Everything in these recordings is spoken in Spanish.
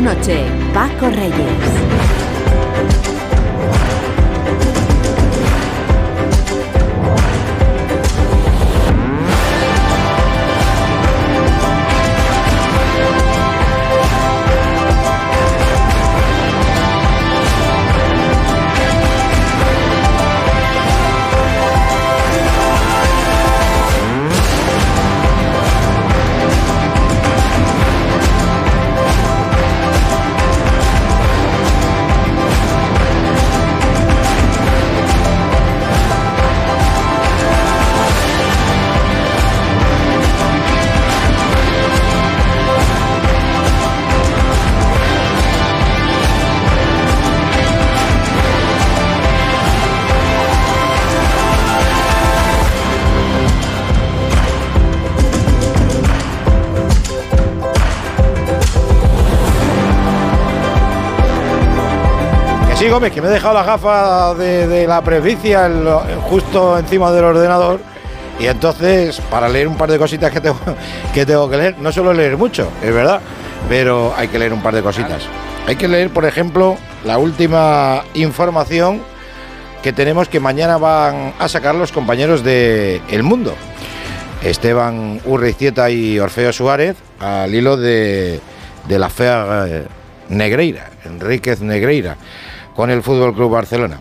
Noche, Paco Reyes. Gómez, que me he dejado la gafa de, la presbicia justo encima del ordenador. Y entonces, para leer un par de cositas que tengo, que tengo que leer, no suelo leer mucho, es verdad, pero hay que leer un par de cositas. Hay que leer, por ejemplo, la última información que tenemos que mañana van a sacar los compañeros de El Mundo. Esteban Urriztieta y Orfeo Suárez, al hilo de, de la fea Negreira, Enríquez Negreira con el Fútbol Club Barcelona.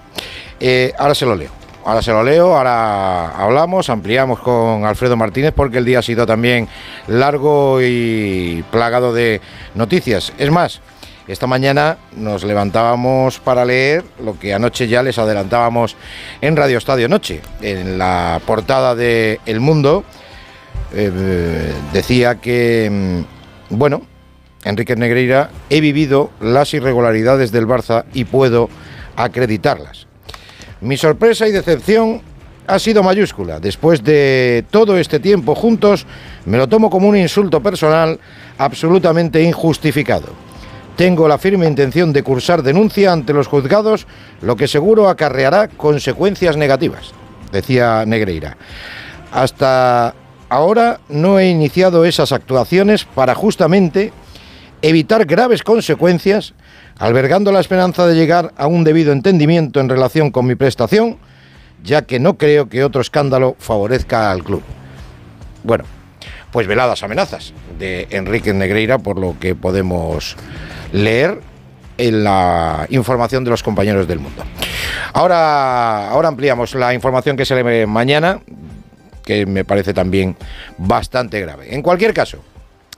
Eh, ahora se lo leo. Ahora se lo leo, ahora hablamos, ampliamos con Alfredo Martínez porque el día ha sido también largo y plagado de noticias. Es más, esta mañana nos levantábamos para leer lo que anoche ya les adelantábamos en Radio Estadio Noche. En la portada de El Mundo eh, decía que, mm, bueno, Enrique Negreira, he vivido las irregularidades del Barça y puedo acreditarlas. Mi sorpresa y decepción ha sido mayúscula. Después de todo este tiempo juntos, me lo tomo como un insulto personal absolutamente injustificado. Tengo la firme intención de cursar denuncia ante los juzgados, lo que seguro acarreará consecuencias negativas, decía Negreira. Hasta ahora no he iniciado esas actuaciones para justamente evitar graves consecuencias, albergando la esperanza de llegar a un debido entendimiento en relación con mi prestación, ya que no creo que otro escándalo favorezca al club. Bueno, pues veladas amenazas de Enrique Negreira, por lo que podemos leer en la información de los compañeros del mundo. Ahora, ahora ampliamos la información que se lee mañana, que me parece también bastante grave. En cualquier caso,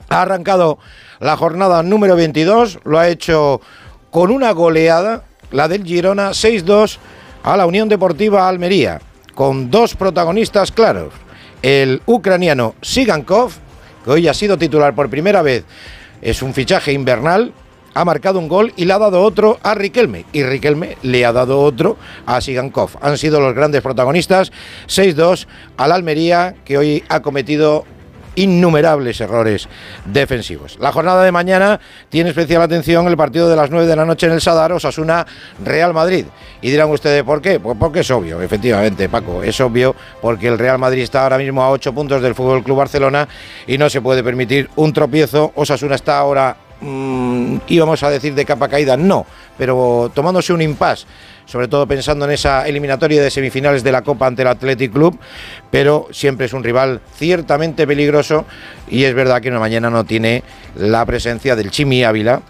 ha arrancado la jornada número 22, lo ha hecho con una goleada, la del Girona 6-2 a la Unión Deportiva Almería, con dos protagonistas claros. El ucraniano Sigankov, que hoy ha sido titular por primera vez, es un fichaje invernal, ha marcado un gol y le ha dado otro a Riquelme. Y Riquelme le ha dado otro a Sigankov. Han sido los grandes protagonistas. 6-2 al Almería, que hoy ha cometido innumerables errores defensivos. La jornada de mañana tiene especial atención el partido de las 9 de la noche en el Sadar, Osasuna Real Madrid. Y dirán ustedes, ¿por qué? Pues porque es obvio, efectivamente, Paco, es obvio porque el Real Madrid está ahora mismo a 8 puntos del Fútbol Club Barcelona y no se puede permitir un tropiezo. Osasuna está ahora mmm, íbamos a decir de capa caída, no, pero tomándose un impasse sobre todo pensando en esa eliminatoria de semifinales de la Copa ante el Athletic Club, pero siempre es un rival ciertamente peligroso y es verdad que mañana no tiene la presencia del Chimi Ávila,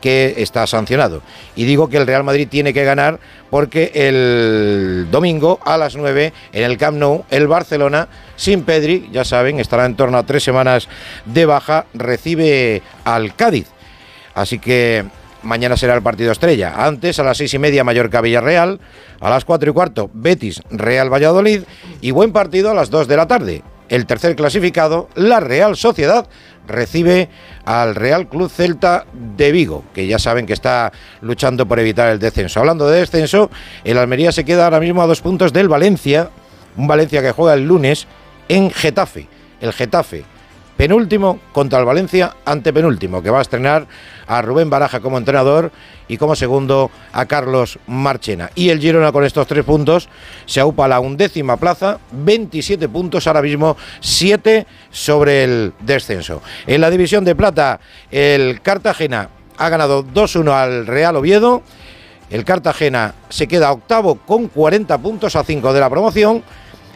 que está sancionado. Y digo que el Real Madrid tiene que ganar porque el domingo a las 9 en el Camp Nou, el Barcelona, sin Pedri, ya saben, estará en torno a tres semanas de baja, recibe al Cádiz. Así que mañana será el partido estrella. Antes, a las seis y media, Mallorca Villarreal. A las cuatro y cuarto, Betis Real Valladolid. Y buen partido a las dos de la tarde. El tercer clasificado, la Real Sociedad, recibe al Real Club Celta de Vigo, que ya saben que está luchando por evitar el descenso. Hablando de descenso, el Almería se queda ahora mismo a dos puntos del Valencia, un Valencia que juega el lunes en Getafe. El Getafe penúltimo contra el Valencia, antepenúltimo, que va a estrenar a Rubén Baraja como entrenador y como segundo a Carlos Marchena. Y el Girona con estos tres puntos se aupa a la undécima plaza, 27 puntos, ahora mismo 7 sobre el descenso. En la división de plata, el Cartagena ha ganado 2-1 al Real Oviedo. El Cartagena se queda octavo con 40 puntos a 5 de la promoción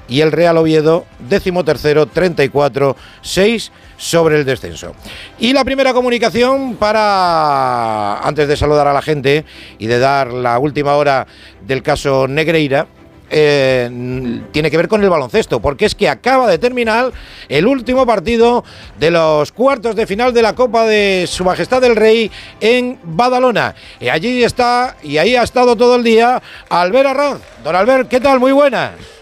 y el Real Oviedo décimo tercero 34 6 sobre el descenso. Y la primera comunicación para antes de saludar a la gente y de dar la última hora del caso Negreira eh, tiene que ver con el baloncesto, porque es que acaba de terminar el último partido de los cuartos de final de la Copa de Su Majestad el Rey en Badalona. Y allí está, y ahí ha estado todo el día, Albert Arranz. Don Albert, ¿qué tal? Muy buenas.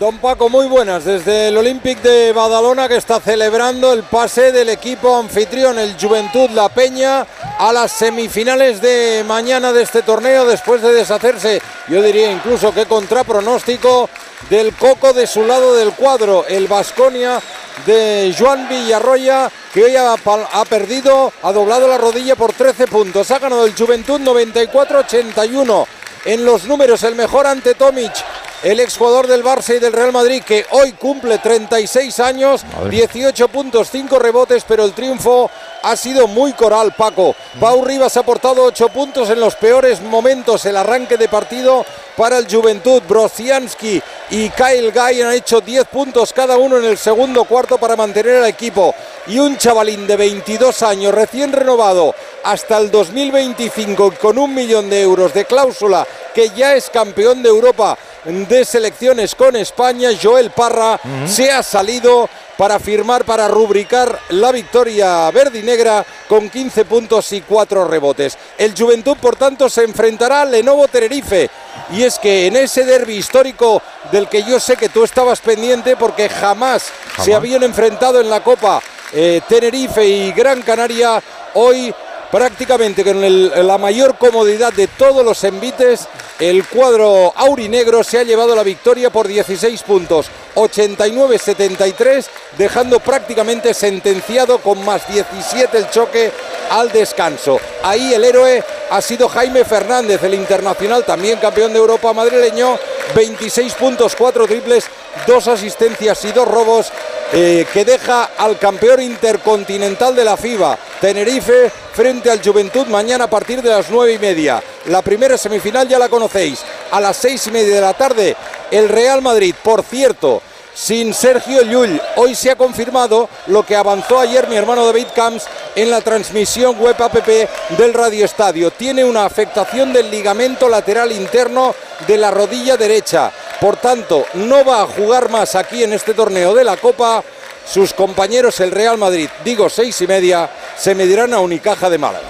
Don Paco, muy buenas. Desde el Olympic de Badalona que está celebrando el pase del equipo anfitrión, el Juventud La Peña, a las semifinales de mañana de este torneo después de deshacerse, yo diría incluso que contra pronóstico, del coco de su lado del cuadro, el Vasconia de Joan Villarroya, que hoy ha, ha, perdido, ha doblado la rodilla por 13 puntos. Ha ganado el Juventud 94-81. En los números, el mejor ante Tomic, el exjugador del Barça y del Real Madrid, que hoy cumple 36 años, 18 puntos, 5 rebotes, pero el triunfo ha sido muy coral, Paco. Pau Rivas ha aportado 8 puntos en los peores momentos, el arranque de partido para el Juventud. Brosiansky y Kyle Guy han hecho 10 puntos cada uno en el segundo cuarto para mantener al equipo. Y un chavalín de 22 años, recién renovado hasta el 2025 con un millón de euros de cláusula, que ya es campeón de Europa de selecciones con España, Joel Parra, se ha salido para firmar, para rubricar la victoria verde y negra con 15 puntos y 4 rebotes. El Juventud, por tanto, se enfrentará al Lenovo Tenerife. Y es que en ese derby histórico del que yo sé que tú estabas pendiente porque jamás, se habían enfrentado en la Copa eh, Tenerife y Gran Canaria, hoy prácticamente con la mayor comodidad de todos los envites, el cuadro aurinegro se ha llevado la victoria por 16 puntos, 89-73, dejando prácticamente sentenciado con más 17 el choque al descanso. Ahí el héroe ha sido Jaime Fernández, el internacional, también campeón de Europa madrileño, 26 puntos, 4 triples, 2 asistencias y 2 robos eh, que deja al campeón intercontinental de la FIBA, Tenerife, frente al Juventud mañana a partir de las nueve y media. La primera semifinal ya la conocéis. A las seis y media de la tarde, el Real Madrid, por cierto, sin Sergio Llull. Hoy se ha confirmado lo que avanzó ayer mi hermano David Camps en la transmisión web app del Radio Estadio. Tiene una afectación del ligamento lateral interno de la rodilla derecha. Por tanto, no va a jugar más aquí en este torneo de la Copa. Sus compañeros, el Real Madrid, digo seis y media, se medirán a Unicaja de Málaga.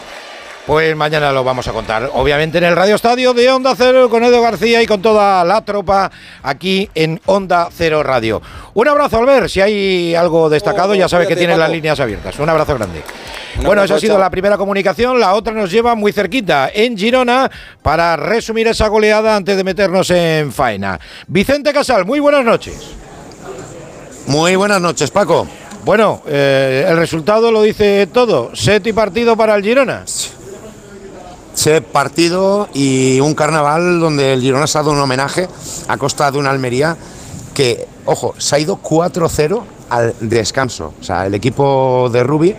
Pues mañana lo vamos a contar, obviamente en el Radio Estadio de Onda Cero con Edo García y con toda la tropa aquí en Onda Cero Radio. Un abrazo, Albert, si hay algo destacado ya sabe que tiene las líneas abiertas. Un abrazo grande. bueno, esa ha sido la primera comunicación, la otra nos lleva muy cerquita, en Girona, para resumir esa goleada antes de meternos en faena. Vicente Casal, muy buenas noches. Muy buenas noches, Paco. Bueno, eh, el resultado lo dice todo. Set y partido para el Girona. Set partido y un carnaval donde el Girona ha dado un homenaje a costa de una Almería que, ojo, se ha ido 4-0 al descanso. O sea, el equipo de Rubi,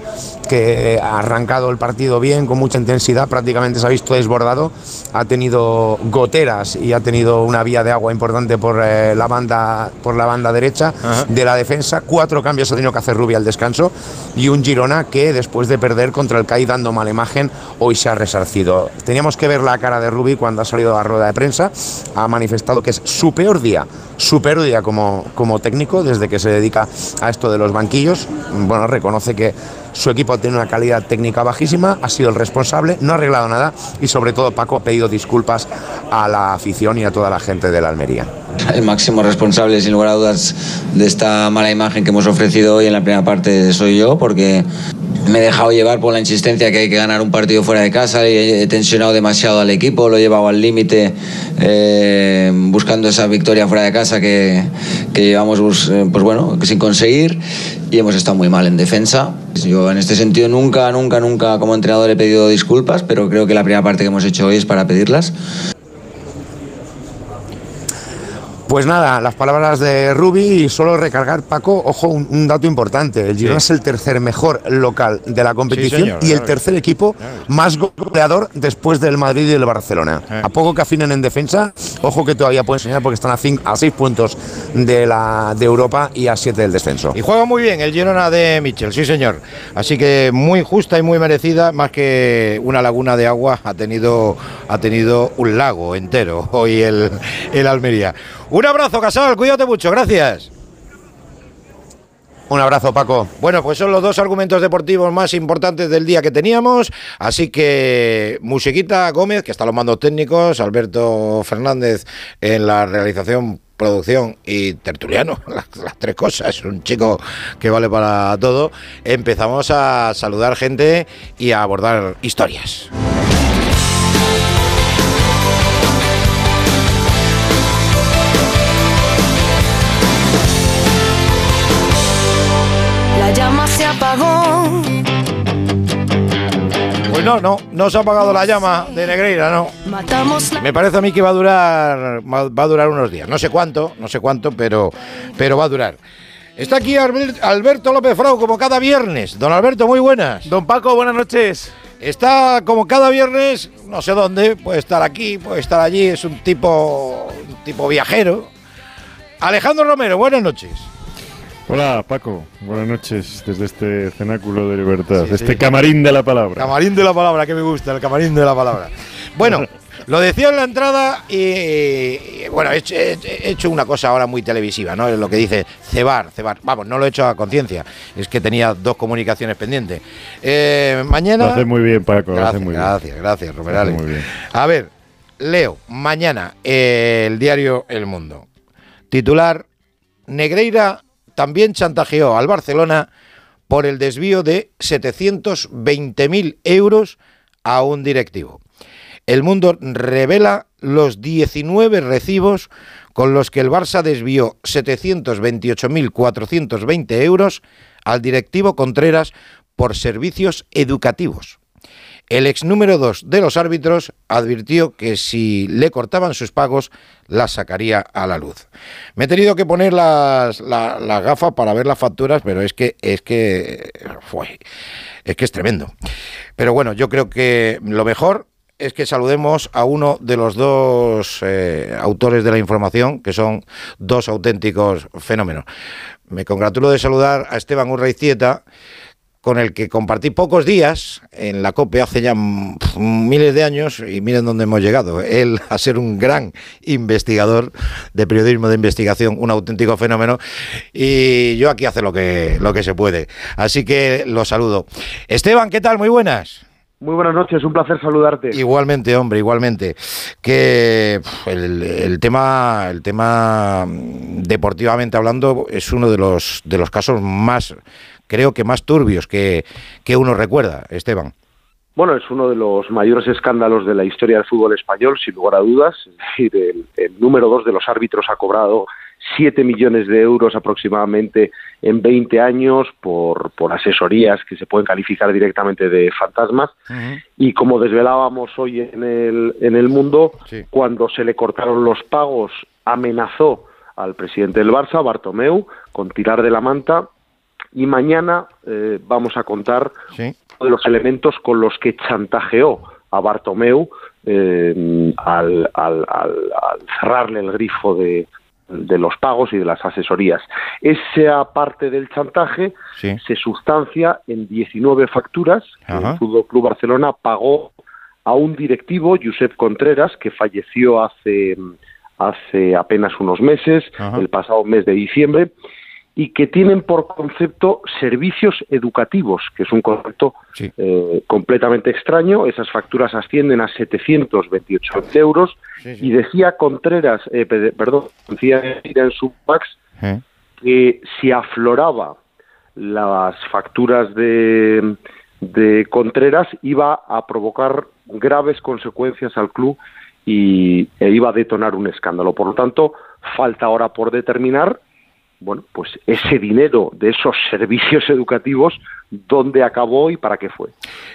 que ha arrancado el partido bien, con mucha intensidad, prácticamente se ha visto desbordado, ha tenido goteras y ha tenido una vía de agua importante por, eh, la, banda, por la banda derecha de la defensa. Cuatro cambios ha tenido que hacer Rubi al descanso y un Girona que después de perder contra el CAI dando mala imagen, hoy se ha resarcido. Teníamos que ver la cara de Rubi cuando ha salido a la rueda de prensa, ha manifestado que es su peor día, su peor día como, como técnico desde que se dedica a esto de los banquillos. Bueno, reconoce que su equipo tiene una calidad técnica bajísima, ha sido el responsable, no ha arreglado nada y sobre todo Paco ha pedido disculpas a la afición y a toda la gente de la Almería. El máximo responsable, sin lugar a dudas, de esta mala imagen que hemos ofrecido hoy en la primera parte soy yo, porque me he dejado llevar por la insistencia que hay que ganar un partido fuera de casa y he tensionado demasiado al equipo, lo he llevado al límite eh, buscando esa victoria fuera de casa que, que llevamos pues, pues bueno, sin conseguir y hemos estado muy mal en defensa. En este sentido nunca, nunca, nunca como entrenador he pedido disculpas, pero creo que la primera parte que hemos hecho hoy es para pedirlas. Pues nada, las palabras de Rubi y solo recargar, Paco, ojo, un, un dato importante. El Girona es el tercer mejor local de la competición señor, y el tercer equipo más goleador después del Madrid y del Barcelona. Eh. A poco que afinen en defensa, ojo que todavía pueden enseñar porque están a, cinco, a seis puntos de, la, de Europa y a siete del descenso. Y juega muy bien el Girona de Michel, sí señor. Así que muy justa y muy merecida, más que una laguna de agua, ha tenido, ha tenido un lago entero hoy el, el Almería. Un abrazo, Casal, cuídate mucho, gracias. Un abrazo, Paco. Bueno, pues son los dos argumentos deportivos más importantes del día que teníamos. Así que Musiquita Gómez, que está los mandos técnicos, Alberto Fernández en la realización, producción y tertuliano, las, tres cosas. Un chico que vale para todo. Empezamos a saludar gente y a abordar historias. No, no, no se ha apagado la llama de Negreira, no. Me parece a mí que va a durar va a durar unos días. No sé cuánto, no sé cuánto, pero, pero va a durar. Está aquí Albert- Alberto López Frau como cada viernes. Don Alberto, muy buenas. Don Paco, buenas noches. Está como cada viernes, no sé dónde, puede estar aquí, puede estar allí, es un tipo, un tipo viajero. Alejandro Romero, buenas noches. Hola Paco, buenas noches desde este cenáculo de libertad, Sí, este sí. camarín de la palabra. Camarín de la palabra, que me gusta, el camarín de la palabra. Bueno, lo decía en la entrada y, y, bueno, he hecho, he- he hecho una cosa ahora muy televisiva, ¿no? Es lo que dice cebar, cebar. Vamos, no lo he hecho a conciencia, es que tenía dos comunicaciones pendientes. Eh, mañana... Lo hace muy bien Paco, lo hace Gracias, muy bien. gracias, gracias, Romerales. A ver, leo, mañana eh, el diario El Mundo. Titular, Negreira también chantajeó al Barcelona por el desvío de 720.000 euros a un directivo. El Mundo revela los 19 recibos con los que el Barça desvió 728.420 euros al directivo Contreras por servicios educativos. El ex número 2 de los árbitros advirtió que si le cortaban sus pagos, las sacaría a la luz. Me he tenido que poner las, la- las gafas para ver las facturas, pero es que es que fue, es que es tremendo. Pero bueno, yo creo que lo mejor es que saludemos a uno de los dos eh, autores de la información, que son dos auténticos fenómenos. Me congratulo de saludar a Esteban Urraizieta, con el que compartí pocos días en la COPE hace ya mm, miles de años y miren dónde hemos llegado. Él a ser un gran investigador de periodismo de investigación, un auténtico fenómeno y yo aquí hace lo que, lo que se puede. Así que lo saludo. Esteban, ¿qué tal? Muy buenas. Muy buenas noches, un placer saludarte. Igualmente, hombre, igualmente. Que el, el tema, el tema mm, deportivamente hablando es uno de los de los casos más, creo que más turbios que, que uno recuerda, Esteban. Bueno, es uno de los mayores escándalos de la historia del fútbol español, sin lugar a dudas. Es decir, el, el número dos de los árbitros ha cobrado 7 millones de euros aproximadamente en 20 años por, por asesorías que se pueden calificar directamente de fantasmas. Y como desvelábamos hoy en el, en el mundo, Sí. cuando se le cortaron los pagos, amenazó al presidente del Barça, Bartomeu, con tirar de la manta. Y mañana eh, vamos a contar Sí. uno de los elementos con los que chantajeó a Bartomeu eh, al, al- al- al cerrarle el grifo de, de los pagos y de las asesorías. Esa parte del chantaje Sí. se sustancia en 19 facturas que el Fútbol Club Barcelona pagó a un directivo, Josep Contreras, que falleció hace, hace apenas unos meses, Ajá. el pasado mes de diciembre, y que tienen por concepto servicios educativos, que es un concepto Sí. eh, completamente extraño. Esas facturas ascienden a 728 euros. Sí, sí. Y decía Contreras, eh, pe- perdón, decía en su fax ¿Eh? que si afloraba las facturas de, de Contreras iba a provocar graves consecuencias al club y e iba a detonar un escándalo. Por lo tanto, falta ahora por determinar bueno, pues ese dinero de esos servicios educativos, dónde acabó y para qué fue.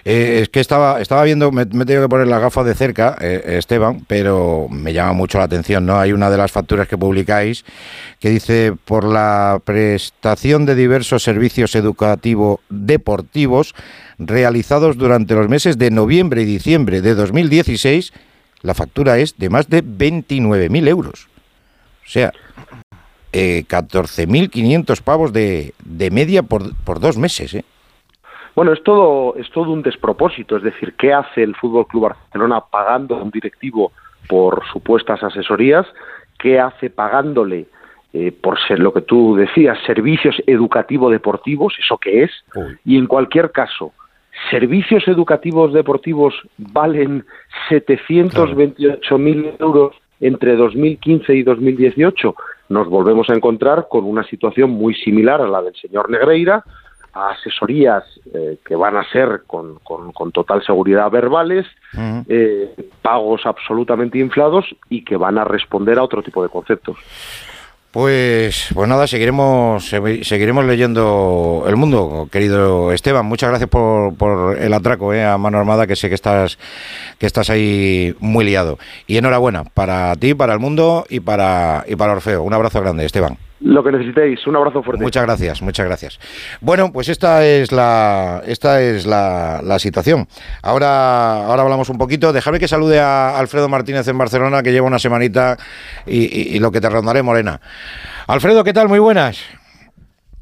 Eh, es que estaba, estaba viendo, me, me he tenido que poner las gafas de cerca, eh, Esteban, pero me llama mucho la atención, ¿no? Hay una de las facturas que publicáis que dice por la prestación de diversos servicios educativos deportivos realizados durante los meses de noviembre y diciembre de 2016, la factura es de más de 29.000 euros. O sea, eh, 14.500 pavos de, de media por, por dos meses, ¿eh? Bueno, es todo, es todo un despropósito, es decir, ¿qué hace el Fútbol Club Barcelona pagando a un directivo por supuestas asesorías? ¿Qué hace pagándole eh, por ser lo que tú decías, servicios educativo deportivos, eso qué es? Uy. Y en cualquier caso, servicios educativos deportivos valen 728.000 euros entre 2015 y 2018, nos volvemos a encontrar con una situación muy similar a la del señor Negreira, a asesorías eh, que van a ser con, con- con total seguridad verbales, eh, pagos absolutamente inflados y que van a responder a otro tipo de conceptos. Pues, pues nada, seguiremos, segui- seguiremos leyendo el mundo, querido Esteban. Muchas gracias por, por el atraco eh, a mano armada, que sé que estás, que estás ahí muy liado. Y enhorabuena para ti, para el mundo y para, y para Orfeo. Un abrazo grande, Esteban. Lo que necesitéis, un abrazo fuerte. Muchas gracias, muchas gracias. Bueno, pues esta es la, esta es la, la situación. Ahora, ahora hablamos un poquito. Déjame que salude a Alfredo Martínez en Barcelona, que lleva una semanita y, y- y lo que te rondaré, Morena. Alfredo, ¿qué tal? Muy buenas.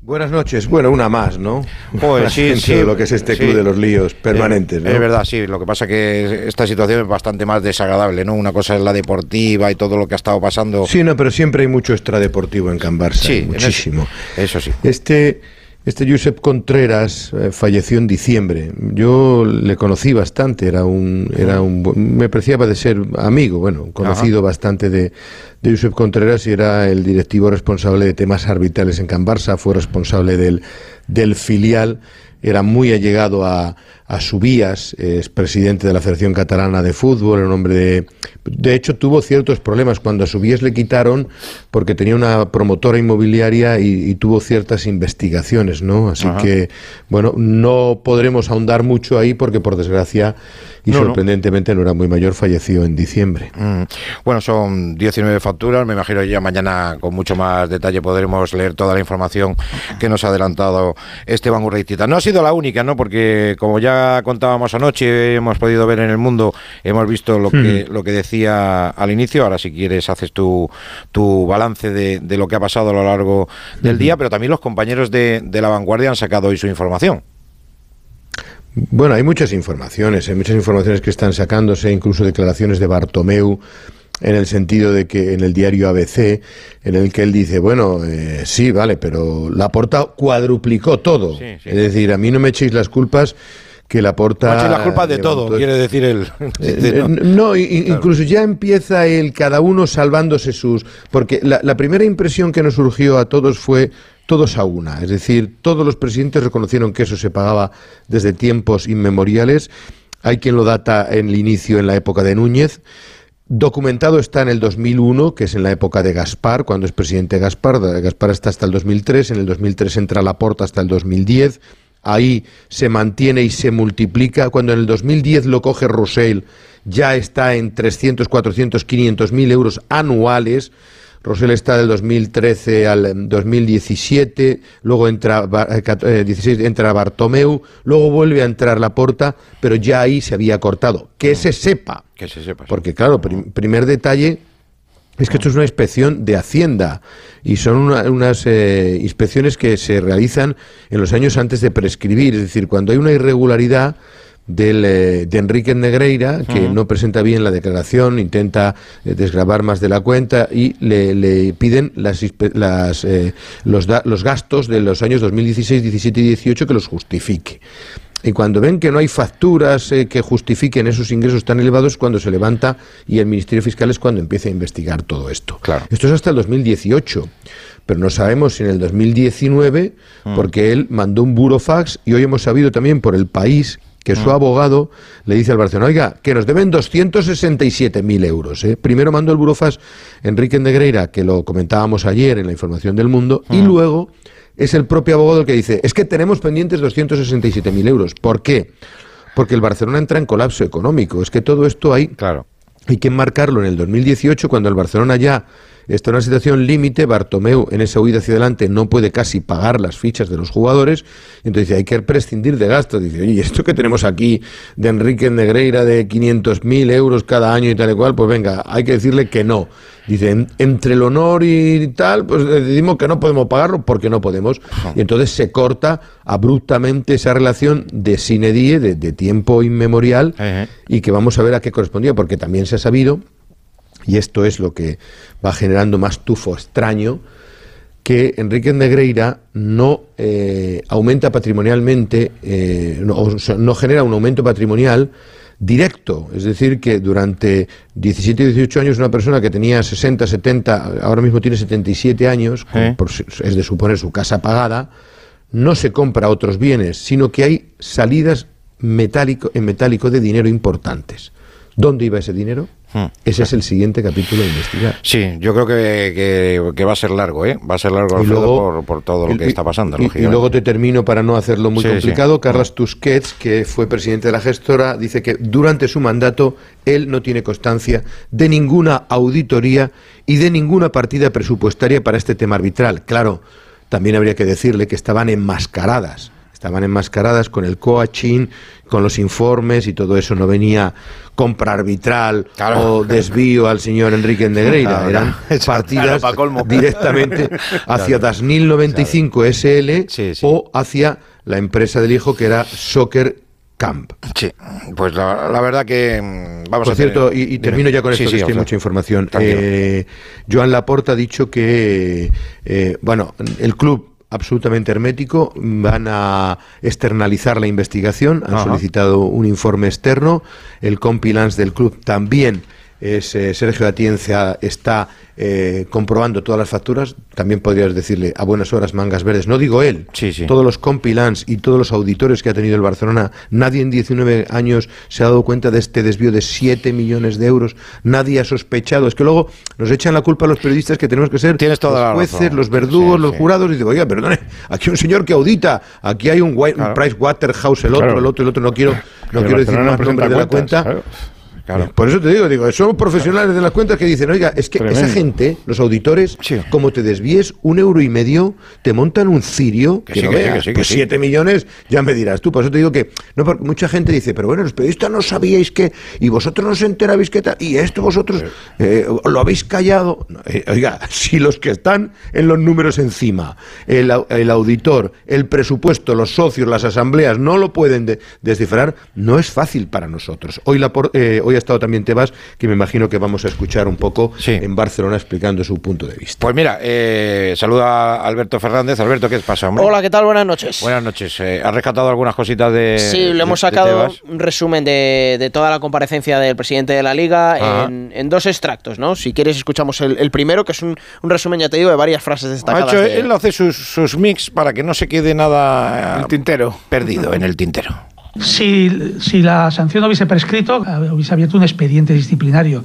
Buenas noches. Bueno, una más, ¿no? Joder, sí, sí. de lo que es este sí. club de los líos permanentes, ¿no? Es verdad, sí. Lo que pasa que esta situación es bastante más desagradable, ¿no? Una cosa es la deportiva y todo lo que ha estado pasando. Sí, no, pero siempre hay mucho extradeportivo en Can Barça, Sí, en eso- muchísimo. Eso sí. Este, este Josep Contreras eh, falleció en diciembre. Yo le conocí bastante, era un, era un, me apreciaba de ser amigo, bueno, conocido bastante de, de Josep Contreras y era el directivo responsable de temas arbitrales en Can Barça, fue responsable del, del filial, era muy allegado a, a Subías, es presidente de la Federación Catalana de Fútbol, un hombre de... De hecho, tuvo ciertos problemas cuando a Subías le quitaron porque tenía una promotora inmobiliaria y, y tuvo ciertas investigaciones, ¿no? Así Ajá. que, bueno, no podremos ahondar mucho ahí porque, por desgracia y No, sorprendentemente, no era muy mayor, falleció en diciembre. Mm, Bueno, son 19 facturas. Me imagino ya mañana con mucho más detalle podremos leer toda la información que nos ha adelantado Esteban Urreitita. No ha sido la única, ¿no? Porque como ya contábamos anoche, hemos podido ver en el mundo, hemos visto lo que, lo que decía al inicio. Ahora, si quieres, haces tu, tu balance de, de lo que ha pasado a lo largo del día, pero también los compañeros de, de la vanguardia han sacado hoy su información. Bueno, hay muchas informaciones, hay muchas informaciones que están sacándose, incluso declaraciones de Bartomeu en el sentido de que en el diario ABC, en el que él dice, bueno, eh, sí, vale, pero la porta cuadruplicó todo. Sí, sí. Es decir, a mí no me echéis las culpas que la porta... Macho, y la culpa de todo, quiere decir él. Eh, eh, ¿no? i- incluso ya empieza el cada uno salvándose sus. Porque la, la primera impresión que nos surgió a todos fue todos a una. Es decir, todos los presidentes reconocieron que eso se pagaba desde tiempos inmemoriales. Hay quien lo data en el inicio, en la época de Núñez. Documentado está en el 2001, que es en la época de Gaspar, cuando es presidente Gaspar. Gaspar está hasta el 2003, en el 2003 entra Laporta hasta el 2010. Ahí se mantiene y se multiplica. Cuando en el 2010 lo coge Roussel, ya está en 300, 400, 500 mil euros anuales. Rosell está del 2013 al em, 2017, luego entra, eh, eh, 16 entra Bartomeu, luego vuelve a entrar Laporta, pero ya ahí se había cortado. Que se sepa, Que se sepa. porque claro, prim- primer detalle es que esto es una inspección de Hacienda y son una- unas eh, inspecciones que se realizan en los años antes de prescribir, es decir, cuando hay una irregularidad del, eh, de Enrique Negreira, que no presenta bien la declaración, intenta eh, desgravar más de la cuenta y le, le piden las, las, eh, los, da- los gastos de los años 2016, 17 y 18 que los justifique. Y cuando ven que no hay facturas eh, que justifiquen esos ingresos tan elevados, es cuando se levanta y el Ministerio Fiscal es cuando empieza a investigar todo esto. Claro. Esto es hasta el 2018, pero no sabemos si en el 2019, porque él mandó un burofax y hoy hemos sabido también por el país que su abogado le dice al Barcelona, oiga, que nos deben 267.000 euros. ¿eh? Primero mandó el burofas Enrique Negreira, que lo comentábamos ayer en la información del mundo, y luego es el propio abogado el que dice, es que tenemos pendientes 267.000 euros. ¿Por qué? Porque el Barcelona entra en colapso económico. Es que todo esto hay, Claro. hay que enmarcarlo en el 2018, cuando el Barcelona ya está en una situación límite, Bartomeu en esa huida hacia adelante no puede casi pagar las fichas de los jugadores, entonces dice, hay que prescindir de gastos. Dice, oye, ¿y esto que tenemos aquí de Enrique Negreira de 500.000 euros cada año y tal y cual, pues venga, hay que decirle que no. Dice, "En- entre el honor y tal, pues decidimos que no podemos pagarlo porque no podemos. Y entonces se corta abruptamente esa relación de sine die, de, de tiempo inmemorial, y que vamos a ver a qué correspondía, porque también se ha sabido, y esto es lo que va generando más tufo extraño, que Enrique Negreira no eh, aumenta patrimonialmente, eh, no, o sea, no genera un aumento patrimonial directo. Es decir, que durante 17 y 18 años una persona que tenía 60, 70, ahora mismo tiene 77 años, Eh. por es de suponer su casa pagada, no se compra otros bienes, sino que hay salidas metálico, en metálico de dinero importantes. ¿Dónde iba ese dinero? Hmm. Ese es el siguiente capítulo a investigar. Sí, yo creo que, que- que va a ser largo, ¿eh? Va a ser largo, Alfredo, por, por todo lo y- que está pasando, y- y, luego te termino para no hacerlo muy Sí, complicado. sí. Carlos Tusquets, que fue presidente de la gestora, dice que durante su mandato él no tiene constancia de ninguna auditoría y de ninguna partida presupuestaria para este tema arbitral. Claro, también habría que decirle que estaban enmascaradas. Estaban enmascaradas con el coaching, con los informes y todo eso. No venía compra arbitral Claro. o desvío al señor Enrique Negreira. Claro, Eran claro. partidas directamente hacia. Dasnil 95 SL Sí, sí. o hacia la empresa del hijo que era Soccer Camp. Sí, pues la, la verdad que mm, vamos Por a tener- cierto, y, termino ya con esto, sí, que es que hay Alfredo. mucha información. Eh, Joan Laporta ha dicho que, eh, bueno, el club absolutamente hermético, van a externalizar la investigación, han Ajá. solicitado un informe externo, el compilance del club también es eh, Sergio Atienza está eh, comprobando todas las facturas, también podrías decirle a buenas horas mangas verdes, no digo él, Sí, sí. todos los compilans y todos los auditores que ha tenido el Barcelona, nadie en 19 años se ha dado cuenta de este desvío de 7 millones de euros, nadie ha sospechado, es que luego nos echan la culpa a los periodistas que tenemos que ser Tienes toda los jueces, los verdugos, Sí, los jurados, y digo, oiga, perdone, aquí hay un señor que audita, aquí hay un, White, un Claro. Price Waterhouse, el otro, Claro. el otro, el otro, no quiero, no quiero decir más nombres de la cuentas, cuenta. claro. Claro. Por eso te digo, digo, somos profesionales de las cuentas que dicen, oiga, es que esa gente, los auditores, Sí. como te desvíes un euro y medio, te montan un cirio Que que, sí, no que veas. que sí, que pues siete millones, ya me dirás tú. Por eso te digo que, no, porque mucha gente dice, pero bueno, los periodistas no sabíais que, y vosotros no os enterabais que tal, y esto vosotros eh, lo habéis callado. Eh, oiga, si los que están en los números encima, el, el auditor, el presupuesto, los socios, las asambleas, no lo pueden de- descifrar, no es fácil para nosotros. Hoy, la por- eh, hoy ha estado también Tebas, que me imagino que vamos a escuchar un poco Sí. en Barcelona explicando su punto de vista. Pues mira, eh, saluda a Alberto Fernández. Alberto, ¿qué pasa, hombre? Hola, ¿qué tal? Buenas noches. Buenas noches. Eh, ¿Has rescatado algunas cositas de. Sí, le hemos de sacado un resumen de, de toda la comparecencia del presidente de la liga Ajá. en, en dos extractos, ¿no? Si quieres escuchamos el, el primero, que es un, un resumen, ya te digo, de varias frases Ha destacadas. hecho, de- él hace sus, sus mix para que no se quede nada El tintero. perdido en el tintero. Si, la sanción no hubiese prescrito, eh, hubiese abierto un expediente disciplinario,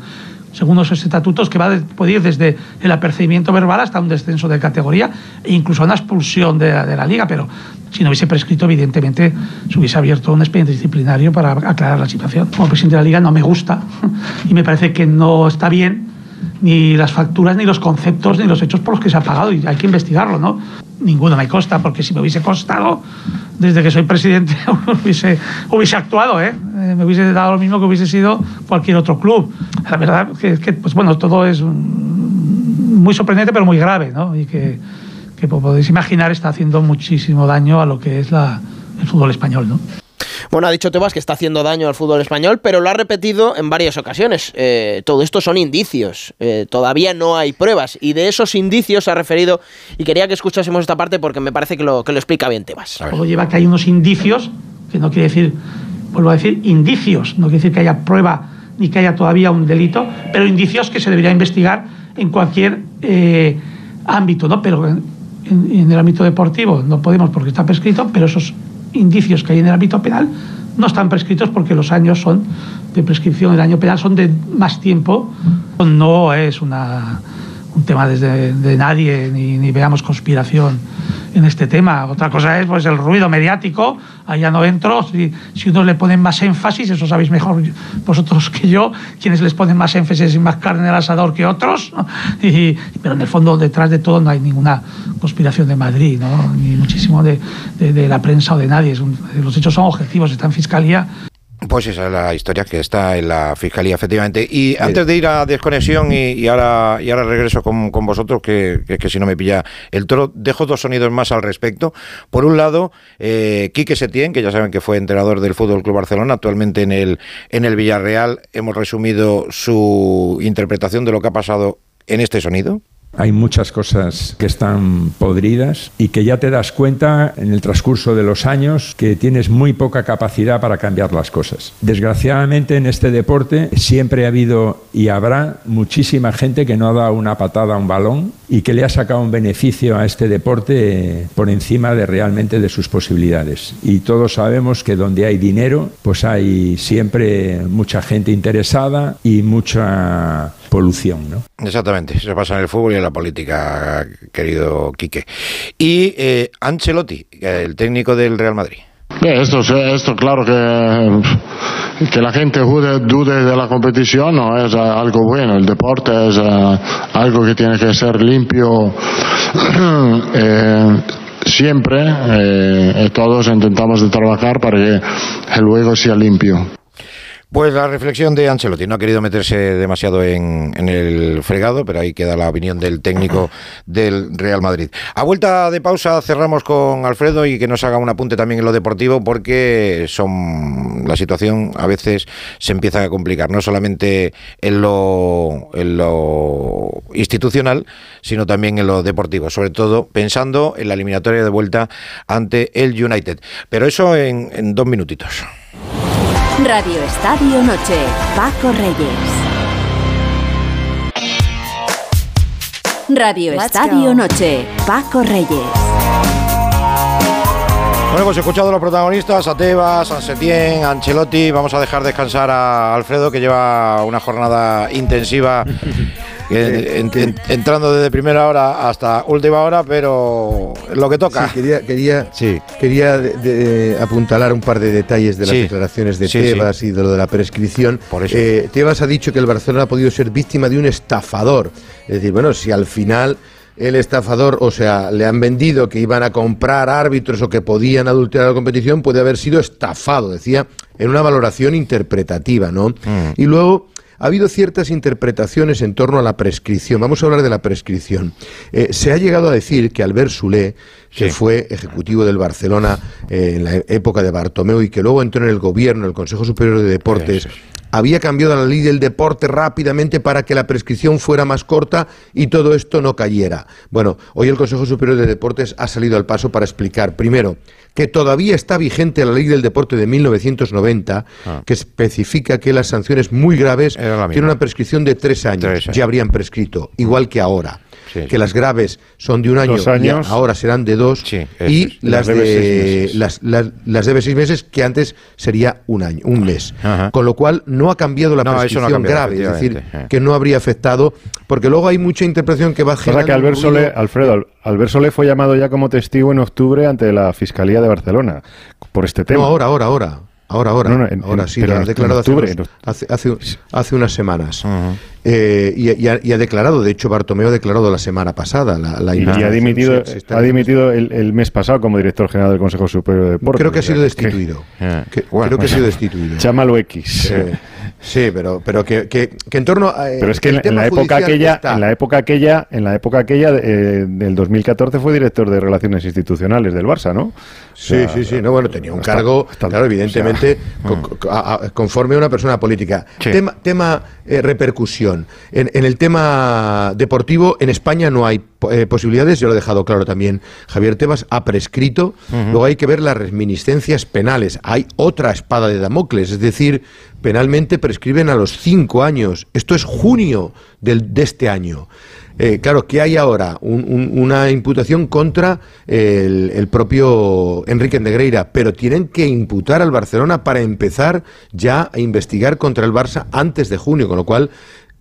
según los estatutos, que va de- puede ir desde el apercibimiento verbal hasta un descenso de categoría e incluso una expulsión de la liga, pero si no hubiese prescrito, evidentemente se hubiese abierto un expediente disciplinario para aclarar la situación. Como presidente de la liga no me gusta y me parece que no está bien ni las facturas, ni los conceptos, ni los hechos por los que se ha pagado y hay que investigarlo, ¿no? Ninguno me consta, porque si me hubiese costado, desde que soy presidente, hubiese, actuado, ¿eh? Eh, Me hubiese dado lo mismo que hubiese sido cualquier otro club. La verdad que, que, pues bueno, todo es mm, muy sorprendente, pero muy grave, ¿no? Y que, que podéis imaginar, está haciendo muchísimo daño a lo que es la, el fútbol español, ¿no? Bueno, ha dicho Tebas que está haciendo daño al fútbol español, pero lo ha repetido en varias ocasiones. Eh, todo esto son indicios. Eh, todavía no hay pruebas. Y de esos indicios se ha referido. Y quería que escuchásemos esta parte porque me parece que lo, que lo explica bien Tebas. Todo lleva a que hay unos indicios, que no quiere decir, vuelvo a decir, indicios, no quiere decir que haya prueba ni que haya todavía un delito, pero indicios que se debería investigar en cualquier eh, ámbito, ¿no? Pero en, en- en el ámbito deportivo no podemos porque está prescrito, pero esos indicios que hay en el ámbito penal no están prescritos porque los años son de prescripción, el año penal son de más tiempo. No es una, un tema desde, de nadie, ni, ni veamos conspiración en este tema. Otra cosa es pues el ruido mediático, allá no entro, si, si unos le ponen más énfasis, eso sabéis mejor vosotros que yo, quienes les ponen más énfasis y más carne al asador que otros, y, pero en el fondo detrás de todo no hay ninguna conspiración de Madrid, ¿no? ni muchísimo de, de, de la prensa o de nadie, un, los hechos son objetivos, está en Fiscalía pues esa es la historia que está en la Fiscalía, efectivamente. Y antes de ir a desconexión y, y ahora, y ahora regreso con, con vosotros, que, que, que, si no me pilla el toro, dejo dos sonidos más al respecto. Por un lado, eh, Quique Setién, que ya saben que fue entrenador del Fútbol Club Barcelona, actualmente en el, en el Villarreal. Hemos resumido su interpretación de lo que ha pasado en este sonido. Hay muchas cosas que están podridas y que ya te das cuenta en el transcurso de los años que tienes muy poca capacidad para cambiar las cosas. Desgraciadamente en este deporte siempre ha habido y habrá muchísima gente que no ha dado una patada a un balón y que le ha sacado un beneficio a este deporte por encima de realmente de sus posibilidades. Y todos sabemos que donde hay dinero, pues hay siempre mucha gente interesada y mucha polución, ¿no? Exactamente, eso pasa en el fútbol y en la política, querido Quique. Y eh, Ancelotti, el técnico del Real Madrid. Esto, esto claro que, que la gente dude, dude, de la competición no es algo bueno, el deporte es uh, algo que tiene que ser limpio eh, siempre eh, todos intentamos de trabajar para que el juego sea limpio. Pues la reflexión de Ancelotti no ha querido meterse demasiado en, en, el fregado, pero ahí queda la opinión del técnico del Real Madrid. A vuelta de pausa cerramos con Alfredo y que nos haga un apunte también en lo deportivo porque son la situación a veces se empieza a complicar, no solamente en lo, en lo institucional, sino también en lo deportivo, sobre todo pensando en la eliminatoria de vuelta ante el United. Pero eso en, en dos minutitos. Radio Estadio Noche, Paco Reyes. Radio Let's Estadio go. Noche, Paco Reyes. Bueno, pues he escuchado a los protagonistas, a Tebas, a Setién, a Ancelotti. Vamos a dejar descansar a Alfredo, que lleva una jornada intensiva en, en, entrando desde primera hora hasta última hora, pero lo que toca. Sí, quería, quería, sí. quería de, de, apuntalar un par de detalles de las sí. declaraciones de Tebas y de lo de la prescripción. Por eso. Eh, Tebas ha dicho que el Barcelona ha podido ser víctima de un estafador. Es decir, bueno, si al final el estafador, o sea, le han vendido que iban a comprar árbitros o que podían adulterar la competición, puede haber sido estafado, decía, en una valoración interpretativa, ¿no? Mm. Y luego ha habido ciertas interpretaciones en torno a la prescripción. Vamos a hablar de la prescripción. Eh, se ha llegado a decir que Albert Soler, que sí. fue ejecutivo del Barcelona eh, en la época de Bartomeu y que luego entró en el gobierno, el Consejo Superior de Deportes, sí, sí había cambiado la ley del deporte rápidamente para que la prescripción fuera más corta y todo esto no cayera. Bueno, hoy el Consejo Superior de Deportes ha salido al paso para explicar, primero, que todavía está vigente la ley del deporte de 1990, ah. que especifica que las sanciones muy graves tienen una prescripción de tres años, tres años, ya habrían prescrito, igual que ahora sí. que las graves son de un año años, y ahora serán de dos sí, y las, las, de, las, las, las, debe seis meses que antes sería un año, un mes. Ajá. Con lo cual no ha cambiado la no, prescripción no cambiado, grave, es decir, eh. que no habría afectado, porque luego hay mucha interpretación que va generando... que Albert Sole, Alfredo, Albert Sole fue llamado ya como testigo en octubre ante la Fiscalía de Barcelona por este tema. No, ahora, ahora, ahora. Ahora, ahora. No, no, en, ahora sí, ha declarado octubre, hace, hace, hace, hace, unas semanas. Uh -huh. eh, y, y, ha, y, ha, declarado, de hecho, Bartomeo ha declarado la semana pasada. La, la y, y, ha dimitido, se, se ha dimitido el, el, mes pasado como director general del Consejo Superior de Deportes. Creo que ha sido destituido. Que, bueno, creo que ha sido destituido. Chámalo X. Eh, Sí, pero, pero que, que, que en torno a. Eh, pero es que en, en, la época aquella, está... en la época aquella, en la época aquella eh, del 2014 fue director de Relaciones Institucionales del Barça, ¿no? Sí, o sea, sí, sí. No, bueno, tenía un cargo, claro, evidentemente, o sea, con, a, a, conforme a una persona política. Sí. Tema, tema eh, repercusión. En, en, el tema deportivo, en España no hay eh, posibilidades, yo lo he dejado claro también. Javier Tebas ha prescrito. Uh -huh. Luego hay que ver las reminiscencias penales. Hay otra espada de Damocles, es decir, penalmente prescriben a los cinco años. Esto es junio del, de este año. Eh, claro, ¿qué hay ahora? una imputación contra el, el, propio Enrique Negreira, pero tienen que imputar al Barcelona para empezar ya a investigar contra el Barça antes de junio, con lo cual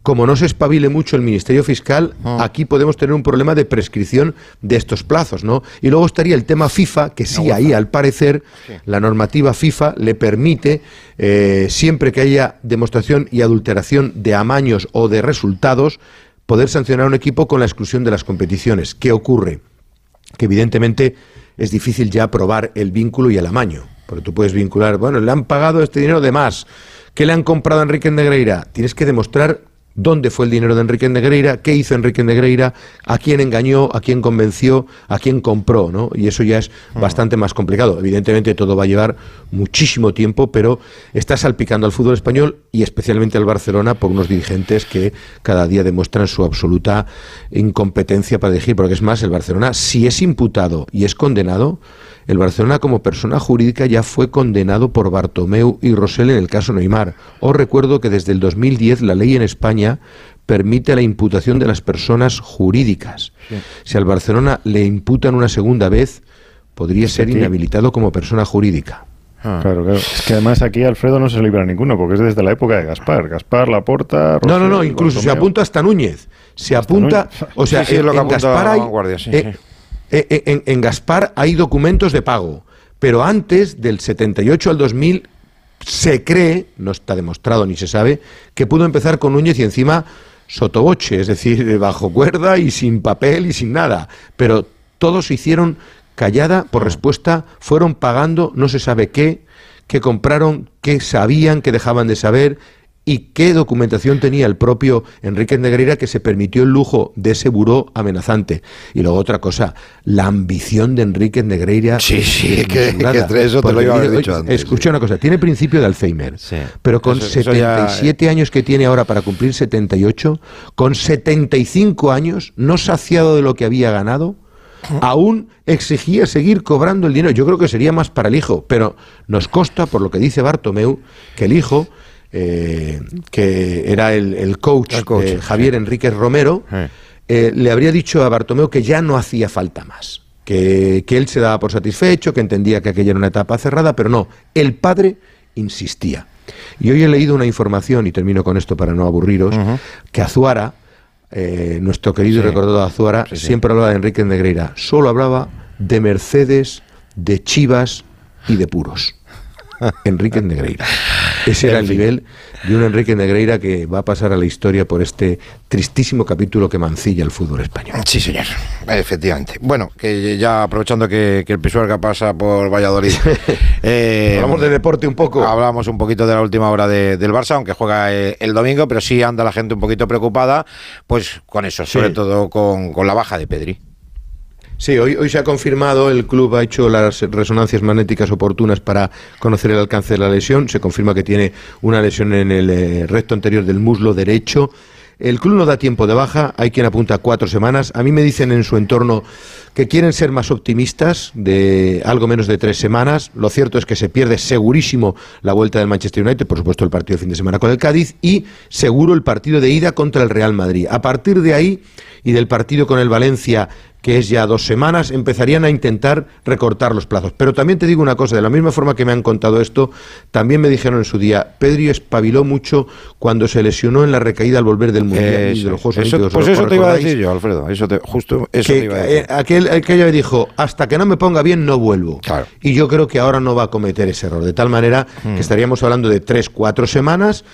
como no se espabile mucho el Ministerio Fiscal, ah. aquí podemos tener un problema de prescripción de estos plazos, ¿no? Y luego estaría el tema FIFA, que sí, ahí al parecer la normativa FIFA le permite, eh, siempre que haya demostración y adulteración de amaños o de resultados, poder sancionar a un equipo con la exclusión de las competiciones. ¿Qué ocurre? Que evidentemente es difícil ya probar el vínculo y el amaño, porque tú puedes vincular, bueno, le han pagado este dinero de más. ¿Qué le han comprado a Enrique Negreira? Tienes que demostrar dónde fue el dinero de Enrique Negreira, qué hizo Enrique Negreira, a quién engañó, a quién convenció, a quién compró, ¿no? Y eso ya es bastante más complicado. Evidentemente todo va a llevar muchísimo tiempo, pero está salpicando al fútbol español y especialmente al Barcelona por unos dirigentes que cada día demuestran su absoluta incompetencia para elegir, porque es más, el Barcelona si es imputado y es condenado, el Barcelona como persona jurídica ya fue condenado por Bartomeu y Rosell en el caso Neymar. Os recuerdo que desde el 2010 la ley en España permite la imputación de las personas jurídicas. Si al Barcelona le imputan una segunda vez, podría ser inhabilitado como persona jurídica. Ah. Claro, claro. Es que además aquí Alfredo no se libra ninguno, porque es desde la época de Gaspar. Gaspar, Laporta. no, no, no, incluso se apunta hasta Núñez. Se apunta. O sea, en, Gaspar hay, eh, eh, eh, en, Gaspar hay documentos de pago, pero antes del 78 al 2000 se cree, no está demostrado ni se sabe, que pudo empezar con Núñez y encima sotoboche, es decir, bajo cuerda y sin papel y sin nada. Pero todos hicieron callada por respuesta, fueron pagando no se sabe qué, que compraron, que sabían, que dejaban de saber, y qué documentación tenía el propio Enrique Negreira que se permitió el lujo de ese buró amenazante. Y luego otra cosa, la ambición de Enrique Negreira. Sí, sí, que, eso te lo iba a haber dicho antes. Escucha una cosa, tiene principio de Alzheimer, pero con 77 años que tiene ahora para cumplir 78, con 75 años, no saciado de lo que había ganado, aún exigía seguir cobrando el dinero. Yo creo que sería más para el hijo, pero nos consta, por lo que dice Bartomeu, que el hijo eh, que era el, coach, de Javier Enríquez Romero, eh, le habría dicho a Bartomeu que ya no hacía falta más, que, él se daba por satisfecho, que entendía que aquella era una etapa cerrada, pero no, el padre insistía. Y hoy he leído una información, y termino con esto para no aburriros, que Azuara, eh, nuestro querido y recordado Azuara, siempre hablaba de Enrique Negreira, solo hablaba de Mercedes, de Chivas y de puros. Enrique Negreira. Ese era el nivel de un Enrique Negreira que va a pasar a la historia por este tristísimo capítulo que mancilla el fútbol español. Sí, señor, efectivamente. Bueno, que ya aprovechando que, el Pisuerga pasa por Valladolid. Eh, hablamos de deporte un poco. Hablamos un poquito de la última hora del Barça, aunque juega el, domingo, pero sí anda la gente un poquito preocupada, pues con eso, sobre todo con, con la baja de Pedri. Sí, hoy, hoy se ha confirmado, el club ha hecho las resonancias magnéticas oportunas para conocer el alcance de la lesión. Se confirma que tiene una lesión en el eh, recto anterior del muslo derecho. El club no da tiempo de baja, hay quien apunta cuatro semanas. A mí me dicen en su entorno que quieren ser más optimistas, de algo menos de tres semanas. Lo cierto es que se pierde segurísimo la vuelta del Manchester United, por supuesto el partido de fin de semana con el Cádiz, y seguro el partido de ida contra el Real Madrid. A partir de ahí y del partido con el Valencia que es ya dos semanas, empezarían a intentar recortar los plazos. Pero también te digo una cosa, de la misma forma que me han contado esto, también me dijeron en su día, Pedri espabiló mucho cuando se lesionó en la recaída al volver del Mundial de los Juegos Olímpicos. Pues eso te iba a decir yo, Alfredo, eso justo eso te iba a decir. Eh, aquel, aquella me dijo, hasta que no me ponga bien no vuelvo. Y yo creo que ahora no va a cometer ese error, de tal manera que mm. estaríamos hablando de tres, cuatro semanas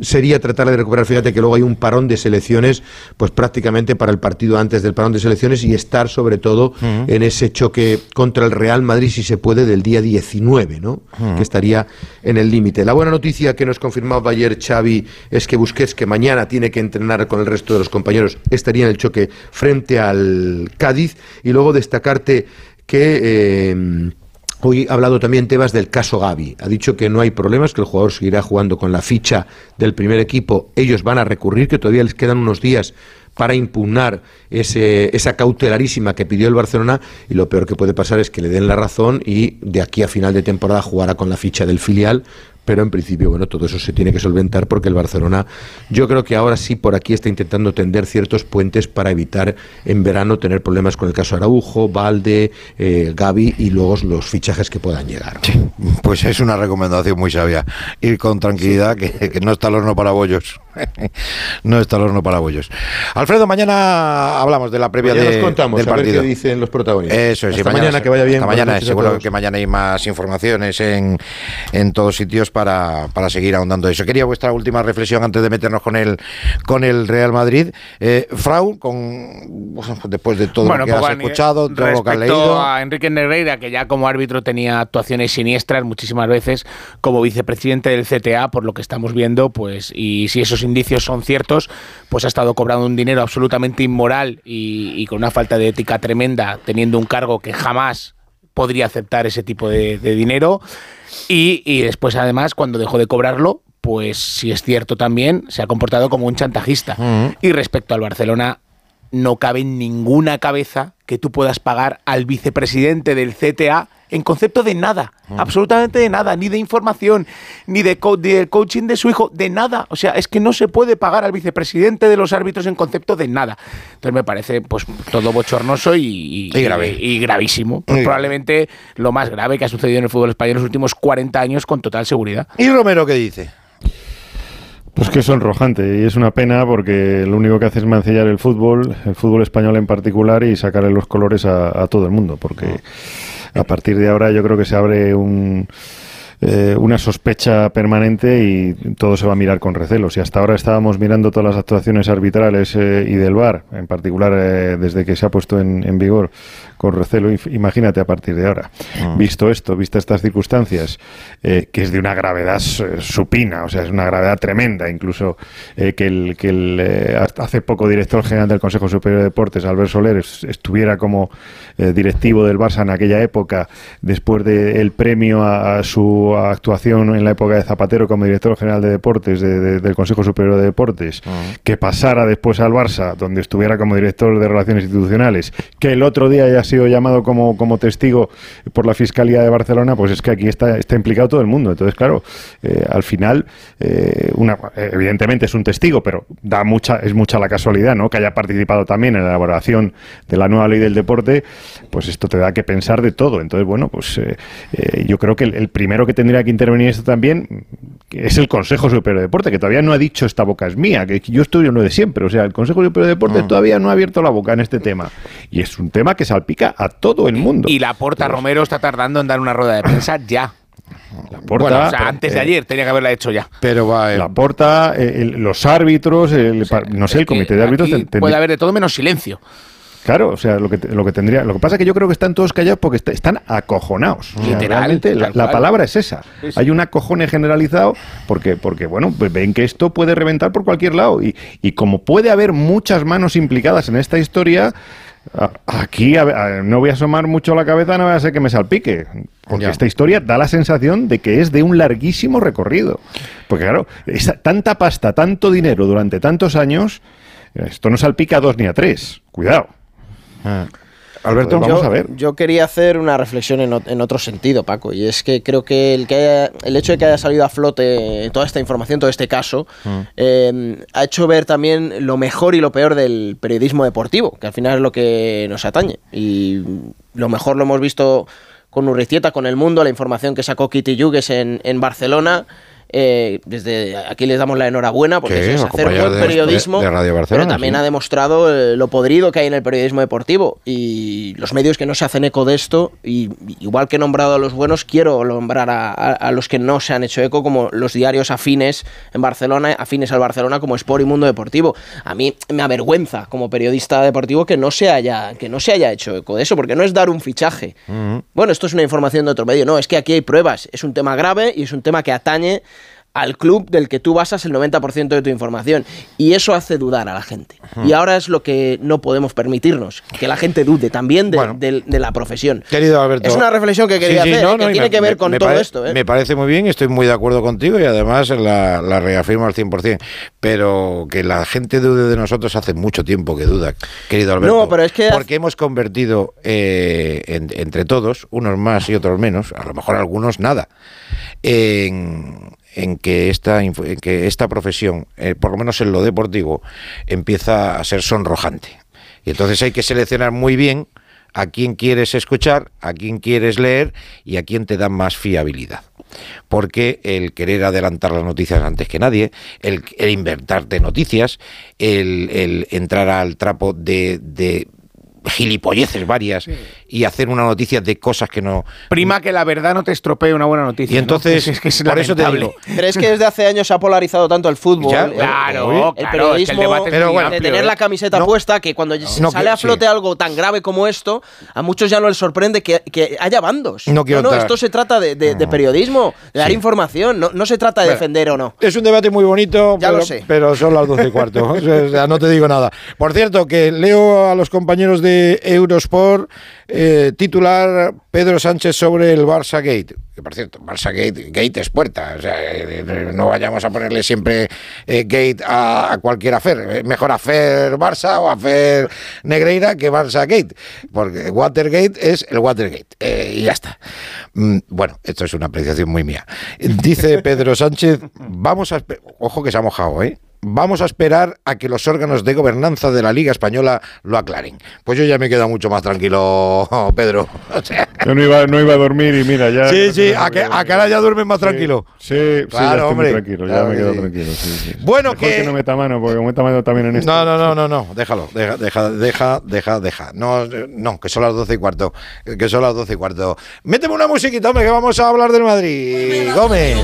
sería tratar de recuperar. Fíjate que luego hay un parón de selecciones, pues prácticamente para el partido antes del parón de selecciones y estar sobre todo en ese choque contra el Real Madrid, si se puede, del día 19, ¿no? Que estaría en el límite. La buena noticia que nos confirmaba ayer Xavi es que Busquets, que mañana tiene que entrenar con el resto de los compañeros, estaría en el choque frente al Cádiz. Y luego destacarte que. Eh, Hoy ha hablado también Tebas del caso Gaby. Ha dicho que no hay problemas, que el jugador seguirá jugando con la ficha del primer equipo. Ellos van a recurrir, que todavía les quedan unos días para impugnar ese, esa cautelarísima que pidió el Barcelona y lo peor que puede pasar es que le den la razón y de aquí a final de temporada jugará con la ficha del filial pero en principio, bueno, todo eso se tiene que solventar porque el Barcelona, yo creo que ahora sí por aquí está intentando tender ciertos puentes para evitar en verano tener problemas con el caso Araujo, Valde, eh, Gaby y luego los fichajes que puedan llegar. pues es una recomendación muy sabia. Ir con tranquilidad, que, que no está el horno para bollos. no está el horno para bollos. Alfredo, mañana hablamos de la previa Mañana de, os contamos, del a ver partido. qué dicen los protagonistas. Eso es, y Hasta mañana, que vaya bien. hasta mañana, seguro que mañana hay más informaciones en, en todos sitios para, para seguir ahondando eso. Quería vuestra última reflexión antes de meternos con el, con el Real Madrid. Eh, Frau, con, después de todo lo que has escuchado, todo lo que has leído. a Enrique Negreira, que ya como árbitro tenía actuaciones siniestras muchísimas veces, como vicepresidente del CTA, por lo que estamos viendo, pues, y si esos indicios son ciertos, pues ha estado cobrando un dinero absolutamente inmoral y, y con una falta de ética tremenda, teniendo un cargo que jamás podría aceptar ese tipo de, de dinero. Y, y después, además, cuando dejó de cobrarlo, pues si es cierto también, se ha comportado como un chantajista. Y respecto al Barcelona, no cabe en ninguna cabeza que tú puedas pagar al vicepresidente del CTA en concepto de nada, absolutamente de nada, ni de información, ni de co- del coaching de su hijo, de nada. O sea, es que no se puede pagar al vicepresidente de los árbitros en concepto de nada. Entonces me parece pues todo bochornoso y, y- Y grave. y gravísimo. Pues probablemente lo más grave que ha sucedido en el fútbol español en los últimos 40 años con total seguridad. ¿Y Romero qué dice? Pues que es sonrojante y es una pena porque lo único que hace es mancillar el fútbol, el fútbol español en particular y sacarle los colores a, a todo el mundo, porque a partir de ahora yo creo que se abre un, eh, una sospecha permanente y todo se va a mirar con recelo. Si hasta ahora estábamos mirando todas las actuaciones arbitrales eh, y del VAR, en particular eh, desde que se ha puesto en, en vigor con recelo, imagínate a partir de ahora. Visto esto, vistas estas circunstancias, eh, que es de una gravedad supina, o sea, es una gravedad tremenda, incluso que el, que el hasta hace poco director general del Consejo Superior de Deportes, Albert Soler, es- estuviera como directivo del Barça en aquella época, después del premio a, a su actuación en la época de Zapatero como director general de Deportes de- de- del Consejo Superior de Deportes, que pasara después al Barça, donde estuviera como director de Relaciones Institucionales, que el otro día haya sido llamado como, como testigo por la Fiscalía de Barcelona, pues es que aquí está, está implicado todo el mundo. Entonces, claro, eh, al final, eh, una, evidentemente es un testigo, pero da mucha, es mucha la casualidad, ¿no? Que haya participado también en la elaboración de la nueva ley del deporte, pues esto te da que pensar de todo. Entonces, bueno, pues eh, yo creo que el, el primero que tendría que intervenir esto también que es el Consejo Superior de Deporte, que todavía no ha dicho esta boca es mía, que yo estoy en lo de siempre. O sea, el Consejo Superior de Deportes todavía no ha abierto la boca en este tema. Y es un tema que salpica a todo el mundo. Y la Porta Romero está tardando en dar una rueda de prensa ya. Porta, Bueno, o sea, antes de eh, ayer tenía que haberla hecho ya. Pero va. La porta, eh, el- los árbitros, el- no sé, el comité de árbitros. Puede haber de todo menos silencio. Claro, o sea, lo que, lo que tendría. Lo que pasa es que yo creo que están todos callados porque est- están acojonados. O sea, Literal, realmente la, palabra es esa. Sí, sí. Hay un acojone generalizado porque, porque bueno, pues ven que esto puede reventar por cualquier lado. Y, y como puede haber muchas manos implicadas en esta historia. Aquí a- a- no voy a asomar mucho la cabeza, no voy a ser que me salpique. Porque Ya. esta historia da la sensación de que es de un larguísimo recorrido. Porque claro, esa- tanta pasta, tanto dinero durante tantos años, esto no salpica a dos ni a tres. Cuidado. Alberto, Pues vamos yo, a ver. Yo quería hacer una reflexión en, otro sentido, Paco, y es que creo que el, que haya- el hecho de que haya salido a flote toda esta información, todo este caso, eh, ha hecho ver también lo mejor y lo peor del periodismo deportivo, que al final es lo que nos atañe. Y lo mejor lo hemos visto con Urricieta, con El Mundo, la información que sacó Kitty Yugues en, en Barcelona. Eh, desde aquí les damos la enhorabuena porque Sí, es hacer buen periodismo, de- de Radio Barcelona, pero también sí. ha demostrado eh, lo podrido que hay en el periodismo deportivo y los medios que no se hacen eco de esto, y igual que he nombrado a los buenos, quiero nombrar a, a- a los que no se han hecho eco, como los diarios afines en Barcelona, afines al Barcelona, como Sport y Mundo Deportivo. A mí me avergüenza como periodista deportivo que no se haya, que no se haya hecho eco de eso, porque no es dar un fichaje. Bueno, esto es una información de otro medio. No, es que aquí hay pruebas. Es un tema grave y es un tema que atañe al club del que tú basas el 90% de tu información. Y eso hace dudar a la gente. Y ahora es lo que no podemos permitirnos, que la gente dude también de, de- de la profesión. Querido Alberto. Es una reflexión que quería Sí, sí, hacer, no, que tiene me- que ver con me todo pare- esto. ¿eh? Me parece muy bien, estoy muy de acuerdo contigo y además la, la reafirmo al 100%. pero que la gente dude de nosotros hace mucho tiempo que duda, querido Alberto. No, pero es que- Porque hemos convertido eh, en- entre todos, unos más y otros menos, a lo mejor algunos nada, en, en que esta, en que esta profesión, eh, por lo menos en lo deportivo, empieza a ser sonrojante. Y entonces hay que seleccionar muy bien a quién quieres escuchar, a quién quieres leer y a quién te da más fiabilidad. Porque el querer adelantar las noticias antes que nadie, el, el inventarte noticias, el, entrar al trapo de gilipolleces varias y hacer una noticia de cosas que no... Prima que la verdad no te estropee una buena noticia. Y entonces, ¿no? Es que es por eso te digo, ¿Crees que desde hace años se ha polarizado tanto el fútbol? Ya, el, claro, el claro, es que el periodismo debate es Pero muy bueno, de amplio, tener ¿eh? la camiseta No. puesta, que cuando No sale a flote sí. algo tan grave como esto, a muchos ya no les sorprende que, que haya bandos. No quiero entrar- esto se trata de, de- de periodismo, de dar Sí. información, no, no se trata de Bueno. defender o no. Es un debate muy bonito, Ya pero, lo sé. pero son las 12 y cuarto. O sea, no te digo nada. Por cierto, que leo a los compañeros de Eurosport eh, titular Pedro Sánchez sobre el Barça Gate. Que por cierto, Barça Gate, Gate es puerta. O sea, eh, eh, no vayamos a ponerle siempre Gate a, cualquier afer. Mejor afer Barça o afer Negreira que Barça Gate. Porque Watergate es el Watergate. Y ya está. Mm, bueno, esto es una apreciación muy mía. Dice Pedro Sánchez, vamos a... Ojo que se ha mojado, ¿eh? Vamos a esperar a que los órganos de gobernanza de la Liga Española lo aclaren. Pues yo ya me quedo mucho más tranquilo, Pedro. O sea, Yo no iba, no iba a dormir y mira, ya. sí, sí, a que, a que ahora ya duermes más Sí, tranquilo. Sí, sí, Claro, ya estoy hombre. muy tranquilo, Claro ya me que quedo sí. tranquilo. sí, sí. Bueno, Mejor que- que no meta mano, porque como meta mano también en esto. No, no, no, no, no, déjalo, deja, deja, deja, deja, deja. No, no, que son las doce y cuarto, que son las doce y cuarto. Méteme una musiquita, hombre, que vamos a hablar del Madrid. Gómez.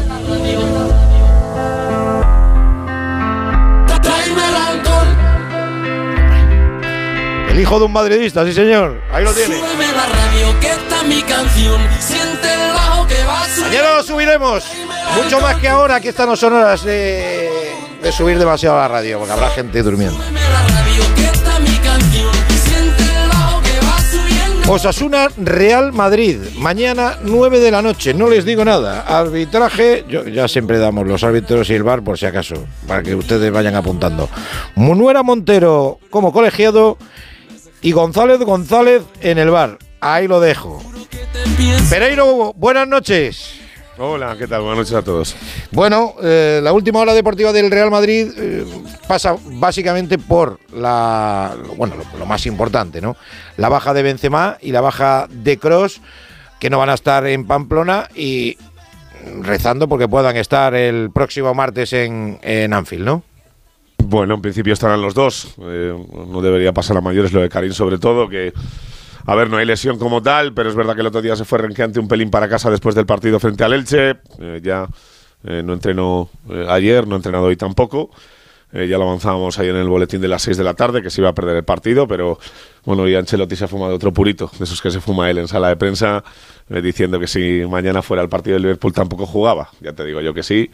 El hijo de un madridista, sí señor. Ahí lo tiene. Súbeme la radio, que esta es mi canción. Siente el bajo que va a subir. Mañana lo subiremos. Mucho más que ahora, que estas no son horas de, de subir demasiado a la radio, porque habrá gente durmiendo. Osasuna Real Madrid, mañana 9 de la noche, no les digo nada. Arbitraje, yo, ya siempre damos los árbitros y el bar por si acaso, para que ustedes vayan apuntando. Munuera Montero como colegiado y González González en el bar. Ahí lo dejo. Pereiro, buenas noches. Hola, ¿qué tal? Buenas noches a todos. Bueno, eh, la última hora deportiva del Real Madrid eh, pasa básicamente por la, bueno, lo, lo más importante, ¿no? La baja de Benzema y la baja de Cross, que no van a estar en Pamplona y rezando porque puedan estar el próximo martes en, en Anfield, ¿no? Bueno, en principio estarán los dos. Eh, no debería pasar a mayores lo de Karim, sobre todo, que. A ver, no hay lesión como tal, pero es verdad que el otro día se fue renqueante un pelín para casa después del partido frente al Elche. Eh, ya eh, no entrenó ayer, no ha entrenado hoy tampoco. Ya lo avanzábamos ahí en el boletín de las 6 de la tarde, que se iba a perder el partido, pero bueno, y Ancelotti se ha fumado otro purito, de esos que se fuma él en sala de prensa, diciendo que si mañana fuera el partido del Liverpool tampoco jugaba. Ya te digo yo que sí.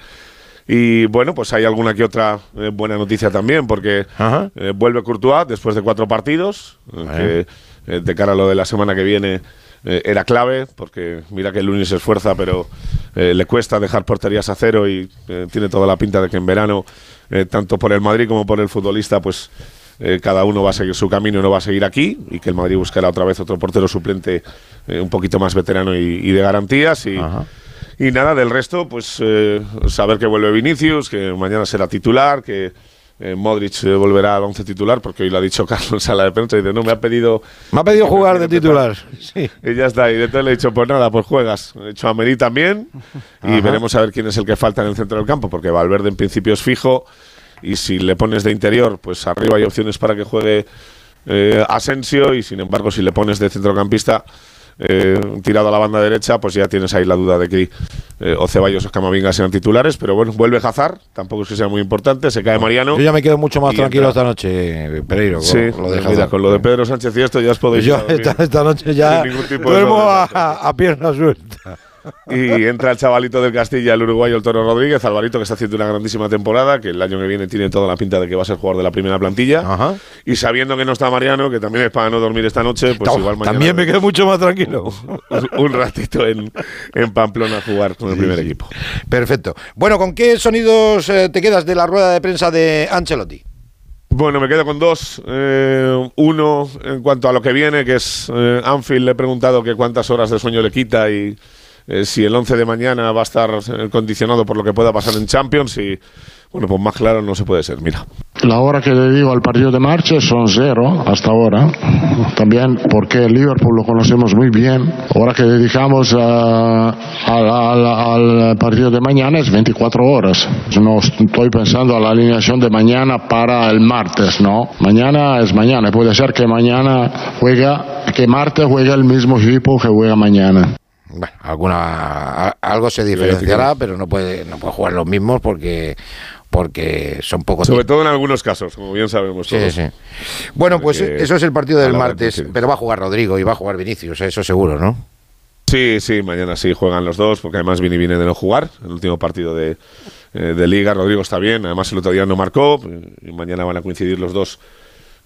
Y bueno, pues hay alguna que otra eh, buena noticia también, porque eh, vuelve Courtois después de cuatro partidos, eh, que de cara a lo de la semana que viene era clave, porque mira que el lunes se esfuerza, pero eh, le cuesta dejar porterías a cero y eh, tiene toda la pinta de que en verano, eh, tanto por el Madrid como por el futbolista, pues cada uno va a seguir su camino y no va a seguir aquí, y que el Madrid buscará otra vez otro portero suplente un poquito más veterano y, y de garantías. Y, y nada, del resto, pues eh, saber que vuelve Vinicius, que mañana será titular, que eh, Modric eh, volverá al once titular, porque hoy lo ha dicho Carlos en sala de prensa, y dice, no, me ha pedido... Me ha pedido jugar de titular. Sí. Y ya está, y entonces le he dicho, pues nada, pues juegas. He hecho a Meri también, y Ajá. veremos a ver quién es el que falta en el centro del campo, porque Valverde en principio es fijo, y si le pones de interior, pues arriba hay opciones para que juegue eh, Asensio, y sin embargo, si le pones de centrocampista... eh, tirado a la banda derecha, pues ya tienes ahí la duda de que eh, o Ceballos o Camavinga sean titulares, pero bueno, vuelve Hazard, tampoco es que sea muy importante, se cae Mariano. Yo ya me quedo mucho más tranquilo entra- esta noche, Pereiro. con Sí, lo de mira, con lo de Pedro Sánchez y esto ya os podéis Yo esta, esta noche ya duermo a, a pierna suelta. Y entra el chavalito del Castilla, el uruguayo, el Toro Rodríguez, Alvarito, que está haciendo una grandísima temporada, que el año que viene tiene toda la pinta de que va a ser jugador de la primera plantilla. Y sabiendo que no está Mariano, que también es para no dormir esta noche, pues Ta- igual mañana. también me quedo mucho más tranquilo. un ratito en, en Pamplona a jugar con el primer equipo. Perfecto. Bueno, ¿con qué sonidos eh, te quedas de la rueda de prensa de Ancelotti? Bueno, me quedo con dos. Eh, uno, en cuanto a lo que viene, que es eh, Anfield, le he preguntado que cuántas horas de sueño le quita y eh, si el 11 de mañana va a estar eh, condicionado por lo que pueda pasar en Champions. Y bueno, pues más claro no se puede ser. Mira. La hora que dedico al partido de marcha son cero hasta ahora. También porque Liverpool lo conocemos muy bien. Ahora que dedicamos al- al partido de mañana es 24 horas. No estoy pensando a la alineación de mañana para el martes, ¿no? Mañana es mañana. Puede ser que mañana juega, que martes juega el mismo equipo que juega mañana. Bueno, alguna, algo se diferenciará, pero no puede, no puede jugar los mismos porque, porque son pocos. Sobre todo en algunos casos, como bien sabemos. Sí, todos. sí. Bueno, pues Que- eso es el partido del martes, pero va a jugar Rodrigo y va a jugar Vinicius, eso seguro, ¿no? Sí, sí, mañana sí juegan los dos, porque además Vini viene de no jugar. El último partido de, eh, de Liga, Rodrigo está bien, además el otro día no marcó, y mañana van a coincidir los dos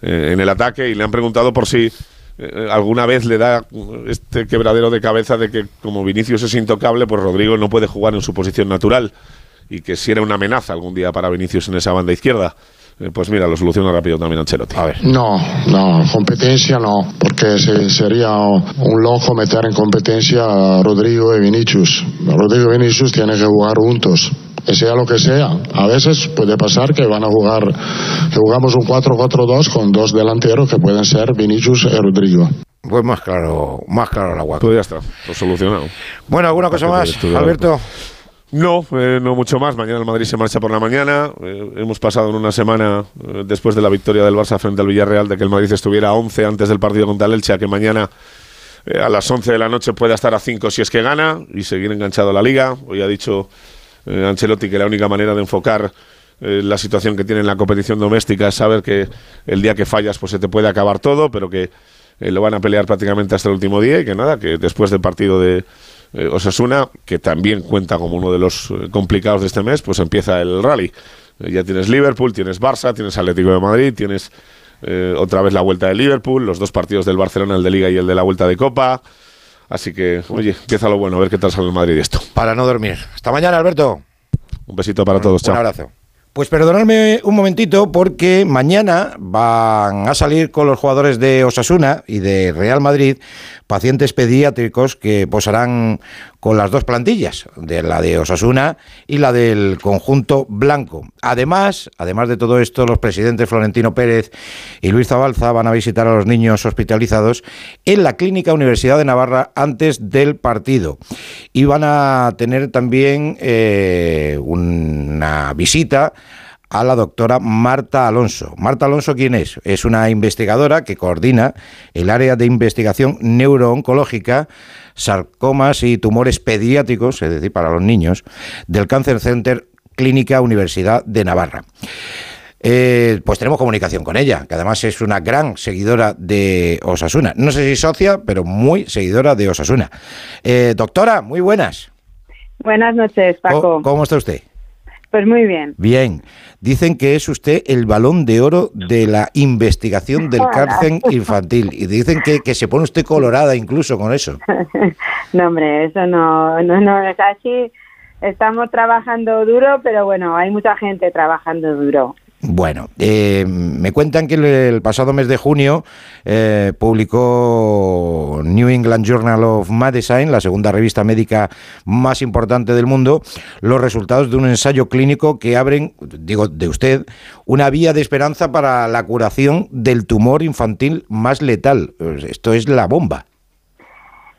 eh, en el ataque. Y le han preguntado por si eh, alguna vez le da este quebradero de cabeza de que, como Vinicius es intocable, pues Rodrigo no puede jugar en su posición natural. Y que si era una amenaza algún día para Vinicius en esa banda izquierda. Eh, pues mira, lo soluciona rápido también Ancelotti. A ver. No, no, competencia no, porque se- sería un loco meter en competencia a Rodrigo y Vinicius. Rodrigo y Vinicius tienen que jugar juntos, que sea lo que sea. A veces puede pasar que van a jugar, que jugamos un 4-4-2 con dos delanteros que pueden ser Vinicius y Rodrigo. Pues más claro, más claro el agua. Pues ya está, lo solucionado. Bueno, ¿alguna cosa más. Alberto? No, eh, no mucho más. Mañana el Madrid se marcha por la mañana. Eh, hemos pasado en una semana, eh, después de la victoria del Barça frente al Villarreal, de que el Madrid estuviera a 11 antes del partido contra el Elche, a que mañana eh, a las 11 de la noche pueda estar a 5 si es que gana y seguir enganchado a la liga. Hoy ha dicho Ancelotti que la única manera de enfocar la situación que tiene en la competición doméstica es saber que el día que fallas pues se te puede acabar todo, pero que lo van a pelear prácticamente hasta el último día y que nada, que después del partido de eh, Osasuna, que también cuenta como uno de los eh, complicados de este mes, pues empieza el rally. Eh, ya tienes Liverpool, tienes Barça, tienes Atlético de Madrid, tienes eh, otra vez la vuelta de Liverpool, los dos partidos del Barcelona, el de Liga y el de la vuelta de Copa. Así que, oye, empieza lo bueno, a ver qué tal sale el Madrid esto. Para no dormir. Hasta mañana, Alberto. Un besito para todos, chao. Un abrazo. Pues perdonadme un momentito porque mañana van a salir con los jugadores de Osasuna y de Real Madrid pacientes pediátricos que posarán con las dos plantillas, de la de Osasuna y la del conjunto blanco. Además, además de todo esto, los presidentes Florentino Pérez y Luis Zabalza van a visitar a los niños hospitalizados en la Clínica Universidad de Navarra antes del partido. Y van a tener también eh, una visita a la doctora Marta Alonso. Marta Alonso, ¿quién es? Es una investigadora que coordina el área de investigación neurooncológica, sarcomas y tumores pediátricos, es decir, para los niños, del Cancer Center Clínica Universidad de Navarra. Eh, pues tenemos comunicación con ella, que además es una gran seguidora de Osasuna. No sé si socia, pero muy seguidora de Osasuna. Eh, doctora, muy buenas. Buenas noches, Paco. ¿Cómo, cómo está usted? Pues muy bien. Bien. Dicen que es usted el balón de oro de la investigación del cáncer infantil. Y dicen que, que se pone usted colorada incluso con eso. no, hombre, eso no, no, no es así. Estamos trabajando duro, pero bueno, hay mucha gente trabajando duro. Bueno, eh, me cuentan que el, pasado mes de junio eh, publicó New England Journal of Medicine, la segunda revista médica más importante del mundo, los resultados de un ensayo clínico que abren, digo, de usted, una vía de esperanza para la curación del tumor infantil más letal. Pues Esto es la bomba.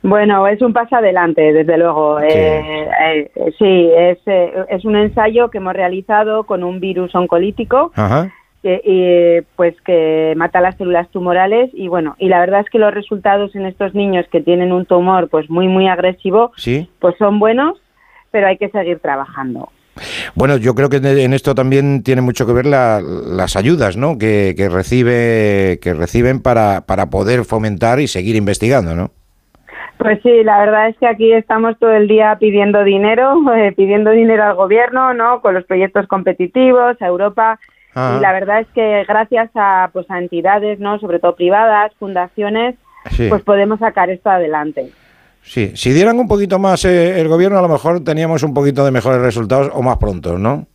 Bueno, es un paso adelante, desde luego. Eh, eh, sí, es, eh, es un ensayo que hemos realizado con un virus oncolítico Ajá. que, y, pues que mata las células tumorales y bueno, y la verdad es que los resultados en estos niños que tienen un tumor pues muy muy agresivo, Sí. pues son buenos, pero hay que seguir trabajando. Bueno, yo creo que en esto también tiene mucho que ver la- las ayudas ¿no? que, que, recibe, que reciben para, para poder fomentar y seguir investigando, ¿no? Pues sí, la verdad es que aquí estamos todo el día pidiendo dinero, eh, pidiendo dinero al gobierno, ¿no? Con los proyectos competitivos, a Europa. Ah. Y la verdad es que gracias a, pues, a entidades, ¿no? Sobre todo privadas, fundaciones, Sí. pues podemos sacar esto adelante. Sí, si dieran un poquito más eh, el gobierno, a lo mejor teníamos un poquito de mejores resultados o más pronto, ¿no?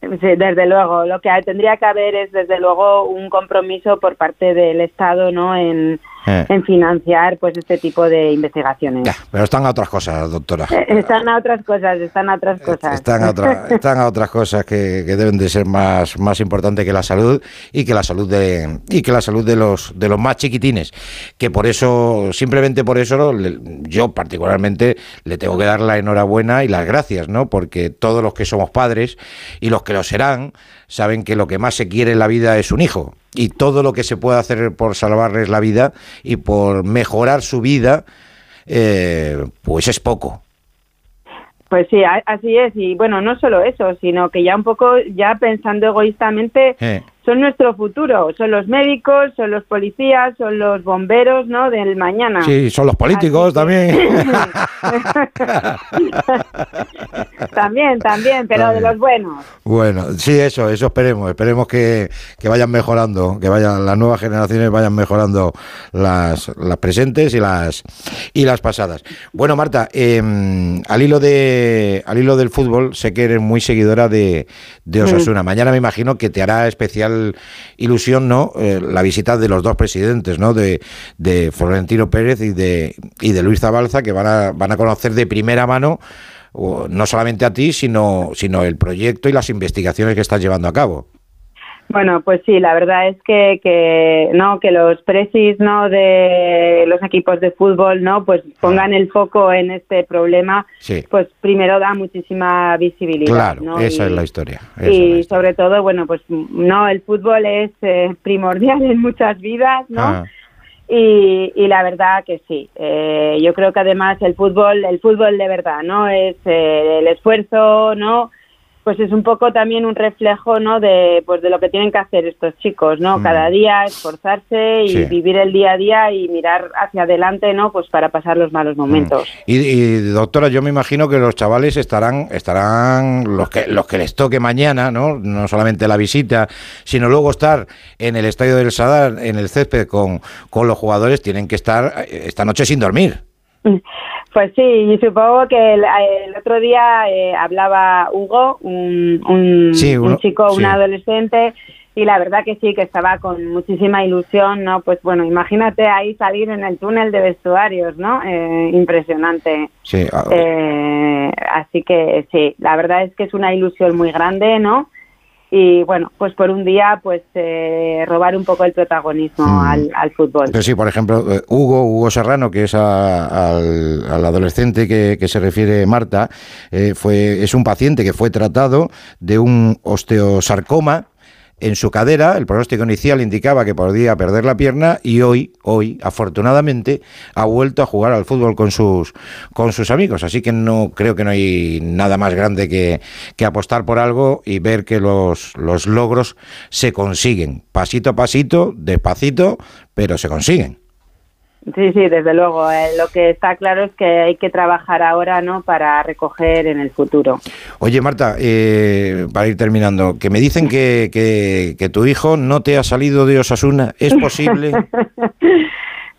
Sí, desde luego. Lo que tendría que haber es, desde luego, un compromiso por parte del Estado, ¿no? En, Eh. en financiar, pues, este tipo de investigaciones. Pero están a otras cosas, doctora. Eh, Están a otras cosas, están a otras cosas. Están a, otra- están a otras cosas que, que deben de ser más, más importantes que la salud y que la salud de y que la salud de los de los más chiquitines. Que por eso, simplemente por eso, yo particularmente le tengo que dar la enhorabuena y las gracias, ¿no? Porque todos los que somos padres y los que lo serán saben que lo que más se quiere en la vida es un hijo. Y todo lo que se puede hacer por salvarles la vida y por mejorar su vida, eh, pues es poco. Pues sí, así es. Y bueno, no solo eso, sino que ya un poco, ya pensando egoístamente, Eh. Son nuestro futuro. Son los médicos, son los policías, son los bomberos, ¿no? Del mañana. Sí, son los políticos también. también, también, pero de los buenos. Bueno, sí, eso, eso esperemos. Esperemos que, que vayan mejorando, que vayan las nuevas generaciones vayan mejorando las, las presentes y las y las pasadas. Bueno, Marta, eh, al hilo de al hilo del fútbol, sé que eres muy seguidora de, de Osasuna. Mañana me imagino que te hará especial ilusión, ¿no? Eh, la visita de los dos presidentes, ¿no? De, de Florentino Pérez y de y de Luis Zabalza, que van a van a conocer de primera mano no solamente a ti, sino, sino el proyecto y las investigaciones que estás llevando a cabo. Bueno, pues sí, la verdad es que, que no que los presis no de los equipos de fútbol no pues pongan el foco en este problema Sí. pues primero da muchísima visibilidad Claro, ¿no? esa Y- es la historia. esa y sobre todo bueno pues no el fútbol es eh, primordial en muchas vidas no Ah, y, y la verdad que sí Eh, yo creo que además el fútbol el fútbol de verdad no es eh, el esfuerzo no pues es un poco también un reflejo no de pues de lo que tienen que hacer estos chicos no Mm. cada día esforzarse y Sí. vivir el día a día y mirar hacia adelante no pues para pasar los malos momentos Y, y, doctora, yo me imagino que los chavales estarán, estarán los que los que les toque mañana, ¿no? No solamente la visita, sino luego estar en el estadio del Sadar, en el césped con, con los jugadores, tienen que estar eh, esta noche sin dormir. Pues sí, y supongo que el, el otro día eh, hablaba Hugo, un, un, Sí, uno- un chico, un adolescente, y la verdad que sí, que estaba con muchísima ilusión, ¿no? Pues bueno, imagínate ahí salir en el túnel de vestuarios, ¿no? Eh, impresionante. Sí, ah, Eh, así que sí, la verdad es que es una ilusión muy grande, ¿no? Y bueno, pues por un día, pues eh, robar un poco el protagonismo Mm. al, al fútbol. Pero sí, por ejemplo, eh, Hugo, Hugo Serrano, que es a- al, al adolescente que, que se refiere Marta, eh, fue, es un paciente que fue tratado de un osteosarcoma en su cadera. El pronóstico inicial indicaba que podía perder la pierna y hoy, hoy, afortunadamente, ha vuelto a jugar al fútbol con sus, con sus amigos. Así que no creo que no hay nada más grande que, que apostar por algo y ver que los, los logros se consiguen. Pasito a pasito, despacito, pero se consiguen. Sí, sí, desde luego. eh, lo que está claro es que hay que trabajar ahora, ¿no? Para recoger en el futuro. Oye, Marta, eh, para ir terminando, que me dicen que, que, que tu hijo no te ha salido de Osasuna. ¿Es posible?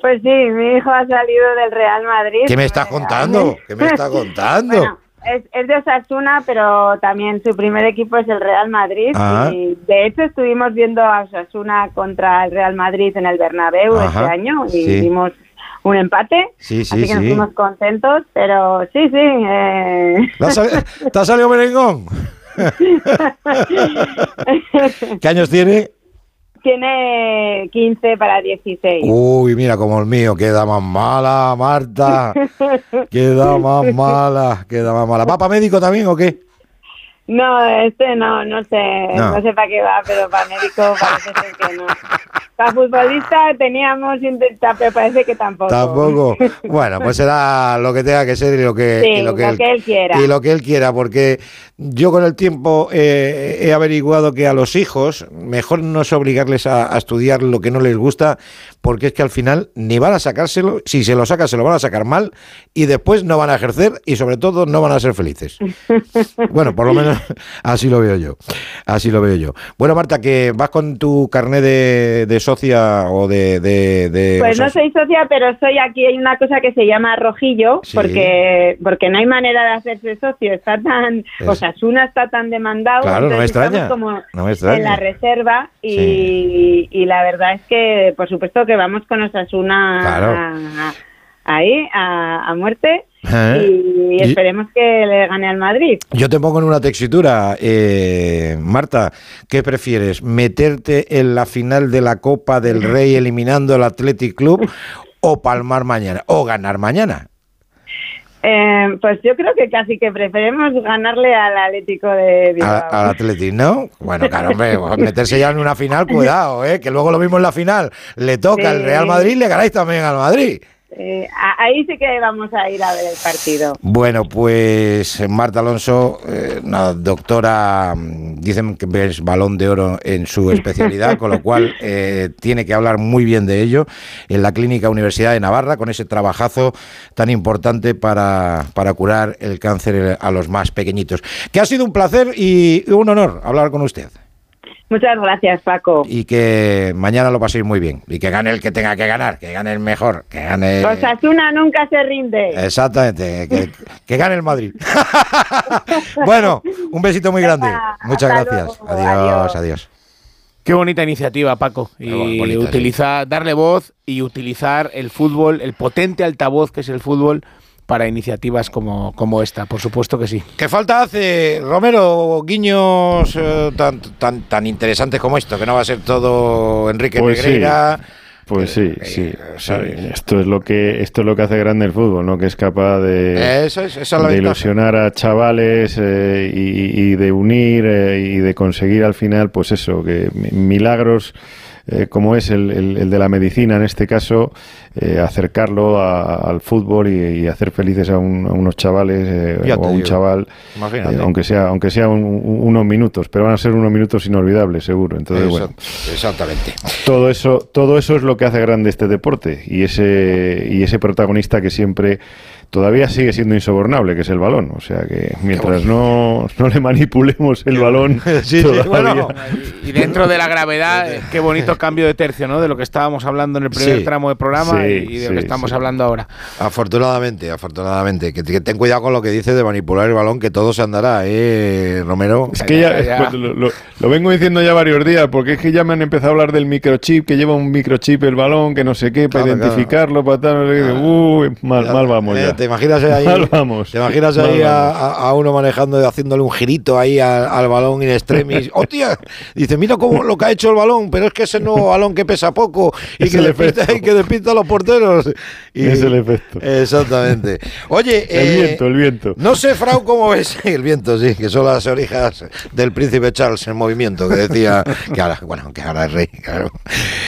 Pues sí, mi hijo ha salido del Real Madrid. ¿Qué me estás contando? ¿Qué me estás contando? Bueno, es, es de Osasuna, pero también su primer equipo es el Real Madrid. Ah. Y de hecho estuvimos viendo a Osasuna contra el Real Madrid en el Bernabéu Ajá, este año y sí. vimos un empate. Sí, sí, así que nos fuimos contentos, pero sí, sí. eh, ¿Te ha sali- te ha salido merengón? ¿Qué años tiene? Tiene 15 para 16. Uy, mira como el mío, queda más mala, Marta. Queda más mala, queda más mala. ¿Va para médico también o qué? No, este no, no sé, No. no, sé para qué va, pero para médico parece ser que no. Para futbolista teníamos intentado, pero parece que tampoco. Tampoco. Bueno, pues será lo que tenga que ser y lo que, Sí, y lo que él quiera. Y lo que él quiera, porque yo con el tiempo eh, he averiguado que a los hijos mejor no es obligarles a, a estudiar lo que no les gusta, porque es que al final ni van a sacárselo, si se lo sacan se lo van a sacar mal y después no van a ejercer y sobre todo no van a ser felices. Bueno, por lo menos así lo veo yo. Así lo veo yo. Bueno, Marta, que vas con tu carnet de, de socia o de... de, de- Pues o sea, no soy socia, pero soy aquí. Hay una cosa que se llama rojillo, Sí. porque porque no hay manera de hacerse socio. Está tan, Es- Osasuna está tan demandado. Claro, no me extraña, Como no me extraña. En la reserva y, y la verdad es que, por supuesto, que vamos con Osasuna Claro. a- a- ahí a, a muerte ¿Eh? y, esperemos que le gane al Madrid. Yo te pongo en una textura, eh, Marta, ¿qué prefieres? ¿Meterte en la final de la Copa del Rey eliminando al Athletic Club o palmar mañana? ¿O ganar mañana? Eh, pues yo creo que casi que preferimos ganarle al Atlético de Bilbao. Al Athletic, ¿no? Bueno, claro, hombre, pues meterse ya en una final, cuidado, ¿eh? Que luego lo mismo en la final. Le toca al Sí. Real Madrid, le ganáis también al Madrid. Eh, ahí sí que vamos a ir a ver el partido. Bueno, pues Marta Alonso, eh, una doctora, mm, dicen que es balón de oro en su especialidad, con lo cual eh, tiene que hablar muy bien de ello en la Clínica Universidad de Navarra, con ese trabajazo tan importante para, para curar el cáncer a los más pequeñitos. Que ha sido un placer y un honor hablar con usted. Muchas gracias, Paco. Y que mañana lo paséis muy bien. Y que gane el que tenga que ganar, que gane el mejor, que gane... Osasuna nunca se rinde. Exactamente, que, que gane el Madrid. bueno, un besito muy grande. Muchas hasta gracias. luego, Adiós, adiós. adiós. Qué bonita iniciativa, Paco. Y bonita, sí. utilizar, darle voz y utilizar el fútbol, el potente altavoz que es el fútbol, para iniciativas como, como esta. Por supuesto que sí. ¿Qué falta hace, Romero, guiños eh, tan, tan, tan interesantes como esto? Que no va a ser todo Enrique Pues sí. Negreira. Pues sí, Eh, sí. sí. Esto es lo que esto es lo que hace grande el fútbol, ¿no? Que es capaz de, Eso es, esa es la de ilusionar a chavales eh, y, y de unir eh, y de conseguir al final, pues eso, que mi- milagros eh, como es el, el- el de la medicina en este caso, eh, acercarlo a- al fútbol y, y hacer felices a, un- a unos chavales eh, o a un digo. chaval, eh, aunque sea aunque sea un- un- unos minutos, pero van a ser unos minutos inolvidables seguro. Entonces, bueno. Exact- Exactamente. Todo eso, todo eso es lo que hace grande este deporte y ese, y ese protagonista que siempre todavía sigue siendo insobornable, que es el balón. O sea que mientras no, no le manipulemos el balón, Sí, sí, todavía- bueno. Y dentro de la gravedad, qué bonito cambio de tercio, ¿no? De lo que estábamos hablando en el primer Sí. tramo del programa Sí, y de lo que estamos sí. hablando ahora. Afortunadamente, afortunadamente. Que, que ten cuidado con lo que dice de manipular el balón, que todo se andará, ¿eh, Romero? Es que ya, pues, lo, lo- lo vengo diciendo ya varios días, porque es que ya me han empezado a hablar del microchip, que lleva un microchip el balón, que no sé qué, para Claro, claro. identificarlo, para tal, no sé qué. Uy, mal, mal vamos ya. ¿Te imaginas ahí, Mal vamos. ¿te imaginas ahí a, uno manejando, haciéndole un girito ahí al, al balón in extremis? ¡Hostia! Dice, mira cómo lo que ha hecho el balón, pero es que ese nuevo balón que pesa poco y Es que, despista, y que despista a los porteros. Y- Es el efecto. Exactamente. Oye, El eh, viento, el viento. no sé, Frau, cómo ves el viento, sí, que son las orejas del príncipe Charles en movimiento, que decía que ahora, bueno, que ahora es rey, claro.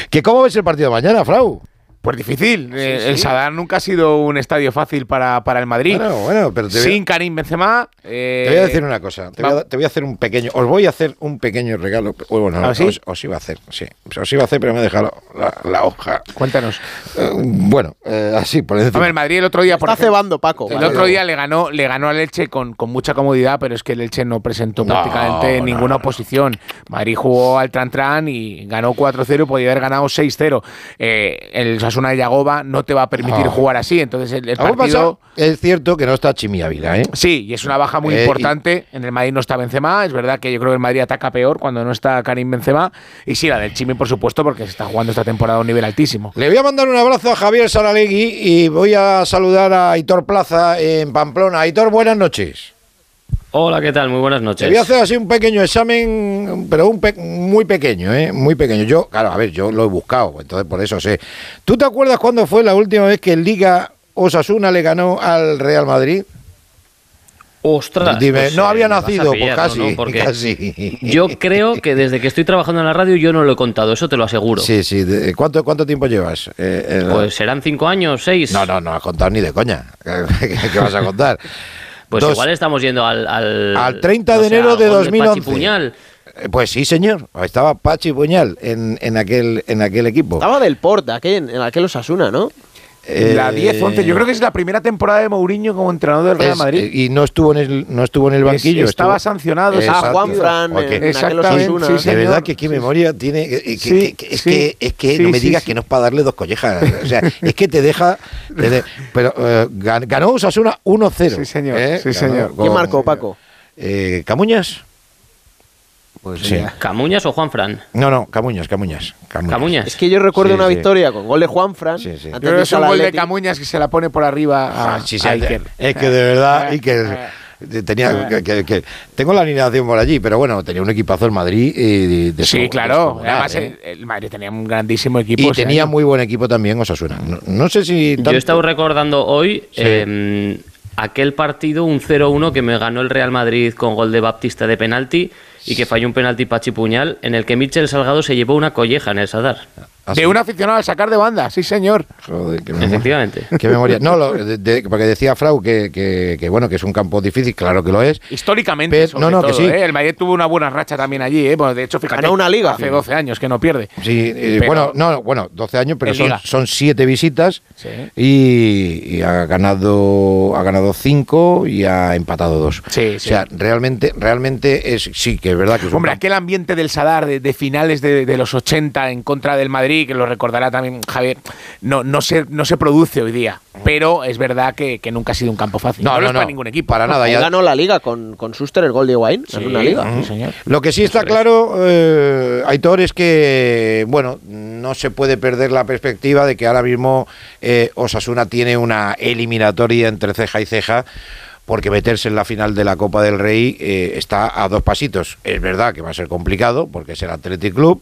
Que cómo ves el partido de mañana, Frau? Pues difícil. Eh, El sí. Sadar nunca ha sido un estadio fácil para, para el Madrid. Bueno, bueno, pero te voy a- Sin Karim Benzema. eh, Te voy a decir una cosa, te voy, a, te voy a hacer un pequeño, os voy a hacer un pequeño regalo. Bueno, no, ¿Ah, sí? os, os iba a hacer, sí, os iba a hacer, pero me he dejado la, la hoja. Cuéntanos. Eh, bueno, eh, así, por encima. Hombre, el Madrid el otro día. por Está ejemplo, cebando, Paco. El Vale. otro día le ganó, le ganó a Leche con, con mucha comodidad, pero es que el Leche no presentó No, prácticamente no, ninguna oposición. Madrid jugó al Tran Tran y ganó 4-0 y podía haber ganado 6-0. Eh, el Sasuna de Yagoba no te va a permitir No. jugar así, entonces el, partido... es cierto que no está Chimi Ávila, ¿eh? Sí, y es una baja muy Eh, y- importante. En el Madrid no está Benzema. Es verdad que yo creo que el Madrid ataca peor cuando no está Karim Benzema. Y sí, la del Chimi, por supuesto, porque se está jugando esta temporada a un nivel altísimo. Le voy a mandar un abrazo a Javier Saralegui y voy a saludar a Aitor Plaza en Pamplona. Aitor, buenas noches. Hola, ¿qué tal? Muy buenas Te noches. voy a hacer así un pequeño examen, pero un pe- muy pequeño, ¿eh? Muy pequeño. Yo, claro, a ver, yo lo he buscado, entonces por eso sé. ¿Tú te acuerdas cuándo fue la última vez que en Liga Osasuna le ganó al Real Madrid? Ostras. Dime, pues, no eh, había nacido, pues casi, ¿no? Porque casi. Yo creo que desde que estoy trabajando en la radio yo no lo he contado, eso te lo aseguro. Sí, sí. ¿Cuánto, cuánto tiempo llevas? Eh, eh, Pues serán cinco años, seis. No, no, no has contado ni de coña. ¿Qué, qué vas a contar? Pues Dos- igual estamos yendo al... Al, Al 30 no de enero de gol 2011. Pachi Puñal. Eh, Pues sí, señor. Estaba Pachi Puñal en, en, aquel, en aquel equipo. Estaba del Port, aquel, en aquel Osasuna, ¿no? La 10, 11. Yo creo que es la primera temporada de Mourinho como entrenador del Real Es- Madrid. y no estuvo en el, no estuvo en el Es- banquillo. estaba estuvo- sancionado. Ah, Juan Fran, Ok. en aquel Exactamente, Osasuna. sí, de verdad que qué memoria tiene. eh, que- Sí, que- que- es sí. que, es que Sí, no me digas sí. que no es para darle dos collejas. O sea, es que te deja. te de- pero eh, gan- ganó Osasuna 1-0. Sí, señor, ¿eh? sí, Ganó señor. ¿Quién marcó, Paco? Eh, ¿Camuñas? Pues Sí. ¿Camuñas o Juan Fran? No, no, Camuñas, Camuñas. Camuñas. Camuñas. Es que yo recuerdo Sí, una sí. victoria con gol de Juan Fran. Sí, sí. antes Yo creo de que es un gol de. Camuñas que se la pone por arriba a, Ah, sí, sí, a es, Iker. es que de verdad, y que tenía que, que- que- tengo la alineación por allí, pero bueno, tenía un equipazo el Madrid y de Sí, claro. Además, ¿eh? el, Madrid tenía un grandísimo equipo. y tenía año. muy buen equipo también Osasuna. No, no sé si Yo he estado recordando hoy Sí. eh, aquel partido, un 0-1 que me ganó el Real Madrid con gol de Baptista de penalti y que falló un penalti Pachi Puñal, en el que Michel Salgado se llevó una colleja en el Sadar. Así. De un aficionado al sacar de banda, sí, señor. Joder, qué memoria. Efectivamente. Qué memoria. No, lo- de- de- porque decía Frau que, que- que, bueno que es un campo difícil, claro que lo es. Históricamente, Pero- sobre no, no, que sí. ¿eh? El Madrid tuvo una buena racha también allí, ¿eh? Bueno, de hecho, fíjate. Ganó una liga. Hace 12 años que no pierde. Sí, eh, Pero- bueno, no, bueno, 12 años, pero son, son siete visitas Sí. y, y ha ganado ha ganado cinco y ha empatado dos. Sí, O sea, realmente, realmente es sí que es verdad que es un Hombre, aquel ambiente del Sadar de, de finales de, de los 80 en contra del Madrid, que lo recordará también Javier, no, no, se, no se produce hoy día. Pero es verdad que, que nunca ha sido un campo fácil. No, no, es para no, ningún equipo. para nada. Ya- ganó la liga con, con Schuster el gol de Wayne. Sí, una liga. sí, señor. Lo que sí está claro, eh, Aitor, es que, bueno, no se puede perder la perspectiva de que ahora mismo eh, Osasuna tiene una eliminatoria entre ceja y ceja, porque meterse en la final de la Copa del Rey eh, está a dos pasitos. Es verdad que va a ser complicado, porque es el Athletic Club,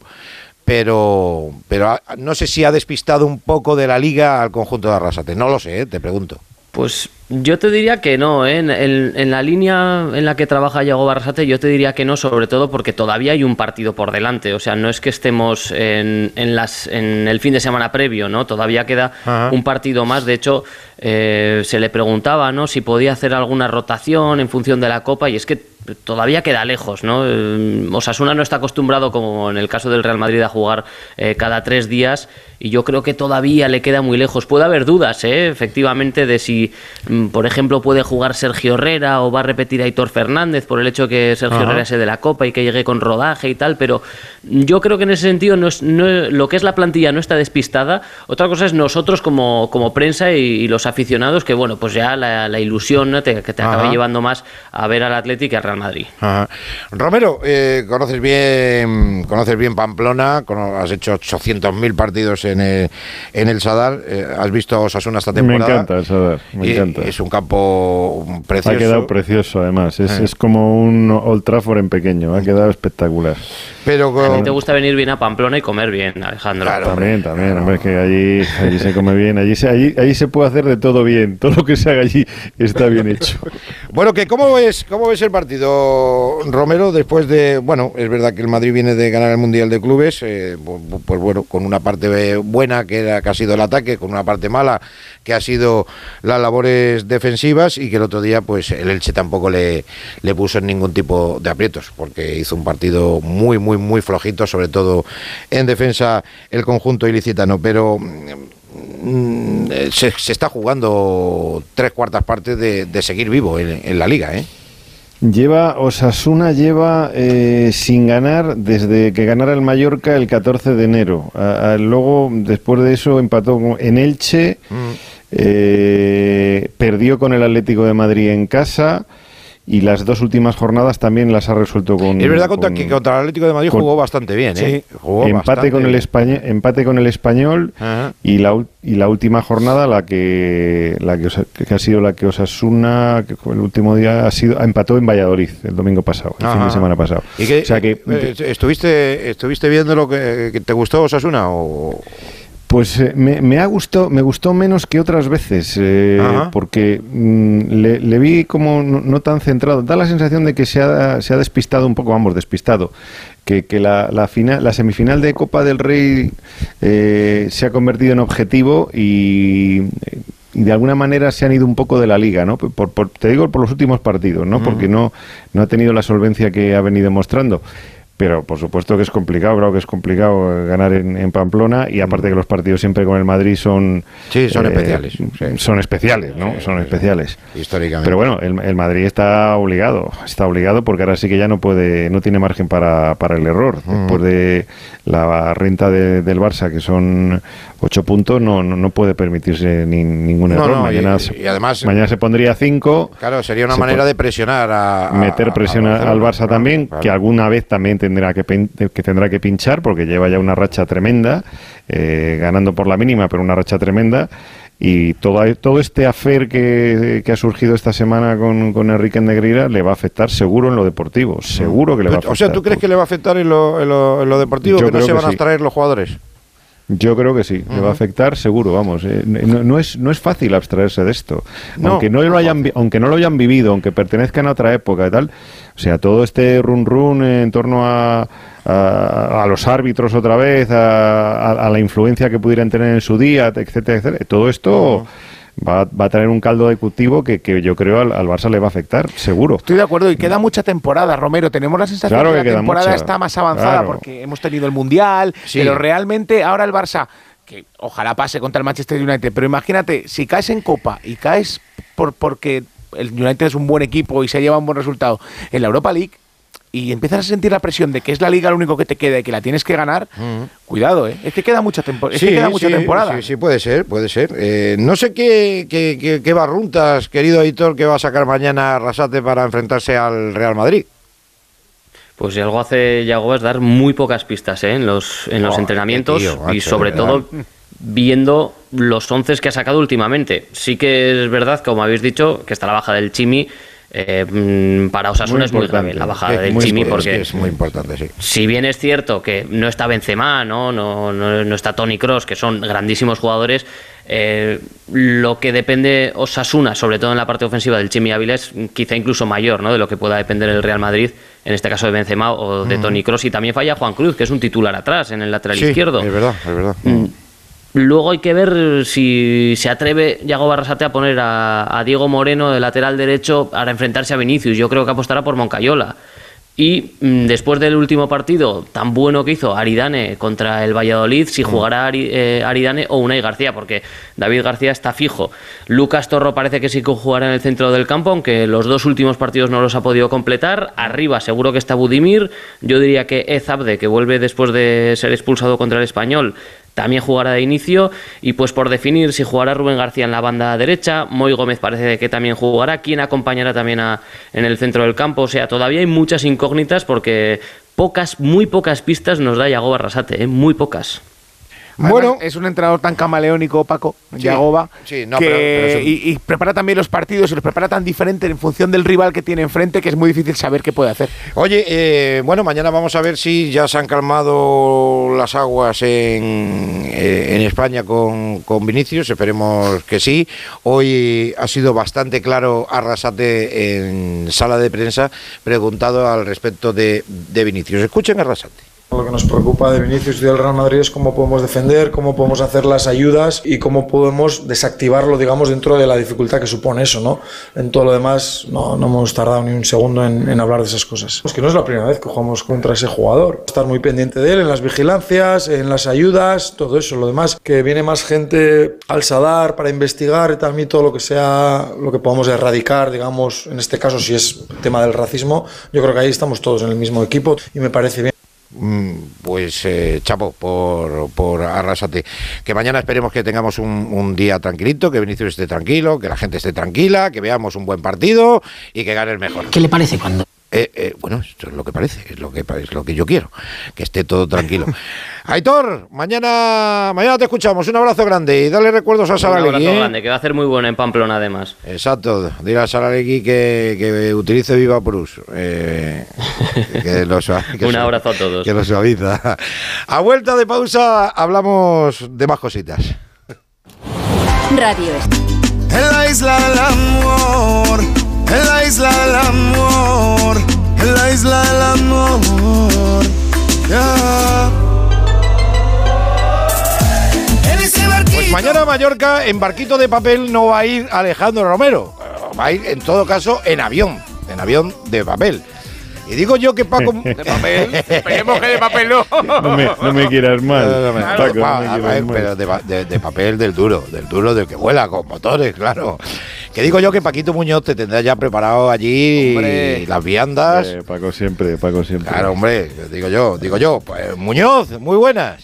pero, pero ha- no sé si ha despistado un poco de la liga al conjunto de Arrasate. No lo sé, eh, te pregunto. Pues yo te diría que no, ¿eh? en, en- en la línea en la que trabaja Yago Barrasate yo te diría que no, sobre todo porque todavía hay un partido por delante, o sea, no es que estemos en, en las, en el fin de semana previo, ¿no? Todavía queda Ajá. un partido más, de hecho eh, se le preguntaba, ¿no? Si podía hacer alguna rotación en función de la Copa y es que todavía queda lejos, ¿no? Eh, Osasuna no está acostumbrado, como en el caso del Real Madrid, a jugar eh, cada tres días y yo creo que todavía le queda muy lejos. Puede haber dudas, ¿eh? efectivamente, de si, mm, por ejemplo, puede jugar Sergio Herrera o va a repetir Aitor Fernández por el hecho que Sergio Ajá. Herrera sea de la Copa y que llegue con rodaje y tal, pero yo creo que en ese sentido no es, no- lo que es la plantilla no está despistada. Otra cosa es nosotros como, como prensa y, y los aficionados, que bueno, pues ya la, la ilusión ¿no? te- que te acaba llevando más a ver al Atlético al Real Madrid. Ajá. Romero, eh, conoces bien conoces bien Pamplona, has hecho 800.000 partidos en el, en el Sadar, eh, has visto a Osasuna esta Me temporada. encanta el Sadar, me Y encanta. Es un campo precioso. Ha quedado precioso, además. Es, Eh. es como un Old Trafford en pequeño. Ha quedado espectacular. Pero A ti con, te gusta venir bien a Pamplona y comer bien, Alejandro. también, también. Hombre, es que allí, allí se come bien. Allí se, allí, allí se puede hacer de todo bien. Todo lo que se haga allí está bien hecho. Bueno, que ¿cómo ves, ¿cómo ves el partido, Romero? Después de, bueno, es verdad que el Madrid viene de ganar el Mundial de Clubes, eh, pues bueno, con una parte buena que, ha sido el ataque, con una parte mala que ha sido las labores defensivas y que el otro día, pues el Elche tampoco le, puso en ningún tipo de aprietos, porque hizo un partido muy, muy, muy flojito, sobre todo en defensa el conjunto ilicitano, pero mm, eh, se, está jugando tres cuartas partes de, de seguir vivo en, en la liga, ¿eh? Lleva, Osasuna lleva eh, sin ganar desde que ganara el Mallorca el 14 de enero. A- a- luego, después de eso, empató en Elche, eh, perdió con el Atlético de Madrid en casa y las dos últimas jornadas también las ha resuelto con... Es verdad con- que contra el Atlético de Madrid con- jugó bastante bien, ¿eh? Jugó empate bastante con el bien. español empate con el español Ajá. y la y la última jornada la que la que, que ha sido la que Osasuna que el último día ha sido empató en Valladolid el domingo pasado el fin de semana pasado ¿Y qué- o sea que eh, estuviste estuviste viendo lo que, que te gustó Osasuna o Pues eh, me, me ha gustado, me gustó menos que otras veces, eh, porque mm, le, le vi como no, no tan centrado. Da la sensación de que se ha, se ha despistado un poco, vamos, despistado. Que, que la, la, final, la semifinal de Copa del Rey eh, se ha convertido en objetivo y, y de alguna manera se han ido un poco de la liga, ¿no? Por, por- te digo por los últimos partidos, ¿no? Porque no, no ha tenido la solvencia que ha venido mostrando. Pero por supuesto que es complicado, creo que es complicado eh, ganar en, en Pamplona y aparte que los partidos siempre con el Madrid son... Mm. Sí, son eh, especiales, sí. Son especiales, ¿no? Son especiales. Históricamente. Pero bueno, el, el Madrid está obligado, está obligado porque ahora sí que ya no puede, no tiene margen para, para el error. Después de la renta de- del Barça, que son ocho puntos, no, no, no puede permitirse ni- ningún error. no, mañana, y se- además- mañana se pondría cinco. Claro, sería una manera de presionar a. a- meter presión al Barça también, Claro. que alguna vez también tendrá que, pin- que tendrá que pinchar, porque lleva ya una racha tremenda, eh, ganando por la mínima, pero una racha tremenda. Y todo, todo este afer que, que ha surgido esta semana con, con Enrique Negreira le va a afectar seguro en lo deportivo, seguro que le va a afectar. O sea, ¿tú crees que le va a afectar en lo, en lo- en lo deportivo? Yo que no se van a extraer los jugadores. Yo creo que sí, le va a afectar seguro, vamos. eh, no, no es, no es fácil abstraerse de esto. No, aunque, no lo hayan, aunque no lo hayan vivido, aunque pertenezcan a otra época y tal. O sea, todo este run run en torno a, a, a los árbitros otra vez, a, la influencia que pudieran tener en su día, etcétera, etcétera. Todo esto va, va a traer un caldo de cultivo que, que yo creo al, al Barça le va a afectar, seguro. Estoy de acuerdo y queda mucha temporada, Romero. Tenemos la sensación Claro que que la temporada mucha, está más avanzada claro. porque hemos tenido el Mundial, Sí. pero realmente ahora el Barça, que ojalá pase contra el Manchester United, pero imagínate, si caes en Copa y caes por, porque el United es un buen equipo y se lleva un buen resultado en la Europa League y empiezas a sentir la presión de que es la liga lo único que te queda y que la tienes que ganar, cuidado, ¿eh? es que queda mucha, tempo- es que queda mucha sí, temporada. Sí, sí, puede ser, puede ser. Eh, no sé qué, qué, qué- qué barruntas, querido editor, que va a sacar mañana Rasate para enfrentarse al Real Madrid. Pues si algo hace Yago es dar muy pocas pistas ¿eh? en los, en los entrenamientos tío, macho, y sobre verdad. todo viendo los once que ha sacado últimamente. Sí que es verdad, como habéis dicho, que está la baja del Chimi. eh, mm, para Osasuna Muy es muy grave la bajada del Chimi porque es muy importante, sí. si bien es cierto que no está Benzema, no, no, no, no está Tony Cross, que son grandísimos jugadores, eh, lo que depende Osasuna, sobre todo en la parte ofensiva del Chimi Ávila, es quizá incluso mayor ¿no? de lo que pueda depender el Real Madrid, en este caso de Benzema o de. Tony Cross. Y también falla Juan Cruz, que es un titular atrás en el lateral Sí, izquierdo. Es verdad, es verdad. Mm. Luego hay que ver si se atreve Yago Barrasate a poner a, a Diego Moreno de lateral derecho para enfrentarse a Vinicius. Yo creo que apostará por Moncayola. Y mm, después del último partido tan bueno que hizo Aridane contra el Valladolid, si jugará Ari- eh, Aridane o Unai García, porque David García está fijo. Lucas Torro parece que sí que jugará en el centro del campo, aunque los dos últimos partidos no los ha podido completar. Arriba seguro que está Budimir. Yo diría que Ezabde, que vuelve después de ser expulsado contra el Español, también jugará de inicio y pues por definir si jugará Rubén García en la banda derecha, Moy Gómez parece que también jugará, quién acompañará también a- en el centro del campo, o sea, todavía hay muchas incógnitas porque pocas, muy pocas pistas nos da Yago Barrasate, ¿eh? muy pocas. Bueno, es un entrenador tan camaleónico, Paco, Yagoba, sí, no, que- pero- pero y, y prepara también los partidos y los prepara tan diferente en función del rival que tiene enfrente que es muy difícil saber qué puede hacer. Oye, eh, bueno, mañana vamos a ver si ya se han calmado las aguas en, eh, en España con, con Vinicius, esperemos que sí. Hoy ha sido bastante claro Arrasate en sala de prensa preguntado al respecto de, de Vinicius. Escuchen Arrasate. Lo que nos preocupa de Vinicius y del Real Madrid es cómo podemos defender, cómo podemos hacer las ayudas y cómo podemos desactivarlo, digamos, dentro de la dificultad que supone eso, ¿no? En todo lo demás no, no hemos tardado ni un segundo en, en hablar de esas cosas. Es que no es la primera vez que jugamos contra ese jugador. Estar muy pendiente de él en las vigilancias, en las ayudas, todo eso. Lo demás, que viene más gente al Sadar para investigar y también todo lo que sea, lo que podamos erradicar, digamos, en este caso si es tema del racismo, yo creo que ahí estamos todos en el mismo equipo y me parece bien. Mm, Pues eh, chapo por, por Arrasate. Que mañana esperemos que tengamos un, un día tranquilito, que Vinicius esté tranquilo, que la gente esté tranquila, que veamos un buen partido y que gane el mejor. ¿Qué le parece cuando? Eh, eh, bueno, esto es lo que parece, es lo que, es lo que yo quiero, que esté todo tranquilo. Aitor, mañana, mañana te escuchamos. Un abrazo grande y dale recuerdos a Un Sara abrazo ¿eh? grande, que va a hacer muy bueno en Pamplona además. Exacto, dile a Sara Legui que, que utilice Viva Prus. eh, que lo sua- que Un abrazo a todos. Que lo suaviza. A vuelta de pausa hablamos de más cositas. Radio En la isla del amor, en la isla del amor, en la isla del amor. Pues mañana Mallorca en barquito de papel no va a ir Alejandro Romero. Va a ir en todo caso en avión, en avión de papel. Y digo yo que Paco... De papel. Esperemos que de papel no. No me, no me quieras mal. No, no, no, Paco, no pa- me a quieras ver, mal. pero de, pa- de- de papel del duro, del duro del que vuela con motores, claro. Que digo yo que Paquito Muñoz te tendrá ya preparado allí Hombre. las viandas. Eh, Paco siempre, Paco siempre. Claro, hombre, digo yo, digo yo. Pues Muñoz, muy buenas.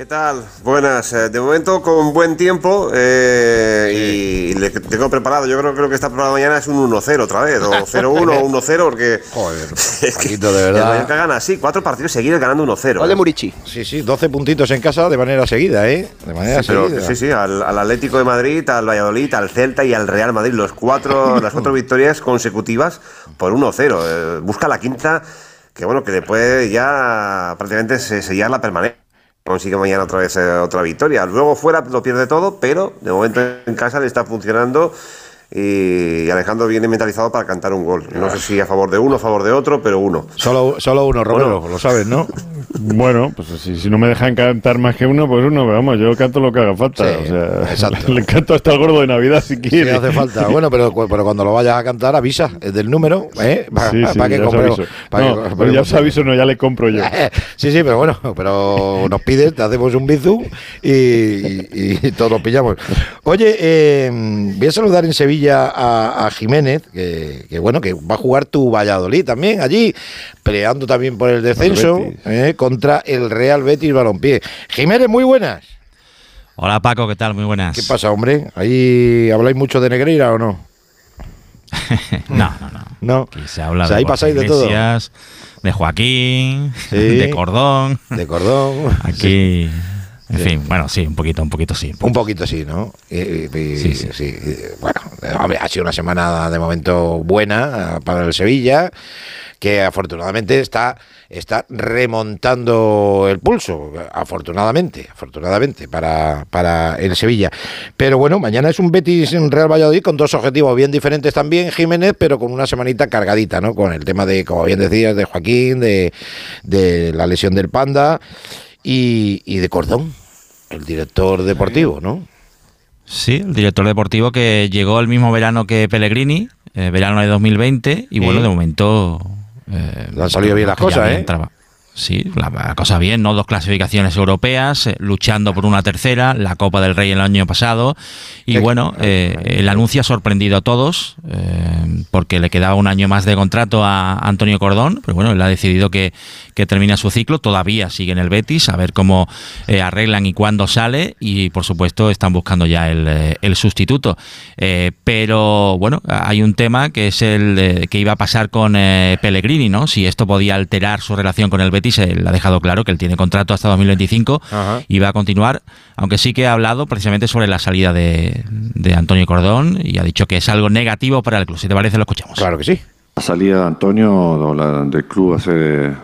¿Qué tal? Buenas. Eh, De momento con buen tiempo eh, y le tengo preparado. Yo creo, creo que está preparado mañana es un 1-0 otra vez, o 0-1 o 1-0, porque. Joder, es que Paquito, de el verdad. Mallorca gana así, cuatro partidos seguidos ganando 1-0. Gol de Murici. Sí, sí, 12 puntitos en casa de manera seguida, ¿eh? De manera Sí, pero, seguida. sí, sí, al, al Atlético de Madrid, al Valladolid, al Celta y al Real Madrid, los cuatro, las cuatro victorias consecutivas por 1-0. Eh, busca la quinta, que bueno, que le puede ya prácticamente se- sellar la permanencia. Consigue mañana otra vez eh, otra victoria. Luego fuera lo pierde todo, pero de momento en casa le está funcionando y Alejandro viene mentalizado para cantar un gol. No sé si a favor de uno, a favor de otro, pero uno. Solo, solo uno, Romero, lo sabes, ¿no? Bueno, pues si, si no me dejan cantar más que uno, pues uno, pero vamos, yo canto lo que haga falta. Sí, o sea, exacto. le canto hasta el gordo de Navidad si Si quiere. hace falta. Bueno, pero, pero cuando lo vayas a cantar, avisa del número, ¿eh? Pa- Sí, sí, pa' que ya compremos- que pero ya os aviso, no, ya le compro yo. Sí, sí, pero bueno, pero nos pides, te hacemos un bizum y, y- y todos pillamos. Oye, eh, voy a saludar en Sevilla a, a Jiménez, que, que bueno, que va a jugar tu Valladolid también allí, peleando también por el descenso eh, contra el Real Betis Balompié. Jiménez, muy buenas. Hola Paco, ¿qué tal? Muy buenas. ¿Qué pasa, hombre? ¿Ahí habláis mucho de Negreira o no? No, no, no. No. Aquí se habla O sea, de ahí pasáis de todo. De Joaquín, Sí. de Cordón. De Cordón. Aquí, en Sí. fin, bueno, sí, un poquito, un poquito sí. Un poquito sí, ¿no? Y- y- y- Sí, sí. sí, Bueno, ha sido una semana de momento buena eh, para el Sevilla, que afortunadamente está, está remontando el pulso, afortunadamente, afortunadamente para, para el Sevilla. Pero bueno, mañana es un Betis en Real Valladolid con dos objetivos bien diferentes también, Jiménez, pero con una semanita cargadita, ¿no? Con el tema de, como bien decías, de Joaquín, de, de la lesión del Panda y, y de Cordón, el director deportivo, ¿no? Sí, el director deportivo que llegó el mismo verano que Pellegrini, eh, verano de 2020, y bueno, de momento... eh, Le han salido bien las cosas, ¿eh? Sí, la, la cosa bien, ¿no? Dos clasificaciones europeas, eh, luchando por una tercera, la Copa del Rey el año pasado. Y bueno, eh, el anuncio ha sorprendido a todos, eh, porque le quedaba un año más de contrato a Antonio Cordón, pero bueno, él ha decidido que, que termina su ciclo, todavía sigue en el Betis, a ver cómo eh, arreglan y cuándo sale, y por supuesto están buscando ya el, eh, el sustituto. Eh, pero bueno, hay un tema que es el de- que iba a pasar con eh, Pellegrini, ¿no? Si esto podía alterar su relación con el Betis, él ha dejado claro que él tiene contrato hasta 2025 Ajá. y va a continuar, aunque sí que ha hablado precisamente sobre la salida de, de Antonio Cordón y ha dicho que es algo negativo para el club. Si te parece, lo escuchamos. Claro que sí. La salida de Antonio del club hace, eh,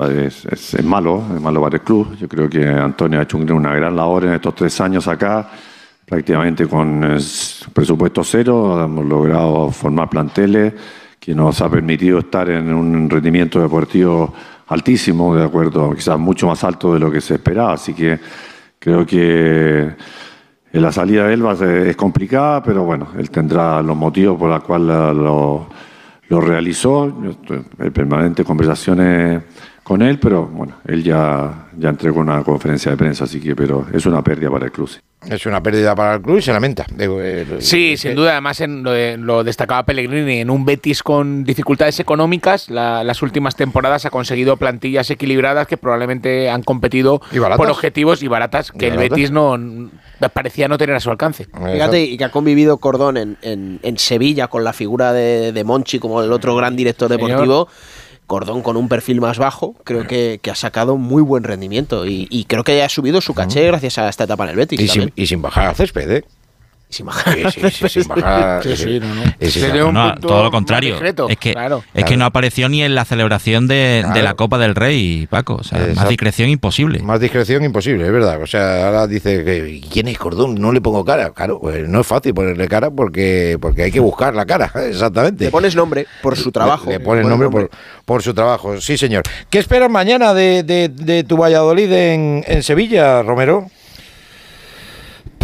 es, es- es malo, es malo para el club. Yo creo que Antonio ha hecho un- una gran labor en estos tres años acá, prácticamente con presupuesto cero. Hemos logrado formar planteles que nos ha permitido estar en un rendimiento deportivo altísimo, de acuerdo, quizás mucho más alto de lo que se esperaba. Así que creo que La salida de él va a ser- es complicada, pero bueno, él tendrá los motivos por los cuales lo, lo realizó. Permanentes conversaciones con él, pero bueno, él ya, ya entregó una conferencia de prensa, así que, pero es una pérdida para el club. sí. Es una pérdida para el club y se lamenta. Digo, eh, Sí, eh, sin duda. Además, en lo, de- lo destacaba Pellegrini, en un Betis con dificultades económicas, la- las últimas temporadas ha conseguido plantillas equilibradas que probablemente han competido por objetivos y baratas que Y el. Betis no parecía no tener a su alcance. Fíjate, y que ha convivido Cordón en, en- en Sevilla con la figura de, de Monchi como el otro gran director Señor. Cordón con un perfil más bajo, creo que, que ha sacado muy buen rendimiento y, y creo que ha subido su caché gracias a esta etapa en el Betis. y, sin, también. y sin bajar al césped, ¿eh? Sin bajar. Sí, sí, sí, sin bajar. Sí, sí, no, no. Sí, sí, No, no, todo lo contrario. discreto, es que, claro. es que no apareció ni en la celebración de, de la. Copa del Rey, Paco. O sea, más discreción imposible. Más discreción imposible, es verdad. O sea, ahora dice que ¿quién es Cordón? No le pongo cara. Claro, pues no es fácil ponerle cara porque, porque hay que buscar la cara, exactamente. Le pones nombre por su trabajo. Le, le pones nombre, Por, por su trabajo, sí señor. ¿Qué esperas mañana de, de- de tu Valladolid en, en Sevilla, Romero?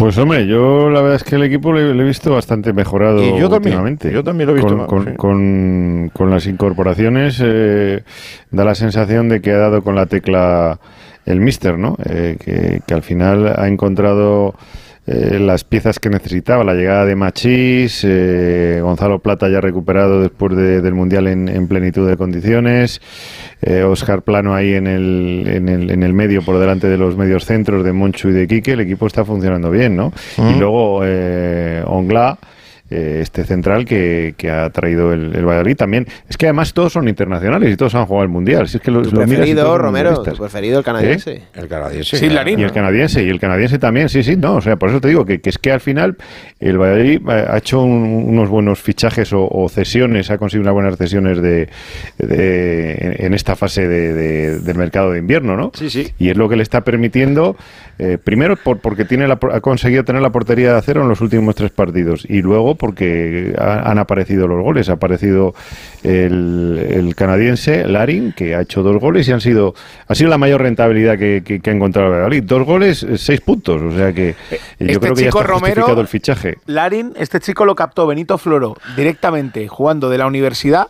Pues hombre, yo la verdad es que el equipo le, le he visto bastante mejorado Y yo también, últimamente. yo también lo he visto Con, más, con, sí. con- con las incorporaciones eh, da la sensación de que ha dado con la tecla el míster, ¿no? Eh, que, que al final ha encontrado eh, las piezas que necesitaba. La llegada de Machís, eh, Gonzalo Plata ya recuperado después de- del Mundial en, en plenitud de condiciones, eh, Oscar Plano ahí en el, en, el, en el medio por delante de los medios centros de Monchu y de Quique. El equipo está funcionando bien, ¿no? Y luego eh, Ongla eh, este central que, que ha traído el, el Valladolid también. Es que además todos son internacionales y todos han jugado el Mundial. Si es que Tu preferido, Romero, tu preferido, el canadiense. ¿Eh? El canadiense. Sí, Larín. Y el canadiense, y el canadiense también, sí, sí, no, o sea, por eso te digo que, que es que al final el Valladolid eh, ha hecho un- unos buenos fichajes o, o cesiones, ha conseguido unas buenas cesiones de, de- en, en esta fase de- de- del mercado de invierno, ¿no? Sí, sí. Y es lo que le está permitiendo, eh, primero por, porque tiene la, ha conseguido tener la portería de cero en los últimos tres partidos, y luego porque ha- han aparecido los goles, ha aparecido el, el canadiense Larin, que ha hecho dos goles y han sido, ha sido la mayor rentabilidad que, que- que ha encontrado el Valladolid. Dos goles, eh, seis puntos, o sea que yo este creo que ya está Romero- justificado el fichaje. Larin, este chico lo captó Benito Floro directamente jugando de la universidad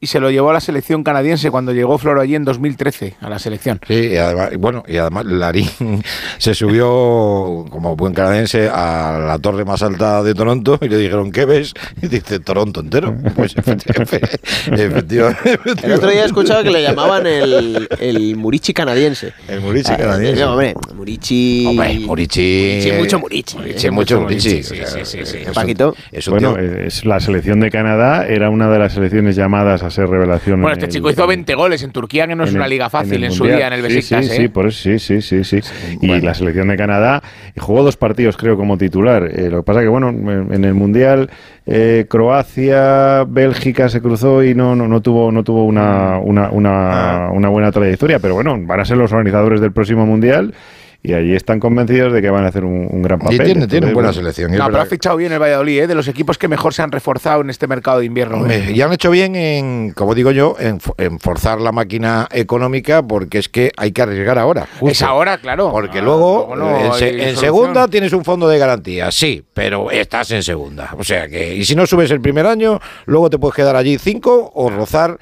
y se lo llevó a la selección canadiense cuando llegó Floro allí en 2013 a la selección. Sí, y además, bueno, y además Larín se subió como buen canadiense a la torre más alta de Toronto y le dijeron, ¿qué ves? Y dice, Toronto entero. Pues efectivamente. efectivamente. El otro día he escuchado que le llamaban el, el Murichi canadiense. El Murichi Ah, canadiense. eh, hombre, Murichi. Hombre, Murichi. Murichi, mucho Murichi. Murichi, mucho Murichi. Sí, o sea, sí, sí, sí. es un- es un Bueno, tío- eh, es la selección de Canadá era una de las selecciones llamadas a ser revelación. Bueno, en este el- chico hizo 20 goles en Turquía, que no es una liga fácil en, su día en el Besiktas. Sí, ¿eh? sí, por eso, sí, sí, sí, sí. Y la selección de Canadá y jugó dos partidos, creo, como titular. Eh, lo que pasa que, bueno, en en el Mundial eh, Croacia, Bélgica se cruzó y no, no, no tuvo, no tuvo una, una, una, una buena trayectoria. Pero bueno, van a ser los organizadores del próximo Mundial. Y allí están convencidos de que van a hacer un, un gran papel. Y tiene, tiene Entonces, buena selección. No, pero ha fichado bien el Valladolid, ¿eh? de los equipos que mejor se han reforzado en este mercado de invierno. ¿eh? Y han hecho bien en, como digo yo, en, fo- en forzar la máquina económica porque es que hay que arriesgar ahora. justo. Es ahora, claro. Porque Ah, luego, no en, se- segunda tienes un fondo de garantía, sí, pero estás en segunda. O sea que, y si no subes el primer año, luego te puedes quedar allí cinco o rozar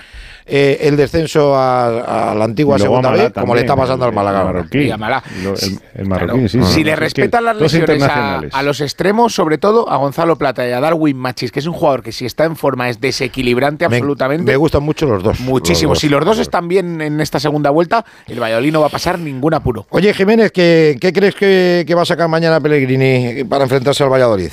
eh, el descenso a, a la antigua segunda vez, como le está pasando al el- Málaga. el marroquí. Y a Malá. Lo- el, el marroquí, Claro. sí, sí. si le respetan las lesiones a, a los extremos, sobre todo a Gonzalo Plata y a Darwin Machis, que es un jugador que si está en forma es desequilibrante Me- absolutamente. Me, gustan mucho los dos. Muchísimo. los dos. si los dos están bien en esta segunda vuelta, el Valladolid no va a pasar ningún apuro. Oye, Jiménez, ¿qué, qué crees que, que va a sacar mañana Pellegrini para enfrentarse al Valladolid?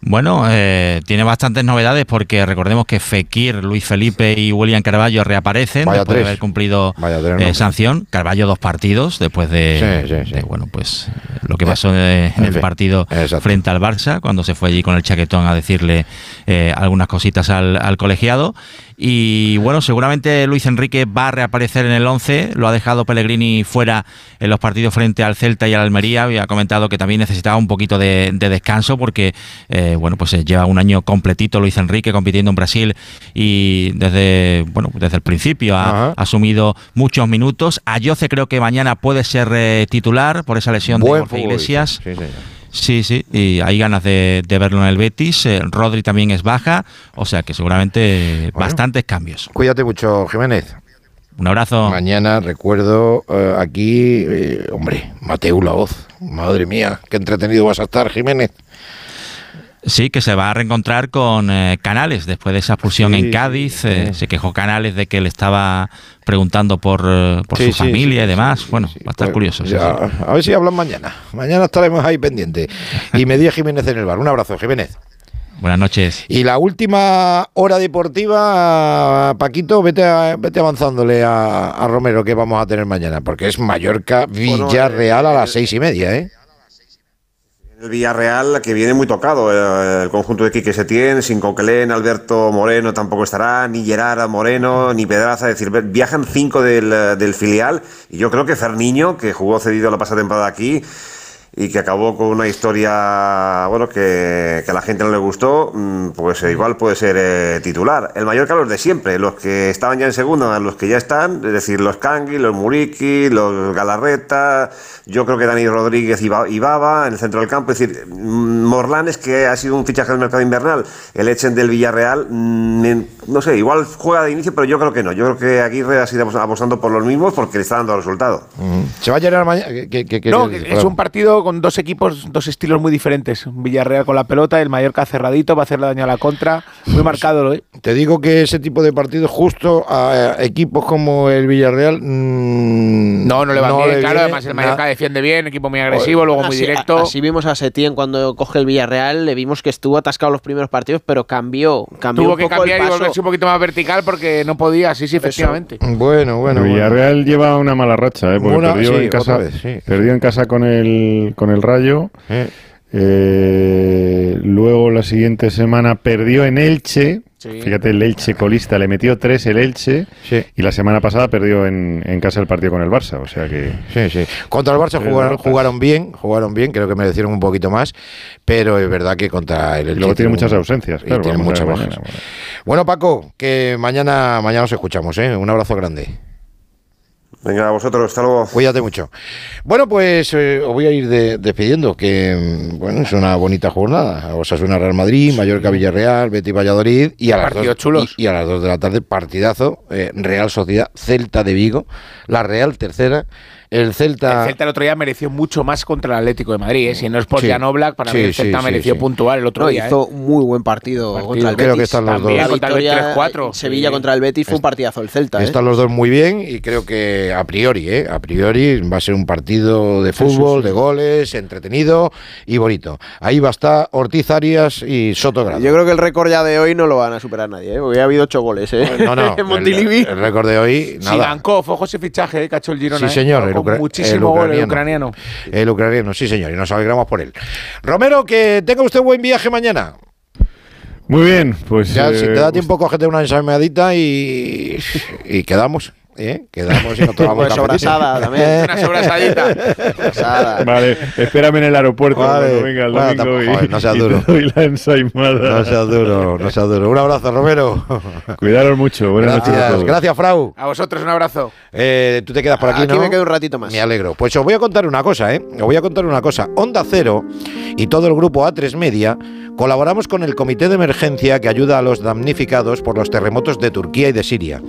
Bueno, eh, tiene bastantes novedades porque recordemos que Fekir, Luis Felipe y William Carballo reaparecen Vaya después de haber cumplido eh, sanción. Carballo dos partidos después de, Sí, sí, sí. de, bueno, pues lo que pasó en En el fin, partido exacto. frente al Barça cuando se fue allí con el chaquetón a decirle eh, algunas cositas al, al colegiado. Y bueno, seguramente Luis Enrique va a reaparecer en el 11. Lo ha dejado Pellegrini fuera en los partidos frente al Celta y al Almería. Había comentado que también necesitaba un poquito de, de descanso porque eh, bueno, pues eh, lleva un año completito Luis Enrique compitiendo en Brasil y desde bueno, desde el principio ha, ha asumido muchos minutos. Ayoce creo que mañana puede ser eh, titular por esa lesión de Buen futbolista. Iglesias. Sí, señor. Sí, sí, y hay ganas de, de verlo en el Betis. Eh, Rodri también es baja, o sea que seguramente Bueno. bastantes cambios. Cuídate mucho, Jiménez. Un abrazo. Mañana recuerdo eh, aquí, eh, hombre, Mateo la voz. Madre mía, qué entretenido vas a estar, Jiménez. Sí, que se va a reencontrar con eh, Canales después de esa expulsión Sí, en Cádiz. sí. eh, se quejó Canales de que le estaba preguntando por, eh, por Sí, su sí, familia sí, y demás. bueno, va a estar Pues, curioso. sí, ya, sí. A ver si hablan mañana. Mañana estaremos ahí pendientes. Y me di Jiménez en el bar. Un abrazo, Jiménez. Buenas noches. Y la última hora deportiva, Paquito, vete, a- vete avanzándole a, a Romero que vamos a tener mañana, porque es Mallorca Villarreal a las seis y media, ¿eh? El Villarreal que viene muy tocado, eh, el conjunto de Quique Setién, sin Coquelén, Alberto Moreno tampoco estará, ni Gerard Moreno, ni Pedraza, es decir, viajan cinco del, del filial y yo creo que Ferniño, que jugó cedido la pasada temporada aquí y que acabó con una historia, bueno, que, que a la gente no le gustó, mm, pues eh, igual puede ser eh, titular. El Mallorca los de siempre, los que estaban ya en segunda, los que ya están, es decir, los Cangui, los Muriqui, los Galarreta, yo creo que Dani Rodríguez y Ba- y Baba en el centro del campo, es decir, mm, Morlanes que ha sido un fichaje del mercado invernal, el Echen del Villarreal, mm, no sé, igual juega de inicio, pero yo creo que no, yo creo que Aguirre ha sido apostando por los mismos porque le está dando resultado. Se va a llenar mañana. ¿Qué- qué- qué No, es un partido con dos equipos, dos estilos muy diferentes. Villarreal con la pelota, el Mallorca cerradito, va a hacerle daño a la contra. Muy marcado, ¿eh? Te digo que ese tipo de partidos, justo a equipos como el Villarreal. mm, No, no le va bien, le claro. viene Además, el Mallorca nada. defiende bien, equipo muy agresivo, luego muy directo. Así vimos a Setién cuando coge el Villarreal, le vimos que estuvo atascado los primeros partidos, pero cambió, cambió Tuvo un que poco cambiar el y volverse un poquito más vertical porque no podía, sí, sí, efectivamente. Bueno, bueno. El Villarreal lleva una mala racha, ¿eh? porque Una- perdió, sí, en casa, otra vez, sí. perdió en casa con el, con el Rayo. Eh, luego la siguiente semana perdió en Elche. Sí. Fíjate, el Elche colista le metió tres el Elche. Y la semana pasada perdió en, en casa el partido con el Barça. O sea que. Sí, sí. Contra el Barça jugaron, jugaron bien, jugaron bien, creo que merecieron un poquito más, pero es verdad que contra el Elche luego tiene muchas ausencias, claro, tiene muchas mañana, Bueno, Paco, que mañana, mañana nos escuchamos, ¿eh? Un abrazo grande. Venga, a vosotros, hasta luego. Cuídate mucho. Bueno, pues eh, os voy a ir de- despidiendo, que mm, bueno, es una bonita jornada. Osasuna Real Madrid, Mallorca Villarreal, Betis Valladolid y a, las Partidos dos, chulos. Y, y a las 2 de la tarde, partidazo, eh, Real Sociedad Celta de Vigo, la Real tercera, el Celta... El Celta el otro día mereció mucho más contra el Atlético de Madrid. ¿eh? Si no es por Sí. Jan Oblak, para Sí, mí el Celta sí, mereció sí. puntual el otro No, día. hizo ¿eh? un muy buen partido contra el Creo Betis. que están los También dos. contra el Betis victoria 3-4. en Sevilla contra el Betis fue un partidazo el Celta. ¿eh? Están los dos muy bien y creo que a priori, ¿eh? a priori va a ser un partido de fútbol, de goles, entretenido y bonito. Ahí va a estar Ortiz Arias y Soto Grado. Yo creo que el récord ya de hoy no lo van a superar nadie, ¿eh? porque ha habido ocho goles. ¿eh? No, no, en Montilivi. el, el récord de hoy, nada. Sigankov, ojo ese fichaje, ¿eh? que ha hecho el Girona. Sí, señor, ¿eh? El, muchísimo el gol el ucraniano. ucraniano. El ucraniano, sí, señor, y nos alegramos por él. Romero, que tenga usted buen viaje mañana. Muy bien, pues. Ya, si eh, te da tiempo, cógete una ensamadita y, y quedamos. ¿Eh? Quedamos y nos tomamos Pues cafetito. sobrasada también. Una sobrasadita. Vale, espérame en el aeropuerto Vale. cuando venga el Bueno, domingo tampoco- y, joder, no seas y duro. la ensaimada. No seas duro, no seas duro. Un abrazo, Romero. Cuidaros mucho. Buenas noches a Gracias, todos. gracias, Frau. A vosotros un abrazo. Eh, Tú te quedas por aquí, Aquí ¿no? me quedo un ratito más. Me alegro. Pues os voy a contar una cosa, ¿eh? Os voy a contar una cosa. Onda Cero y todo el grupo A3 Media colaboramos con el Comité de Emergencia que ayuda a los damnificados por los terremotos de Turquía y de Siria.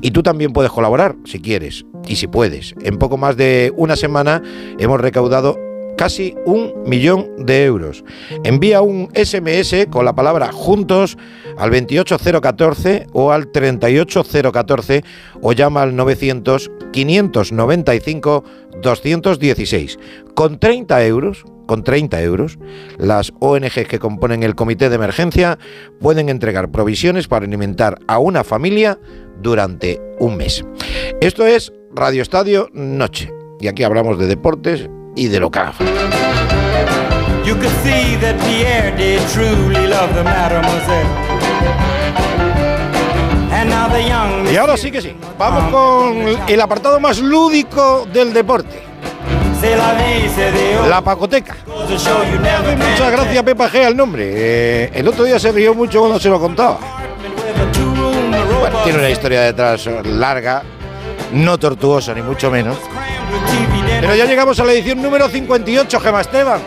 Y tú también puedes colaborar, si quieres y si puedes. En poco más de una semana hemos recaudado casi un millón de euros. Envía un SMS con la palabra juntos al 28014 o al 38014 o llama al 900 595 216. Con 30 euros, con 30 euros, las ONGs que componen el comité de emergencia pueden entregar provisiones para alimentar a una familia durante un mes. Esto es Radio Estadio Noche. Y aquí hablamos de deportes y de lo que haga falta. You could see that Pierre did truly love the mademoiselle. And now the young Y ahora sí que sí, vamos con el apartado más lúdico del deporte. La pacoteca. Muchas gracias Pepa G al nombre. Eh, el otro día se rió mucho cuando se lo contaba. Bueno, tiene una historia detrás larga, no tortuosa ni mucho menos. Pero ya llegamos a la edición número 58, Gemma Esteban.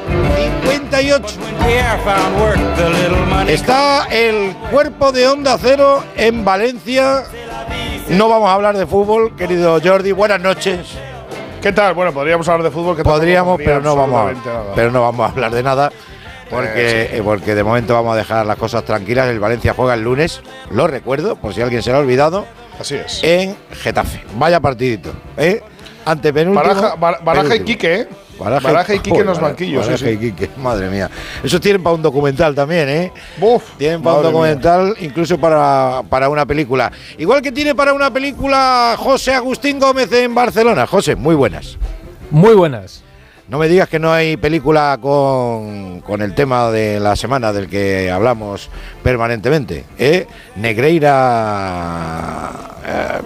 58. Pierre found work, the little money Está el cuerpo de Onda Cero en Valencia no vamos a hablar de fútbol, querido Jordi. Buenas noches. ¿Qué tal? Bueno, podríamos hablar de fútbol. Que Podríamos, pero no vamos, absolutamente a, nada. pero no vamos a hablar de nada. Porque, eh, porque de momento vamos a dejar las cosas tranquilas. El Valencia juega el lunes, lo recuerdo, por si alguien se lo ha olvidado. Así es. En Getafe. Vaya partidito. ¿eh? Ante penúltimo. Baraja, Bar- Baraja y. Quique, ¿eh? Baraja, Baraja y Quique en los banquillos, Baraja sí. y Quique, madre mía. Eso tienen para un documental también, ¿eh? tienen para un documental, incluso para, para una película. Igual que tiene para una película José Agustín Gómez en Barcelona. José, muy buenas. Muy buenas. No me digas que no hay película con, con el tema de la semana del que hablamos permanentemente. ¿eh? Negreira. eh.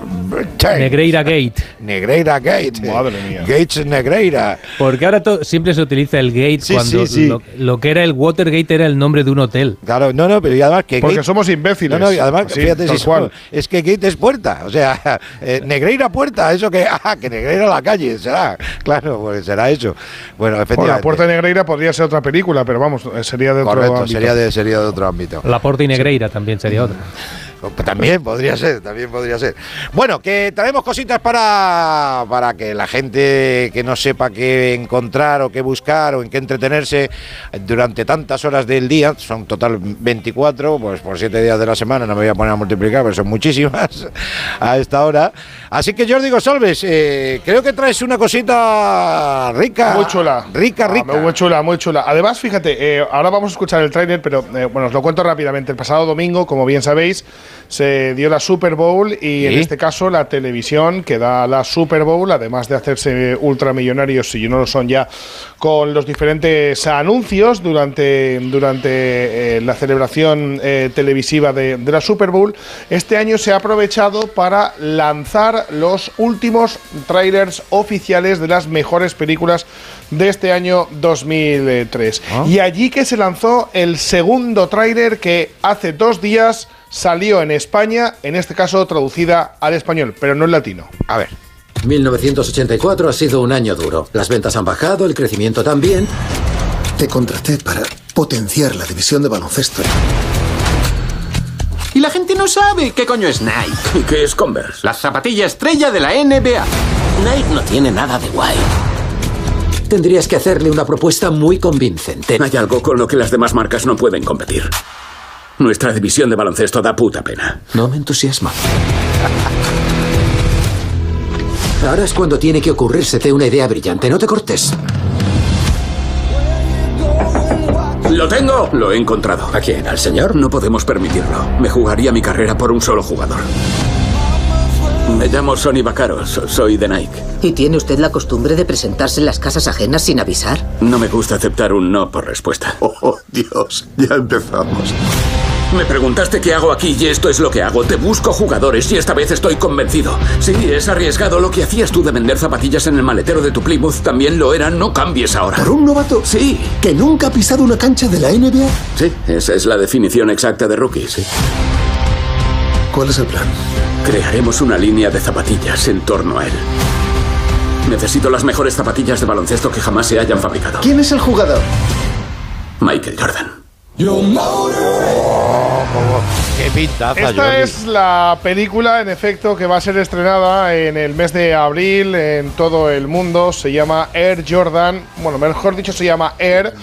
Negreira Gate. Negreira Gate. Madre mía. Gates Negreira. Porque ahora siempre se utiliza el gate Sí, cuando sí, sí. Lo, lo que era el Watergate era el nombre de un hotel. Claro, no, no, pero y además que. Porque Gate- somos imbéciles. No, no, y además, Sí, fíjate si somos- es que Gate es puerta. O sea, eh, Negreira puerta, eso que. Ah, que Negreira la calle, será. Claro, pues será eso. Bueno, Bueno, efectivamente. la Puerta Negreira podría ser otra película, pero vamos, eh, sería de otro Correcto, ámbito. sería de, sería de otro ámbito. La Porta y Negreira también sería otra. También podría ser, también podría ser. Bueno, que traemos cositas para, para que la gente que no sepa qué encontrar o qué buscar o en qué entretenerse durante tantas horas del día, son total 24, pues por 7 días de la semana, no me voy a poner a multiplicar, pero son muchísimas a esta hora. Así que Jordi Gosalves, eh, creo que traes una cosita rica. Muy chula. Rica, Ah, rica. muy chula, muy chula. Además, fíjate, eh, ahora vamos a escuchar el tráiler, pero eh, bueno, os lo cuento rápidamente. El pasado domingo, como bien sabéis, se dio la Super Bowl y en este caso la televisión que da la Super Bowl, además de hacerse ultramillonarios, si no lo son ya, con los diferentes anuncios durante, durante eh, la celebración eh, televisiva de, de la Super Bowl, este año se ha aprovechado para lanzar los últimos trailers oficiales de las mejores películas de este año 2003. Y allí que se lanzó el segundo tráiler que hace dos días salió en España, en este caso traducida al español, pero no en latino. A ver. 1984 ha sido un año duro. Las ventas han bajado, el crecimiento también. Te contraté para potenciar la división de baloncesto. Y la gente no sabe qué coño es Nike. ¿Y qué es Converse? La zapatilla estrella de la NBA. Nike no tiene nada de guay. Tendrías que hacerle una propuesta muy convincente. Hay algo con lo que las demás marcas no pueden competir. Nuestra división de baloncesto da puta pena. No me entusiasma. Ahora es cuando tiene que ocurrírsete una idea brillante. No te cortes. ¡Lo tengo! Lo he encontrado. ¿A quién? ¿Al señor? No podemos permitirlo. Me jugaría mi carrera por un solo jugador. Me llamo Sonny Vaccaro. so- soy de Nike. ¿Y tiene usted la costumbre de presentarse en las casas ajenas sin avisar? No me gusta aceptar un no por respuesta. Oh, Dios, ya empezamos. Me preguntaste qué hago aquí y esto es lo que hago. Te busco jugadores y esta vez estoy convencido. Sí, es arriesgado. Lo que hacías tú de vender zapatillas en el maletero de tu Plymouth también lo era. No cambies ahora. ¿Por un novato? Sí. ¿Que nunca ha pisado una cancha de la NBA? Sí, esa es la definición exacta de rookie, sí. ¿Cuál es el plan? Crearemos una línea de zapatillas en torno a él. Necesito las mejores zapatillas de baloncesto que jamás se hayan fabricado. ¿Quién es el jugador? Michael Jordan. Qué pintaza, Esta Jordi. es la película, en efecto, que va a ser estrenada en el mes de abril en todo el mundo. Se llama Air Jordan. Bueno, mejor dicho, se llama Air.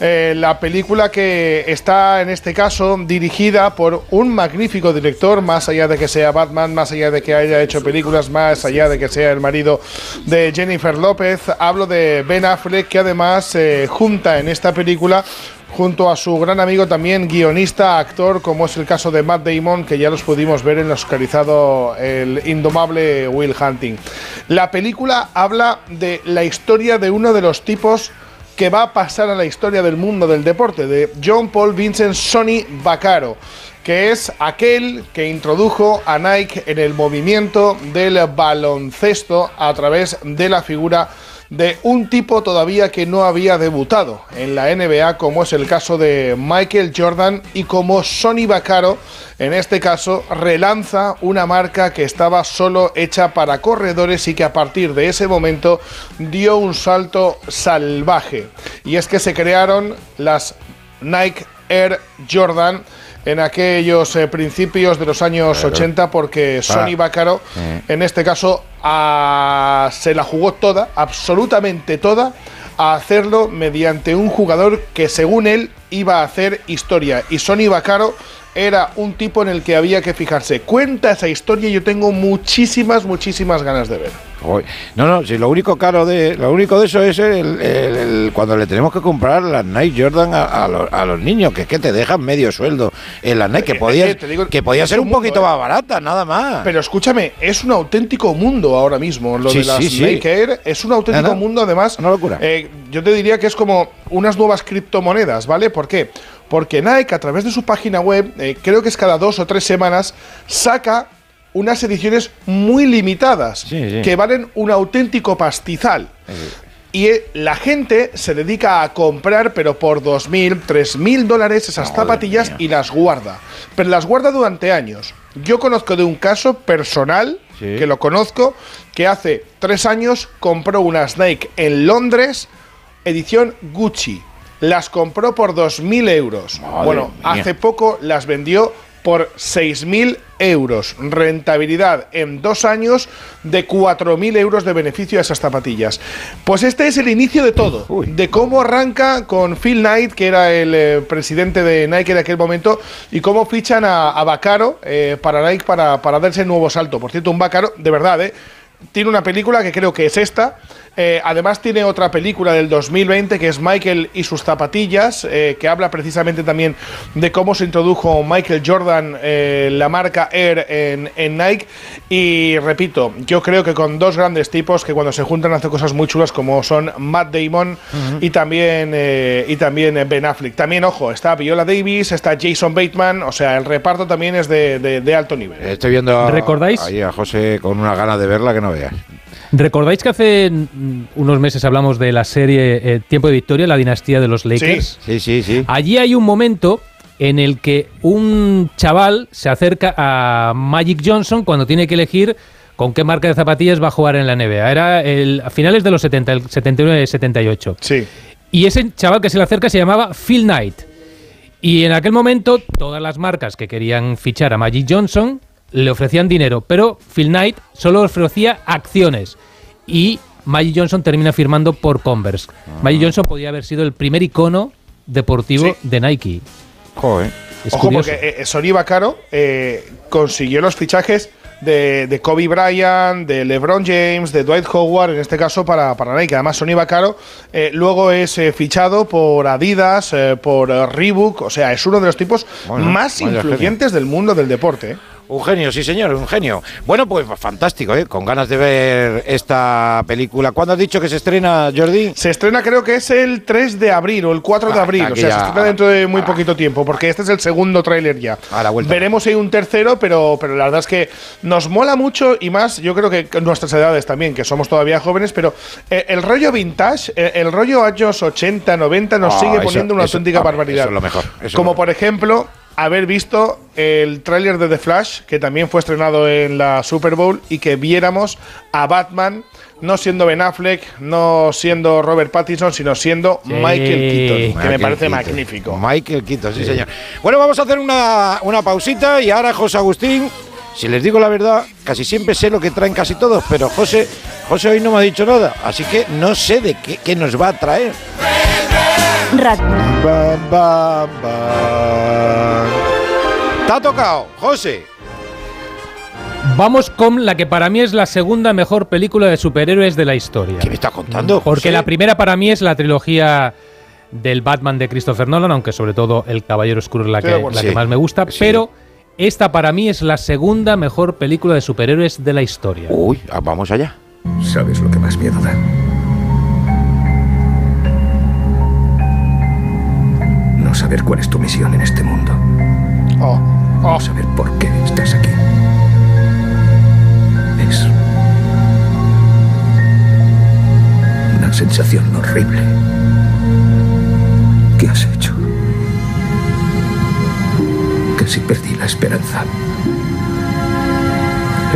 Eh, la película que está en este caso dirigida por un magnífico director, más allá de que sea Batman, más allá de que haya hecho películas, más allá de que sea el marido de Jennifer López. Hablo de Ben Affleck, que además eh, junta en esta película junto a su gran amigo también guionista, actor, como es el caso de Matt Damon, que ya los pudimos ver en el oscarizado El indomable Will Hunting. La película habla de la historia de uno de los tipos que va a pasar a la historia del mundo del deporte, de John Paul Vincent Sonny Vaccaro que es aquel que introdujo a Nike en el movimiento del baloncesto a través de la figura un tipo todavía que no había debutado en la NBA, como es el caso de Michael Jordan y como Sonny Vaccaro, en este caso, relanza una marca que estaba solo hecha para corredores y que a partir de ese momento dio un salto salvaje. Y es que se crearon las Nike Air Jordan en aquellos eh, principios de los años Claro. 80 porque Claro. Sonny Vaccaro Eh. en este caso a- se la jugó toda, absolutamente toda, a hacerlo mediante un jugador que según él iba a hacer historia. Y Sonny Vaccaro era un tipo en el que había que fijarse. Cuenta esa historia y yo tengo muchísimas, muchísimas ganas de ver. No, no, si lo único caro de lo único de eso es el, el- el- cuando le tenemos que comprar las Nike Jordan a, a los, a los niños, que es que te dejan medio sueldo en las Nike, que podía, eh, que podía ser un poquito mundo, más barata, nada más. Pero escúchame, es un auténtico mundo ahora mismo. Lo Sí, de las sí, sí. Nike Air es un auténtico No, no. mundo, además. Una locura. eh, yo te diría que es como unas nuevas criptomonedas, ¿vale? ¿Por qué? Porque Nike, a través de su página web, eh, creo que es cada dos o tres semanas, saca unas ediciones muy limitadas sí. que valen un auténtico pastizal. Y eh, la gente se dedica a comprar, pero por 2.000, 3.000 dólares esas zapatillas y las guarda. Pero las guarda durante años. Yo conozco de un caso personal, que lo conozco, que hace tres años compró unas Nike en Londres, edición Gucci. Las compró por 2.000 euros. Madre bueno, mía. hace poco las vendió por 6.000 euros. Rentabilidad en dos años de 4.000 euros de beneficio a esas zapatillas. Pues este es el inicio de todo. De cómo arranca con Phil Knight, que era el eh, presidente de Nike en aquel momento, y cómo fichan a, a Vaccaro eh, para Nike para, para darse el nuevo salto. Por cierto, un Vaccaro, de verdad, ¿eh? Tiene una película que creo que es esta. Eh, además tiene otra película del 2020 que es Michael y sus zapatillas, eh, que habla precisamente también de cómo se introdujo Michael Jordan, eh, la marca Air en, en Nike. Y repito, yo creo que con dos grandes tipos que cuando se juntan hacen cosas muy chulas como son Matt Damon y también eh, y también Ben Affleck. También, ojo, está Viola Davis, está Jason Bateman, o sea, el reparto también es de, de- de alto nivel. Estoy viendo a, ¿Recordáis? ahí a José con una gana de verla que no veas. ¿Recordáis que hace unos meses hablamos de la serie eh, Tiempo de Victoria, la dinastía de los Lakers? Sí, sí, sí. Allí hay un momento en el que un chaval se acerca a Magic Johnson cuando tiene que elegir con qué marca de zapatillas va a jugar en la NBA. Era el, a finales de los 70, el 79-78. Sí. Y ese chaval que se le acerca se llamaba Phil Knight. Y en aquel momento todas las marcas que querían fichar a Magic Johnson le ofrecían dinero, pero Phil Knight solo ofrecía acciones. Y Magic Johnson termina firmando por Converse. Magic Johnson podía haber sido el primer icono deportivo Sí. de Nike. Joder. Es Ojo, curioso. porque eh, Sonny Vaccaro eh, consiguió los fichajes de, de Kobe Bryant, de LeBron James, de Dwight Howard, en este caso para, para Nike. Además, Sonny Vaccaro eh, luego es eh, fichado por Adidas, eh, por Reebok, o sea, es uno de los tipos Bueno, más influyentes del mundo del deporte. Un genio, sí señor, un genio. Bueno, pues fantástico, ¿eh? Con ganas de ver esta película. ¿Cuándo has dicho que se estrena, Jordi? Se estrena creo que es el 3 de abril o el 4 de Ah, abril, o sea, ya- se estrena dentro de muy poquito tiempo, porque este es el segundo tráiler ya. A la vuelta. Veremos si hay un tercero, pero, pero la verdad es que nos mola mucho y más, yo creo que nuestras edades también, que somos todavía jóvenes, pero eh, el rollo vintage, eh, el rollo años 80, 90 nos Ah, sigue eso- poniendo una eso- auténtica ah, barbaridad. eso es lo mejor, Como lo por ejemplo haber visto el tráiler de The Flash, que también fue estrenado en la Super Bowl, y que viéramos a Batman no siendo Ben Affleck, no siendo Robert Pattinson, sino siendo Sí. Michael Keaton, que me Michael parece Keaton. magnífico. Michael Quito, sí, señor. Bueno, vamos a hacer una, una pausita y ahora José Agustín, si les digo la verdad, casi siempre sé lo que traen casi todos, pero José, José hoy no me ha dicho nada, así que no sé de qué, qué nos va a traer. Ba. Te ha tocado, José. Vamos con la que para mí es la segunda mejor película de superhéroes de la historia. ¿Qué me está contando? Porque José? la primera para mí es la trilogía del Batman de Christopher Nolan, aunque sobre todo El Caballero Oscuro es la, que, la Sí. que más me gusta, Sí. pero esta para mí es la segunda mejor película de superhéroes de la historia. Uy, ah, vamos allá. ¿Sabes lo que más miedo da? No saber cuál es tu misión en este mundo. Oh, No saber por qué estás aquí. Es una sensación horrible. ¿Qué has hecho? Casi perdí la esperanza.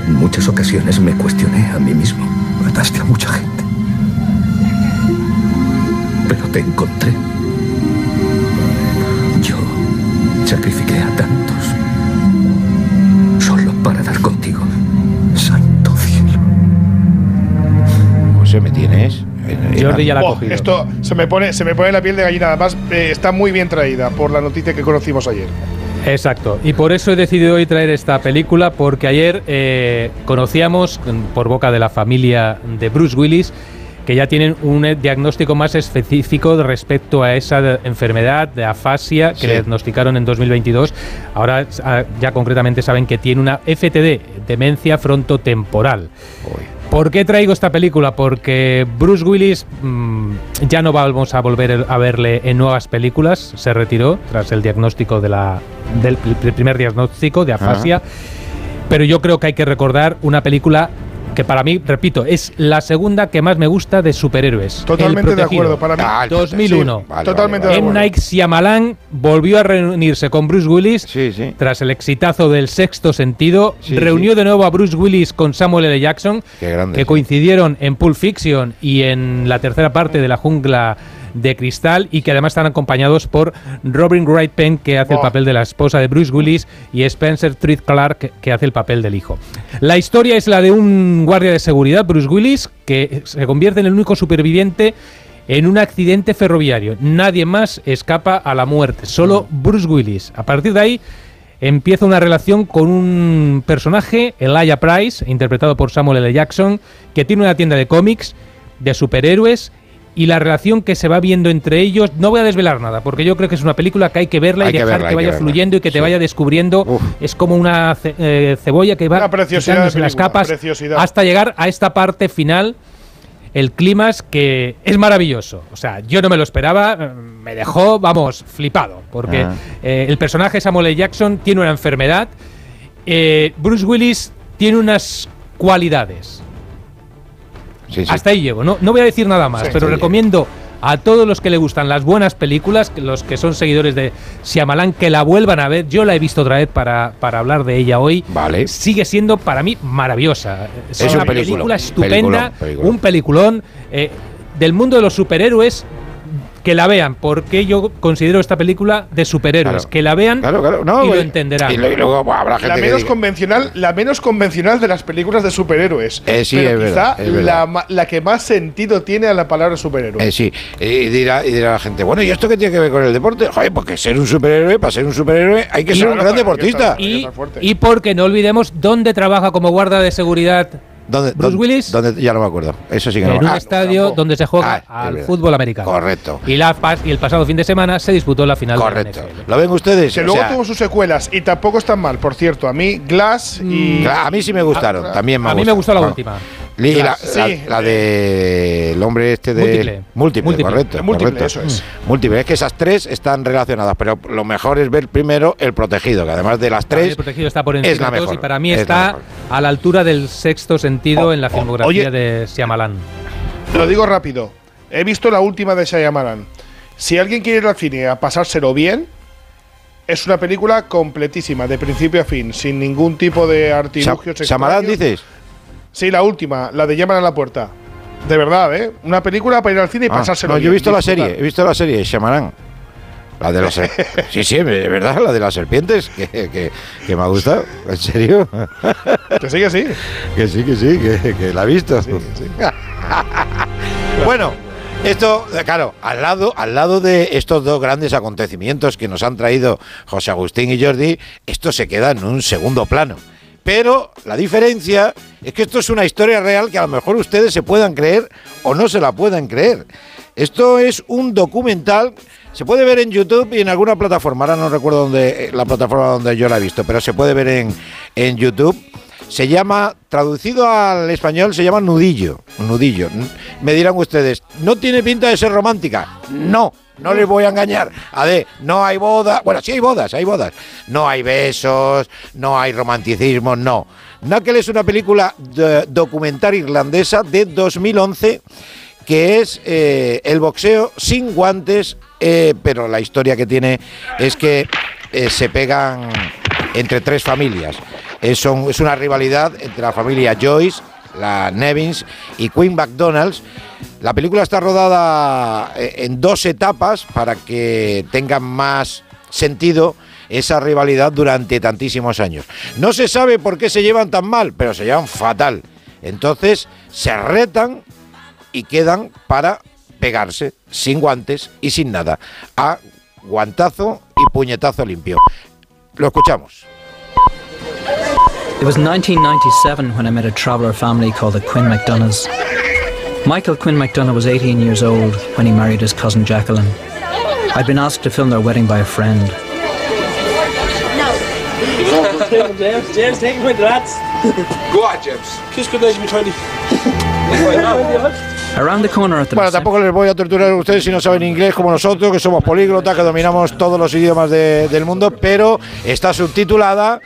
En muchas ocasiones me cuestioné a mí mismo. Mataste a mucha gente. Pero te encontré. Yo Sacrifiqué a tantos. Solo para dar contigo. Santo cielo. José, ¿me tienes? Jordi ya la ha Oh, cogido. esto se me pone se me pone la piel de gallina. Además, eh, está muy bien traída por la noticia que conocimos ayer. Exacto. Y por eso he decidido hoy traer esta película, porque ayer eh, conocíamos, mm, por boca de la familia de Bruce Willis, que ya tienen un eh, diagnóstico más específico respecto a esa de- enfermedad de afasia que Sí. le diagnosticaron en 2022. Ahora ah, ya concretamente saben que tiene una FTD, demencia frontotemporal. ¿Por qué traigo esta película? Porque Bruce Willis mm, ya no vamos a volver a verle en nuevas películas. Se retiró tras el diagnóstico de la, del pr- primer diagnóstico de afasia. Pero yo creo que hay que recordar una película que para mí, repito, es la segunda que más me gusta de superhéroes. Totalmente de acuerdo. Para mí. Ah, el 2001. Sí, vale, Totalmente vale, de M. Night Shyamalan volvió a reunirse con Bruce Willis Sí, sí. tras el exitazo del sexto sentido. Sí, reunió de nuevo a Bruce Willis con Samuel L. Jackson, Qué grande, que sí. coincidieron en Pulp Fiction y en la tercera parte de La Jungla de Cristal y que además están acompañados por Robin Wright Penn, que hace el papel de la esposa de Bruce Willis, y Spencer Treat Clark, que, que hace el papel del hijo. La historia es la de un guardia de seguridad, Bruce Willis, que se convierte en el único superviviente en un accidente ferroviario. Nadie más escapa a la muerte, solo Bruce Willis. A partir de ahí empieza una relación con un personaje, Elijah Price, interpretado por Samuel L. Jackson, que tiene una tienda de cómics, de superhéroes, y la relación que se va viendo entre ellos, no voy a desvelar nada, porque yo creo que es una película que hay que verla Hay y que dejar verla, que vaya fluyendo y que te Sí. vaya descubriendo. Uf. Es como una ce- eh, cebolla que va quitándose las capas preciosidad. hasta llegar a esta parte final el clímax que es maravilloso. O sea, yo no me lo esperaba, eh, me dejó, vamos, flipado. Porque Ah. eh, el personaje Samuel L. Jackson tiene una enfermedad. eh, Bruce Willis tiene unas cualidades. Sí, sí. Hasta ahí llego. No, no voy a decir nada más, Sí, pero recomiendo a todos los que le gustan las buenas películas, los que son seguidores de Shyamalan, que la vuelvan a ver. Yo la he visto otra vez para, para hablar de ella hoy. Vale. Sigue siendo para mí maravillosa. Es, Es una un película estupenda, peliculón, peliculón. un peliculón eh, del mundo de los superhéroes. Que la vean, porque yo considero esta película de superhéroes. Claro. Que la vean Claro, claro. No, y lo entenderán. Y lo- y luego habrá gente La que menos diga- convencional, la menos convencional de las películas de superhéroes. Eh, sí, pero es quizá verdad, es verdad. La, ma- la que más sentido tiene a la palabra superhéroe. Eh, sí, y dirá, y dirá la gente, bueno, ¿y esto qué tiene que ver con el deporte? Joder, porque ser un superhéroe, para ser un superhéroe hay que Y ser un gran deportista. estar- y, y porque no olvidemos dónde trabaja como guarda de seguridad ¿Dónde, Bruce dónde- Willis dónde- ya no me acuerdo. Eso sí que no en un ah, estadio tampoco. donde se juega Ah, al fútbol americano. Correcto. Y, la, y el pasado fin de semana se disputó la final Correcto. de la. ¿Lo ven ustedes? Que O luego sea, tuvo sus secuelas y tampoco están mal, por cierto. A mí, Glass y. a mí sí me gustaron, Ah, también me a mí me gustó la Bueno, última. Y la, Sí, la- la de el hombre este de Múltiple. múltiple, Múltiple. correcto, Múltiple, correcto. eso es. Múltiple, es que esas tres están relacionadas, pero lo mejor es ver primero el protegido, que además de las tres el protegido está por encima es la todos mejor, y para mí es está a la altura del sexto sentido Oh, en la oh, filmografía oye. de Shyamalan. Lo digo rápido. He visto la última de Shyamalan. Si alguien quiere ir al cine a pasárselo bien, es una película completísima, de principio a fin, sin ningún tipo de artilugio Shyamalan dices? Sí, la última, la de Llaman a la puerta. De verdad, ¿eh? Una película para ir al cine y Ah, pasárselo no, yo he visto la disfrutar. serie, he visto la serie Shyamalan. La de las Sí, sí, de verdad, la de las serpientes, que, que- que me ha gustado. ¿En serio? Que sí, que sí. Que sí, que sí, que, que la he visto. bueno, esto, claro, al lado, al lado de estos dos grandes acontecimientos que nos han traído José Agustín y Jordi, esto se queda en un segundo plano. Pero la diferencia es que esto es una historia real que a lo mejor ustedes se puedan creer o no se la puedan creer. Esto es un documental, se puede ver en YouTube y en alguna plataforma, ahora no recuerdo dónde, eh, la plataforma donde yo la he visto, pero se puede ver en, en YouTube. Se llama, traducido al español, se llama Nudillo. Nudillo. Me dirán ustedes, ¿no tiene pinta de ser romántica? No, no les voy a engañar. A ver, no hay boda. Bueno, sí hay bodas, hay bodas. No hay besos, no hay romanticismo, no. Knuckle es una película documental irlandesa de 2011 que es eh, el boxeo sin guantes, eh, pero la historia que tiene es que eh, se pegan entre tres familias. Es, es una rivalidad entre la familia Joyce, la Nevins y Queen McDonald's. La película está rodada eh, en dos etapas para que tengan más sentido esa rivalidad durante tantísimos años. No se sabe por qué se llevan tan mal, pero se llevan fatal. Entonces se retan y quedan para pegarse sin guantes y sin nada, a guantazo y puñetazo limpio. Lo escuchamos. It was 1997 when I met a traveller family called the Quinn. Michael Quinn McDonough was 18 years old when he married his cousin Jacqueline. I'd been asked to film their wedding by a friend. No. James, James, take me to lads. Go on, James. Kiss good night, me 20. Around the corner at Bueno, tampoco les voy a torturar a ustedes si no saben inglés como nosotros, que somos políglotas, que dominamos todos los idiomas de- del mundo, pero está subtitulada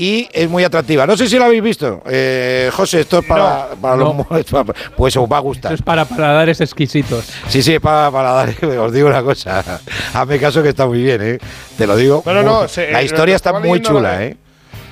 y es muy atractiva. No sé si la habéis visto. Eh, José, esto es para, para los... Pues os va a gustar. Es para paladares exquisitos. Sí, sí, es para, para dar... Os digo una cosa. Hazme caso que está muy bien, ¿eh? Te lo digo. No, muy- la eh, historia está muy chula, ¿eh?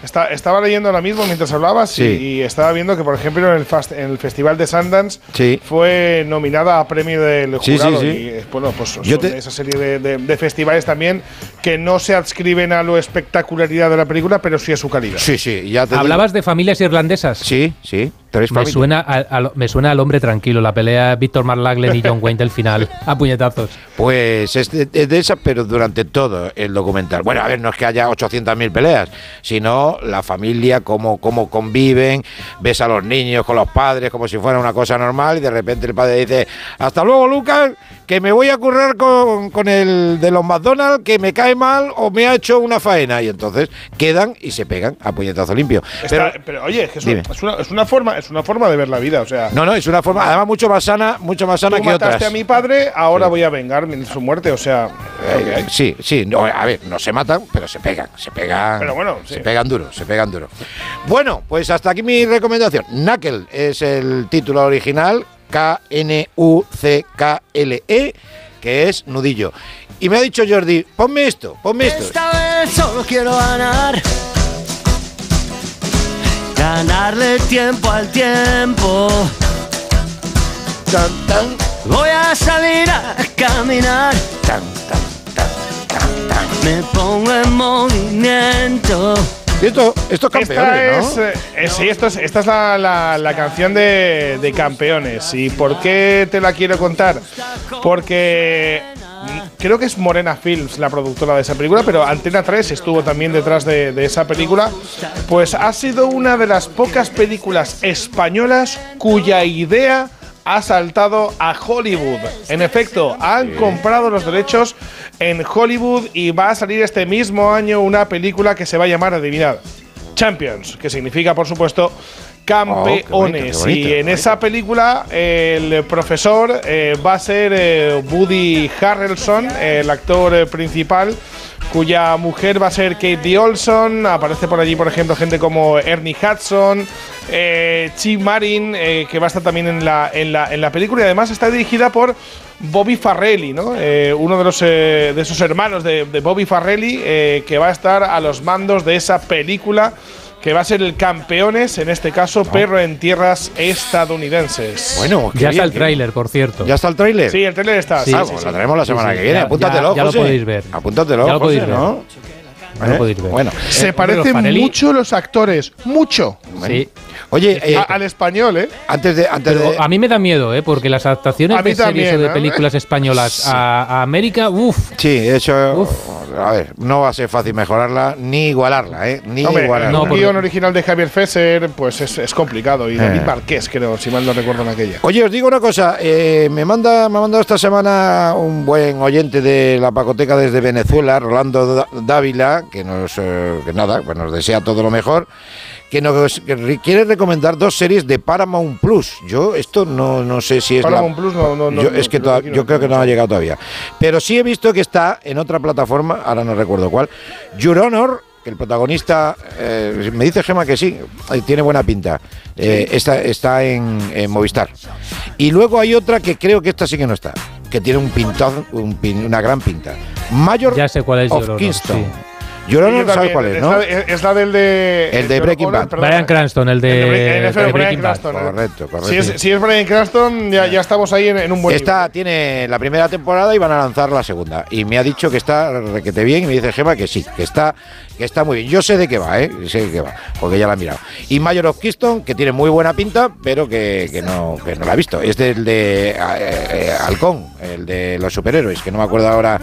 Está- estaba leyendo ahora mismo mientras hablabas Sí. y, y estaba viendo que, por ejemplo, en el, fast- en el Festival de Sundance Sí. fue nominada a premio del jurado. sí. Y eh, bueno, pues son Yo te- esa serie de, de- de festivales también que no se adscriben a lo espectacularidad de la película, pero sí a su calidad. Sí, sí, ya te digo. ¿Hablabas de familias irlandesas? Sí, sí. Tres Me suena, a- a- me suena al hombre tranquilo, la pelea Víctor Marlaglen y John Wayne del final, a puñetazos. Pues es de, es de esa, pero durante todo el documental. Bueno, a ver, no es que haya 800.000 peleas, sino la familia, cómo, cómo conviven, ves a los niños con los padres como si fuera una cosa normal y de repente el padre dice, hasta luego Lucas, que me voy a currar con, con el de los McDonald's, que me cae mal o me ha hecho una faena. Y entonces quedan y se pegan a puñetazo limpio. Está- Pero- pero, oye, es, que es, una, es una forma, es una forma de ver la vida. O sea, no, no, es una forma, además mucho más sana, mucho más sana tú que mataste otras. a mi padre, ahora voy a vengar su muerte. O sea. Eh, sí, sí, no, a ver, no se matan, pero se pegan, se pegan. Pero bueno, sí. se pegan duro, se pegan duro. Bueno, pues hasta aquí mi recomendación. Knuckle es el título original, K-N-U-C-K-L-E, que es nudillo. Y me ha dicho Jordi, ponme esto, ponme esto. Esta vez solo quiero ganar. Ganarle tiempo al tiempo. Voy a salir a caminar. Me pongo en movimiento. Esto, esto es campeones, Esta ¿no? es, eh, eh, sí, esto es- esta es la, la- la canción de, de campeones. ¿Y por qué te la quiero contar? Porque mm, creo que es Morena Films la productora de esa película, pero Antena 3 estuvo también detrás de, de esa película. Pues ha sido una de las pocas películas españolas cuya idea ha saltado a Hollywood. En efecto, han comprado los derechos en Hollywood y va a salir este mismo año una película que se va a llamar, adivinad, Champions, que significa, por supuesto, campeones. Oh, bonito, y en esa película el profesor eh, va a ser eh, Woody Harrelson, el actor eh, principal, cuya mujer va a ser Katie Olson. Aparece por allí, por ejemplo, gente como Ernie Hudson, eh, Chi Marin, eh, que va a estar también en la, en, la, en la película. Y además está dirigida por Bobby Farrelly, ¿no? Eh, uno de, los, eh, de esos hermanos de, de Bobby Farrelly, eh, que va a estar a los mandos de esa película. Que va a ser el campeones, en este caso, perro en tierras estadounidenses. Bueno, qué Ya bien, está el tráiler, por cierto. ¿Ya está el tráiler? Sí, el tráiler está. Sí, Ah, sí, sí. lo tenemos la semana Sí, que viene. ya- Apúntatelo, ya- ya lo podéis ver. Apúntatelo, Ya lo José, podéis ver. ¿no? Lo ¿Eh? podéis ver. Bueno, Se Eh, parecen los mucho los actores, mucho. Sí. Oye, eh, A- al español, ¿eh? antes de. Antes Pero de a mí me da miedo, ¿eh? Porque las adaptaciones de series también, o de ¿eh? películas españolas a, a América, uff. Sí, eso. A ver, no va a ser fácil mejorarla ni igualarla, ¿eh? Ni Hombre, igualarla. un guion original de Javier Fesser, pues es, es complicado. Y David Marqués, creo, si mal no recuerdo en aquella. Oye, os digo una cosa, eh, me manda, me ha mandado esta semana un buen oyente de la Pacoteca desde Venezuela, Rolando Dávila, que nos, eh, que nada, pues nos desea todo lo mejor, que nos que re- quiere recomendar dos series de Paramount Plus. Yo esto no, no sé si es la- Paramount Plus no- no- yo, no- es que creo toda- que no- yo creo que no ha llegado todavía, pero sí he visto que está en otra plataforma, ahora no recuerdo cuál, Your Honor. que El protagonista, eh, me dice Gema que sí, eh, tiene buena pinta. Eh, está, está en, en Movistar. Y luego hay otra que creo que esta sí que no está, que tiene un pintazo, un pin- una gran pinta. Mayor Ya sé cuál es of Kingston. sí. Yo ¿sabes también. cuál es, Es no? la, es la del de. El de Breaking Bad. Brian Cranston, el de, Breaking Bad. Cranston, ¿eh? Correcto, correcto. Si es, si es Brian Cranston, ya, ya estamos ahí en, en un buen Esta tiene la primera temporada y van a lanzar la segunda. Y me ha dicho que está requete bien y me dice Gema que sí, que está, que está muy bien. Yo sé de qué va, ¿eh? Sé de qué va, porque ya la he mirado. Y Mayor of Keystone, que tiene muy buena pinta, pero que, que no, que no la he visto. Es del de eh, eh, Halcón, el de los superhéroes, que no me acuerdo ahora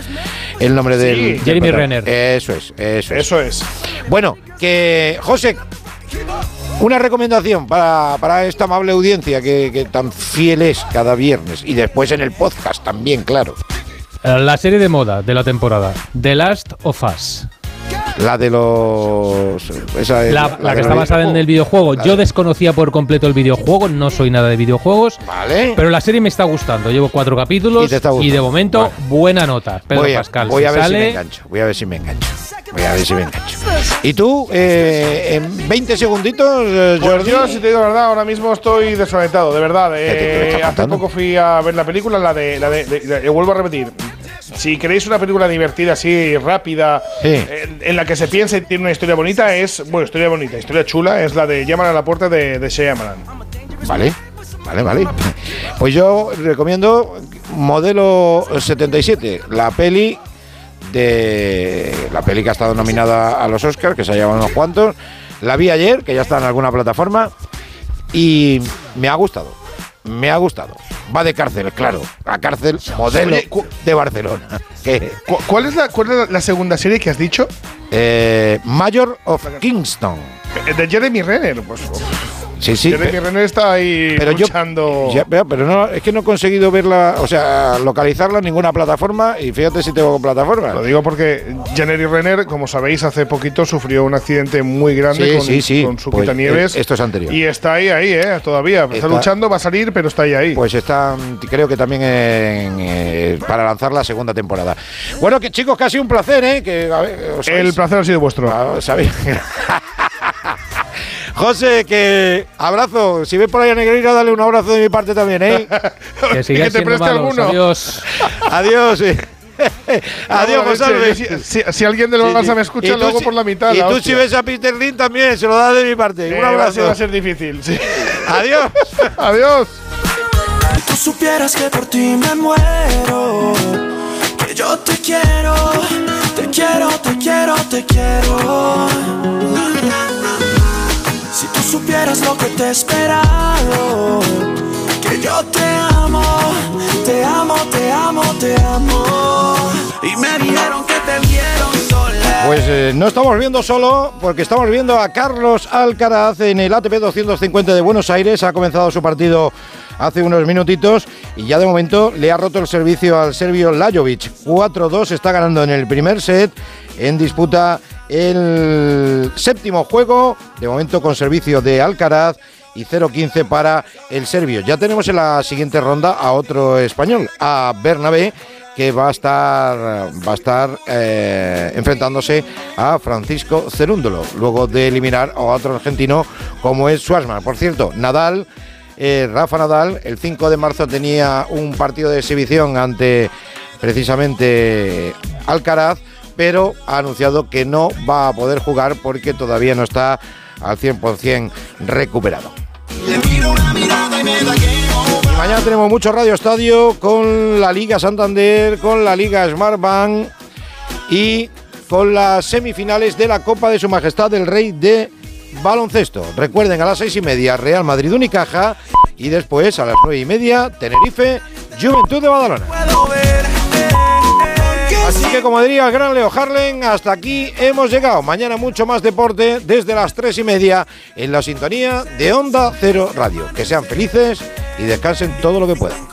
el nombre del. del Jeremy Renner. Eso es, eso es. Eso es. Bueno, que José, una recomendación para, para esta amable audiencia que, que tan fiel es cada viernes y después en el podcast también, claro. La serie de moda de la temporada, The Last of Us. La de los. Esa es La, la que está basada en el videojuego. Yo desconocía por completo el videojuego, no soy nada de videojuegos. Vale. Pero la serie me está gustando. Llevo cuatro capítulos Y te está y, gustando. de momento Vale. buena nota. Pedro voy a, Pascal. voy a si ver si me engancho. Voy a ver si me engancho. Voy a ver si me engancho. ¿Y tú, eh, en 20 segunditos, eh, Pues Jordi? yo, si te digo la verdad, ahora mismo estoy desorientado, de verdad. ¿Qué te- qué me Eh, hace poco fui a ver la película, la de. La de, de- de- vuelvo a repetir. Si queréis una película divertida, así, rápida, en, en la que se piensa y tiene una historia bonita, es. Bueno, historia bonita, historia chula, es la de Llaman a la puerta de, de Shyamalan. Vale, vale, vale. Pues yo recomiendo Modelo 77, la peli de la peli que ha estado nominada a los Oscars, que se ha llevado unos cuantos. La vi ayer, que ya está en alguna plataforma, y me ha gustado. Me ha gustado. Va de cárcel, claro. La cárcel modelo Oye, de Barcelona. Que, ¿Cu- ¿Cuál es, la, ¿Cuál es la, la segunda serie que has dicho? eh, Mayor of Kingston. Eh, De Jeremy Renner. Pues, Sí, sí. Jeremy Renner está ahí pero yo- luchando. Ya, pero no, es que no he conseguido verla, o sea, localizarla en ninguna plataforma y fíjate si tengo plataforma. Lo digo porque Jeremy Renner, como sabéis, hace poquito sufrió un accidente muy grande Sí, con, sí, sí. con su Pues, quitanieves. eh, esto es anterior. Y está ahí, ahí, ¿eh? Todavía. Está, Está- luchando, va a salir, pero está ahí, ahí. Pues están, creo que también en, eh, para lanzar la segunda temporada. Bueno, que chicos, casi un placer, ¿eh? Que, a ver, os El placer ha sido vuestro. Ah, ¿sabéis? José, que abrazo. Si ves por ahí a Negreira, dale un abrazo de mi parte también, ¿eh? Que sigáis te siendo preste malos. alguno. Adiós. Adiós. Adiós, José Luis. Si, si- si alguien de los Sí, Barça sí. me escucha, luego si- por la mitad. Y la tú hostia. si ves a Peter Lin también, se lo das de mi parte. Eh, un abrazo. Va a ser difícil. sí. Adiós. Adiós. Si tú supieras que por ti me muero, que yo te quiero, te quiero, te quiero, te quiero. Si tú supieras lo que te he esperado, que yo te amo, te amo, te amo, te amo. Y me dijeron que te vieron. Pues eh, no estamos viendo solo, porque estamos viendo a Carlos Alcaraz en el ATP 250 de Buenos Aires. Ha comenzado su partido hace unos minutitos y ya de momento le ha roto el servicio al serbio Lajovic. 4-2 está ganando en el primer set en disputa el séptimo juego, de momento con servicio de Alcaraz y 0-15 para el serbio. Ya tenemos en la siguiente ronda a otro español, a Bernabé, que va a estar, va a estar eh, enfrentándose a Francisco Cerúndolo, luego de eliminar a otro argentino como es Schwarzman. Por cierto, Nadal, eh, Rafa Nadal, el 5 de marzo tenía un partido de exhibición ante precisamente Alcaraz, pero ha anunciado que no va a poder jugar porque todavía no está al 100% recuperado. Y mañana tenemos mucho Radio Estadio con la Liga Santander, con la Liga Smartbank y con las semifinales de la Copa de Su Majestad el Rey de Baloncesto. Recuerden, a las seis y media Real Madrid Unicaja y después a las nueve y media Tenerife Juventud de Badalona. Así que como diría el gran Leo Harlen, hasta aquí hemos llegado. Mañana mucho más deporte desde las tres y media en la sintonía de Onda Cero Radio. Que sean felices y descansen todo lo que puedan.